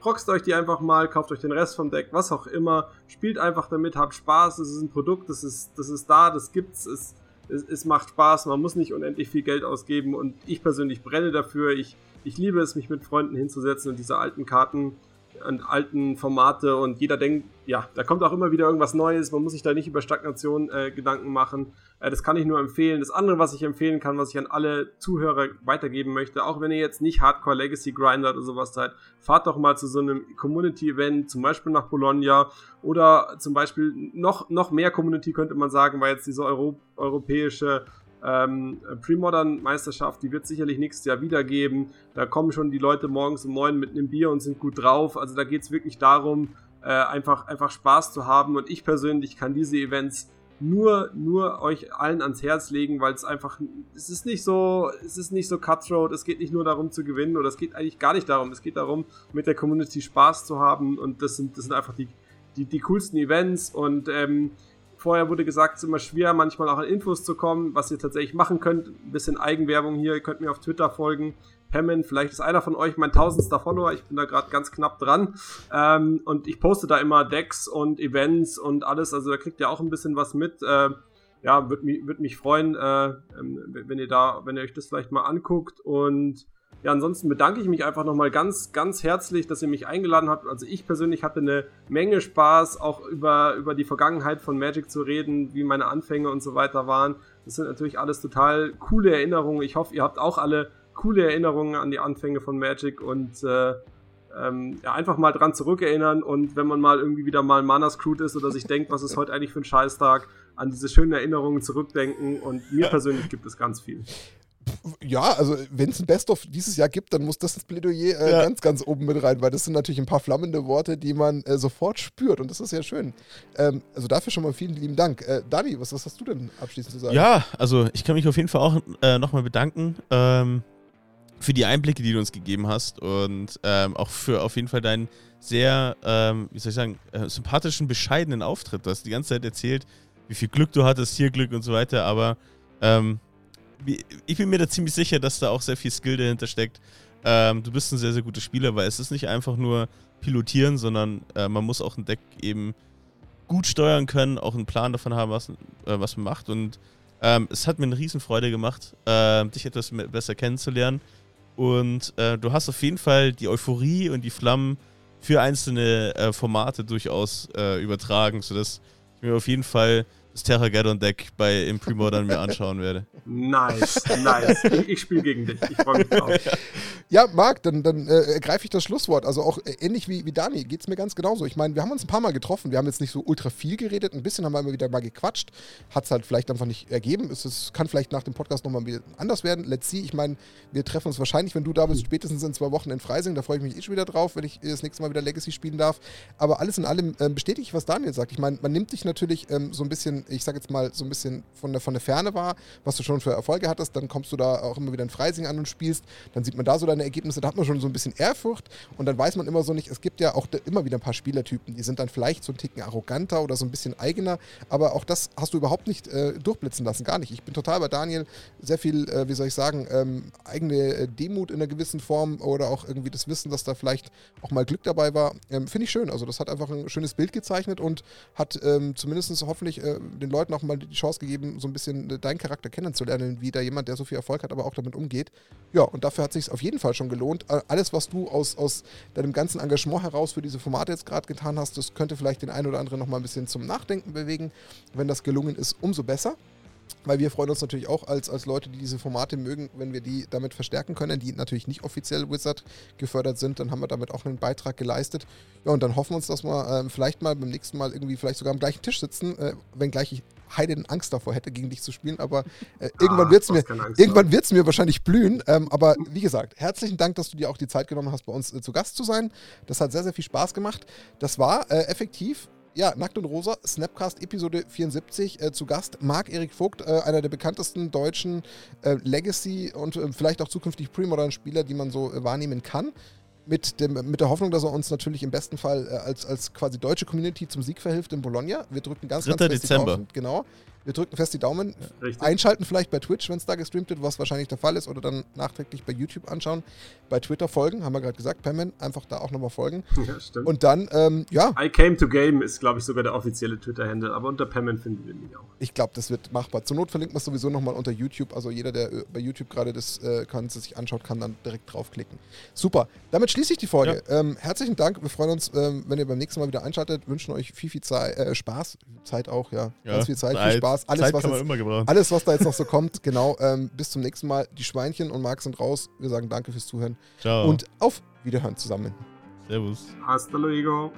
proxt euch die einfach mal, kauft euch den Rest vom Deck, was auch immer, spielt einfach damit, habt Spaß, es ist ein Produkt, das ist, das ist da, das gibt's, es, es, es macht Spaß, man muss nicht unendlich viel Geld ausgeben. Und ich persönlich brenne dafür, ich, ich liebe es, mich mit Freunden hinzusetzen und diese alten Karten an alten Formate und jeder denkt, ja, da kommt auch immer wieder irgendwas Neues, man muss sich da nicht über Stagnation äh, Gedanken machen. Äh, das kann ich nur empfehlen. Das andere, was ich empfehlen kann, was ich an alle Zuhörer weitergeben möchte, auch wenn ihr jetzt nicht Hardcore Legacy Grinder oder sowas seid, fahrt doch mal zu so einem Community-Event, zum Beispiel nach Bologna oder zum Beispiel noch, noch mehr Community könnte man sagen, weil jetzt diese Euro europäische ähm, Pre-Modern-Meisterschaft, die wird sicherlich nächstes Jahr wieder geben. Da kommen schon die Leute morgens um neun mit einem Bier und sind gut drauf. Also da geht es wirklich darum, äh, einfach, einfach Spaß zu haben. Und ich persönlich kann diese Events nur, nur euch allen ans Herz legen, weil es einfach, es ist nicht so, es ist nicht so cutthroat, es geht nicht nur darum zu gewinnen oder es geht eigentlich gar nicht darum, es geht darum, mit der Community Spaß zu haben und das sind, das sind einfach die, die, die coolsten Events und ähm, Vorher wurde gesagt, es ist immer schwer, manchmal auch an Infos zu kommen, was ihr tatsächlich machen könnt. Ein bisschen Eigenwerbung hier, ihr könnt mir auf Twitter folgen. Pemmen, vielleicht ist einer von euch mein tausendster Follower, ich bin da gerade ganz knapp dran. Ähm, und ich poste da immer Decks und Events und alles, also da kriegt ihr auch ein bisschen was mit. Äh, ja, würde mich, würd mich freuen, äh, ähm, wenn ihr da, wenn ihr euch das vielleicht mal anguckt. Und ja, ansonsten bedanke ich mich einfach nochmal ganz, ganz herzlich, dass ihr mich eingeladen habt. Also ich persönlich hatte eine Menge Spaß, auch über, über die Vergangenheit von Magic zu reden, wie meine Anfänge und so weiter waren. Das sind natürlich alles total coole Erinnerungen. Ich hoffe, ihr habt auch alle coole Erinnerungen an die Anfänge von Magic und äh, ähm, ja, einfach mal dran zurückerinnern und wenn man mal irgendwie wieder mal Mana Screwed ist oder sich denkt, was ist heute eigentlich für ein Scheißtag, an diese schönen Erinnerungen zurückdenken und mir *laughs* persönlich gibt es ganz viel. Ja, also wenn es ein Best-of dieses Jahr gibt, dann muss das ins Plädoyer äh, ja. ganz, ganz oben mit rein, weil das sind natürlich ein paar flammende Worte, die man äh, sofort spürt und das ist ja schön. Ähm, also dafür schon mal vielen lieben Dank. Äh, Dani, was, was, hast du denn abschließend zu sagen? Ja, also ich kann mich auf jeden Fall auch äh, nochmal bedanken. Ähm, für die Einblicke, die du uns gegeben hast und ähm, auch für auf jeden Fall deinen sehr, ähm, wie soll ich sagen, äh, sympathischen, bescheidenen Auftritt. Du hast die ganze Zeit erzählt, wie viel Glück du hattest, hier Glück und so weiter, aber ähm, ich bin mir da ziemlich sicher, dass da auch sehr viel Skill dahinter steckt. Ähm, du bist ein sehr, sehr guter Spieler, weil es ist nicht einfach nur pilotieren, sondern äh, man muss auch ein Deck eben gut steuern können, auch einen Plan davon haben, was, äh, was man macht und ähm, es hat mir eine Riesenfreude gemacht, äh, dich etwas besser kennenzulernen. Und äh, du hast auf jeden Fall die Euphorie und die Flammen für einzelne äh, Formate durchaus äh, übertragen, sodass ich mir auf jeden Fall das Terrageddon-Deck bei im Premodern mir anschauen werde. Nice, nice. Ich, ich spiele gegen dich. Ich freue mich drauf. Ja, Marc, dann, dann äh, ergreife ich das Schlusswort. Also auch äh, ähnlich wie, wie Dani geht es mir ganz genauso. Ich meine, wir haben uns ein paar Mal getroffen. Wir haben jetzt nicht so ultra viel geredet. Ein bisschen haben wir immer wieder mal gequatscht. Hat es halt vielleicht einfach nicht ergeben. Es, es kann vielleicht nach dem Podcast nochmal anders werden. Let's see. Ich meine, wir treffen uns wahrscheinlich, wenn du da bist, spätestens in zwei Wochen in Freising. Da freue ich mich eh schon wieder drauf, wenn ich das nächste Mal wieder Legacy spielen darf. Aber alles in allem ähm, bestätige ich, was Daniel sagt. Ich meine, man nimmt dich natürlich ähm, so ein bisschen ich sage jetzt mal, so ein bisschen von der, von der Ferne war, was du schon für Erfolge hattest, dann kommst du da auch immer wieder in Freising an und spielst, dann sieht man da so deine Ergebnisse, da hat man schon so ein bisschen Ehrfurcht und dann weiß man immer so nicht, es gibt ja auch immer wieder ein paar Spielertypen, die sind dann vielleicht so ein Ticken arroganter oder so ein bisschen eigener, aber auch das hast du überhaupt nicht äh, durchblitzen lassen, gar nicht. Ich bin total bei Daniel, sehr viel, äh, wie soll ich sagen, ähm, eigene äh, Demut in einer gewissen Form oder auch irgendwie das Wissen, dass da vielleicht auch mal Glück dabei war, ähm, finde ich schön. Also das hat einfach ein schönes Bild gezeichnet und hat ähm, zumindest hoffentlich äh, den Leuten auch mal die Chance gegeben, so ein bisschen äh, deinen Charakter kennenzulernen, wie da jemand, der so viel Erfolg hat, aber auch damit umgeht. Ja, und dafür hat es sich auf jeden Fall schon gelohnt. Alles, was du aus, aus deinem ganzen Engagement heraus für diese Formate jetzt gerade getan hast, das könnte vielleicht den einen oder anderen noch mal ein bisschen zum Nachdenken bewegen. Wenn das gelungen ist, umso besser. Weil wir freuen uns natürlich auch als, als Leute, die diese Formate mögen, wenn wir die damit verstärken können, die natürlich nicht offiziell Wizard gefördert sind, dann haben wir damit auch einen Beitrag geleistet. Ja, und dann hoffen wir uns, dass wir äh, vielleicht mal beim nächsten Mal irgendwie vielleicht sogar am gleichen Tisch sitzen, äh, wenngleich ich heiden Angst davor hätte, gegen dich zu spielen, aber äh, irgendwann ah, wird es mir, irgendwann wird's mir wahrscheinlich blühen. Ähm, aber wie gesagt, herzlichen Dank, dass du dir auch die Zeit genommen hast, bei uns äh, zu Gast zu sein. Das hat sehr, sehr viel Spaß gemacht. Das war äh, effektiv ja, Nackt und Rosa, Snapcast Episode 74. Äh, zu Gast Marc-Erik Vogt, äh, einer der bekanntesten deutschen äh, Legacy- und äh, vielleicht auch zukünftig Premodern-Spieler, die man so äh, wahrnehmen kann. Mit, dem, mit der Hoffnung, dass er uns natürlich im besten Fall äh, als, als quasi deutsche Community zum Sieg verhilft in Bologna. Wir drücken ganz, 3. ganz fest Dezember. Die Daumen. Genau. Wir drücken fest die Daumen. Richtig. Einschalten vielleicht bei Twitch, wenn es da gestreamt wird, was wahrscheinlich der Fall ist, oder dann nachträglich bei YouTube anschauen. Bei Twitter folgen, haben wir gerade gesagt, Pamman, einfach da auch nochmal folgen. *laughs* Ja, stimmt. Und dann, ähm, ja. I came to game ist, glaube ich, sogar der offizielle Twitter-Handle, aber unter Pamman finden wir mich auch. Ich glaube, das wird machbar. Zur Not verlinkt man es sowieso nochmal unter YouTube. Also jeder, der äh, bei YouTube gerade das äh, Ganze sich anschaut, kann dann direkt draufklicken. Super. Damit schließe ich die Folge. Ja. Ähm, herzlichen Dank. Wir freuen uns, ähm, wenn ihr beim nächsten Mal wieder einschaltet. Wünschen euch viel, viel Zeit, äh, Spaß. Zeit auch, ja. ja. Ganz viel Zeit, Zeit viel Spaß. Alles, Zeit was jetzt, immer gebrauchen. Alles, was da jetzt noch so *laughs* kommt, genau. Ähm, bis zum nächsten Mal. Die Schweinchen und Marc sind raus. Wir sagen danke fürs Zuhören. Ciao. Und auf Wiederhören zusammen. Servus. Hasta luego.